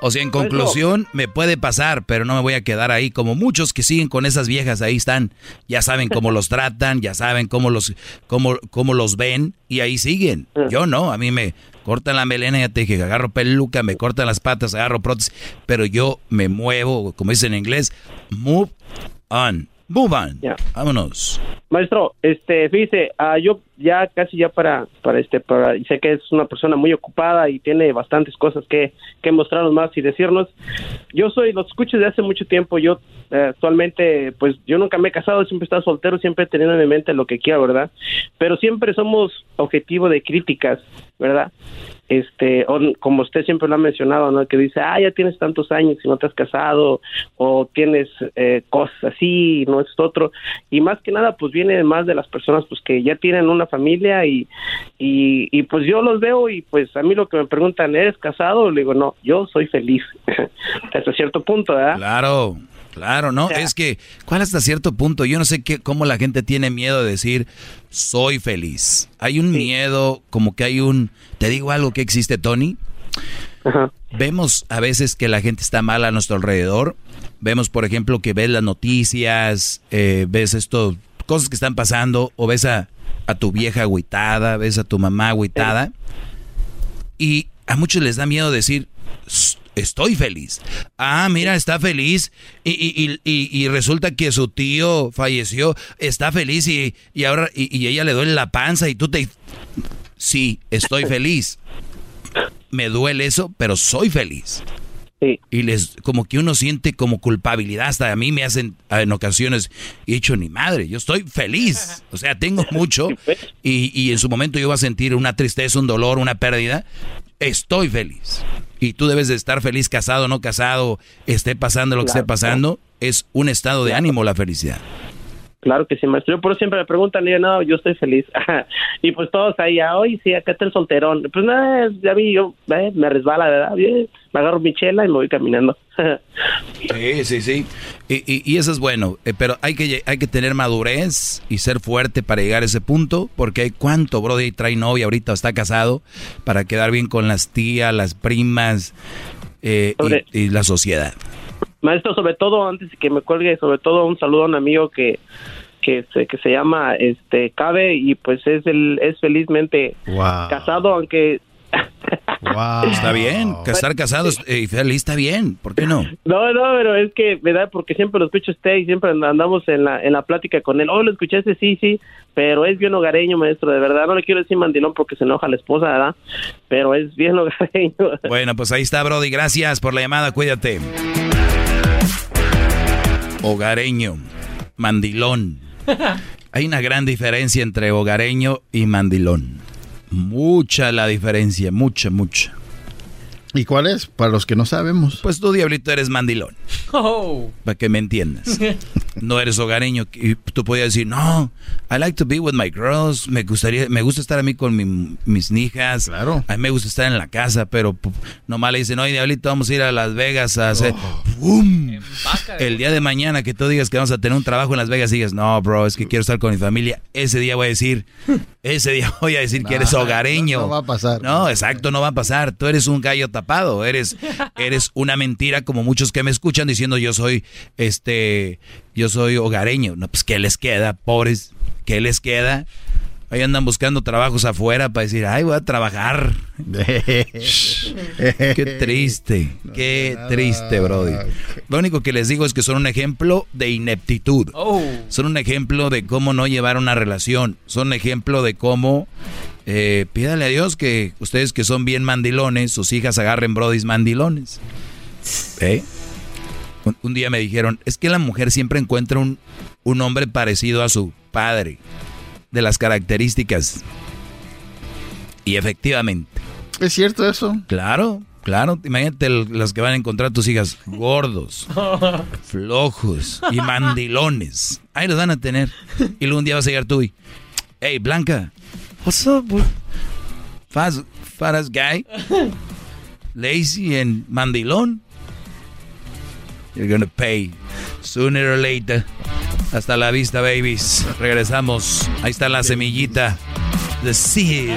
O sea, en conclusión, me puede pasar, pero no me voy a quedar ahí. Como muchos que siguen con esas viejas, ahí están. Ya saben cómo los tratan, ya saben cómo los, cómo, cómo los ven y ahí siguen. Yo no, a mí me cortan la melena, ya te dije, agarro peluca, me cortan las patas, agarro prótesis, pero yo me muevo, como dicen en inglés, move on. On. Vámonos. Maestro, este, fíjese, uh, yo ya casi ya para, para este, para, sé que es una persona muy ocupada y tiene bastantes cosas que, que mostrarnos más y decirnos. Yo soy, los escucho desde hace mucho tiempo, yo eh, actualmente, pues yo nunca me he casado, siempre he estado soltero, siempre he tenido en mi mente lo que quiero, ¿verdad? Pero siempre somos objetivo de críticas, ¿verdad? Este, como usted siempre lo ha mencionado, ¿no? Que dice, ah, ya tienes tantos años y no te has casado, o tienes eh, cosas así, no es otro. Y más que nada, pues viene más de las personas pues que ya tienen una familia y, y, y pues yo los veo y pues a mí lo que me preguntan, ¿eres casado? Le digo, no, yo soy feliz. Hasta cierto punto, ¿verdad? Claro. Claro, ¿no? Es que, ¿cuál hasta cierto punto? Yo no sé qué, cómo la gente tiene miedo de decir, soy feliz. Hay un miedo, como que hay un... ¿Te digo algo que existe, Tony? Vemos a veces que la gente está mal a nuestro alrededor. Vemos, por ejemplo, que ves las noticias, eh, ves esto, cosas que están pasando, o ves a, a tu vieja agüitada, ves a tu mamá agüitada. Y a muchos les da miedo decir, estoy feliz. Ah, mira, está feliz y, y, resulta que su tío falleció, está feliz y, ahora y, ella le duele la panza y tú te... Sí, estoy feliz. Me duele eso, pero soy feliz. Y les, como que uno siente como culpabilidad, hasta a mí me hacen en ocasiones, he dicho, ni madre, yo estoy feliz, o sea, tengo mucho y, y en su momento yo voy a sentir una tristeza, un dolor, una pérdida, estoy feliz. Y tú debes de estar feliz, casado, no casado, esté pasando lo que esté pasando, es un estado de ánimo la felicidad. Claro que sí, maestro. Yo por siempre me preguntan, y yo, no, yo estoy feliz. y pues todos ahí, ah, hoy sí, acá está el solterón. Pues nada, ya vi, yo eh, me resbala, ¿verdad? Bien, me agarro mi chela y me voy caminando. sí, sí, sí. Y, y, eso es bueno, eh, pero hay que, hay que tener madurez y ser fuerte para llegar a ese punto, porque hay cuánto brody trae novia ahorita, está casado, para quedar bien con las tías, las primas eh, y la sociedad. Maestro, sobre todo, antes de que me cuelgue, sobre todo un saludo a un amigo que, que se, que se llama este Cabe y pues es el es felizmente casado aunque Está bien, estar casados y feliz está bien, ¿por qué no? No, no, pero es que, ¿verdad? Porque siempre lo escucho a usted y siempre andamos en la, en la plática con él. Oh, lo escuchaste, sí, sí, pero es bien hogareño, maestro, de verdad. No le quiero decir mandilón porque se enoja la esposa, ¿verdad? Pero es bien hogareño. Bueno, pues ahí está, Brody. Gracias por la llamada, cuídate. Hogareño, mandilón. Hay una gran diferencia entre hogareño y mandilón. Mucha la diferencia, mucha, mucha. ¿Y cuál es? Para los que no sabemos. Pues tú, Diablito, eres mandilón. Para que me entiendas. No eres hogareño. Y tú podías decir, no, I like to be with my girls. Me gustaría, me gusta estar a mí con mis hijas. Claro. A mí me gusta estar en la casa, pero nomás le dicen, oye, Diablito, vamos a ir a Las Vegas a hacer... ¡Bum! El día de mañana que tú digas que vamos a tener un trabajo en Las Vegas y digas, no, bro, es que quiero estar con mi familia. Ese día voy a decir, ese día voy a decir que eres hogareño. No, va a pasar. No, exacto, no va a pasar. Tú eres un gallo tapado. Eres, eres una mentira como muchos que me escuchan diciendo yo soy, este, yo soy hogareño. No, pues, ¿qué les queda, pobres? ¿Qué les queda? Ahí andan buscando trabajos afuera para decir, ay, voy a trabajar. qué triste, qué triste, Brody. Lo único que les digo es que son un ejemplo de ineptitud. Son un ejemplo de cómo no llevar una relación. Son un ejemplo de cómo eh, pídale a Dios que ustedes que son bien mandilones, sus hijas agarren brodis mandilones. ¿Eh? Un, un, día me dijeron, es que la mujer siempre encuentra un, un hombre parecido a su padre, de las características. Y efectivamente. ¿Es cierto eso? Claro, claro. Imagínate las que van a encontrar tus hijas gordos, flojos y mandilones. Ahí los van a tener. Y luego un día vas a llegar tú y, hey, Blanca, what's up? Fast, fast guy, lazy and mandilón. You're gonna pay sooner or later. Hasta la vista, babies. Regresamos. Ahí está la semillita. The seed.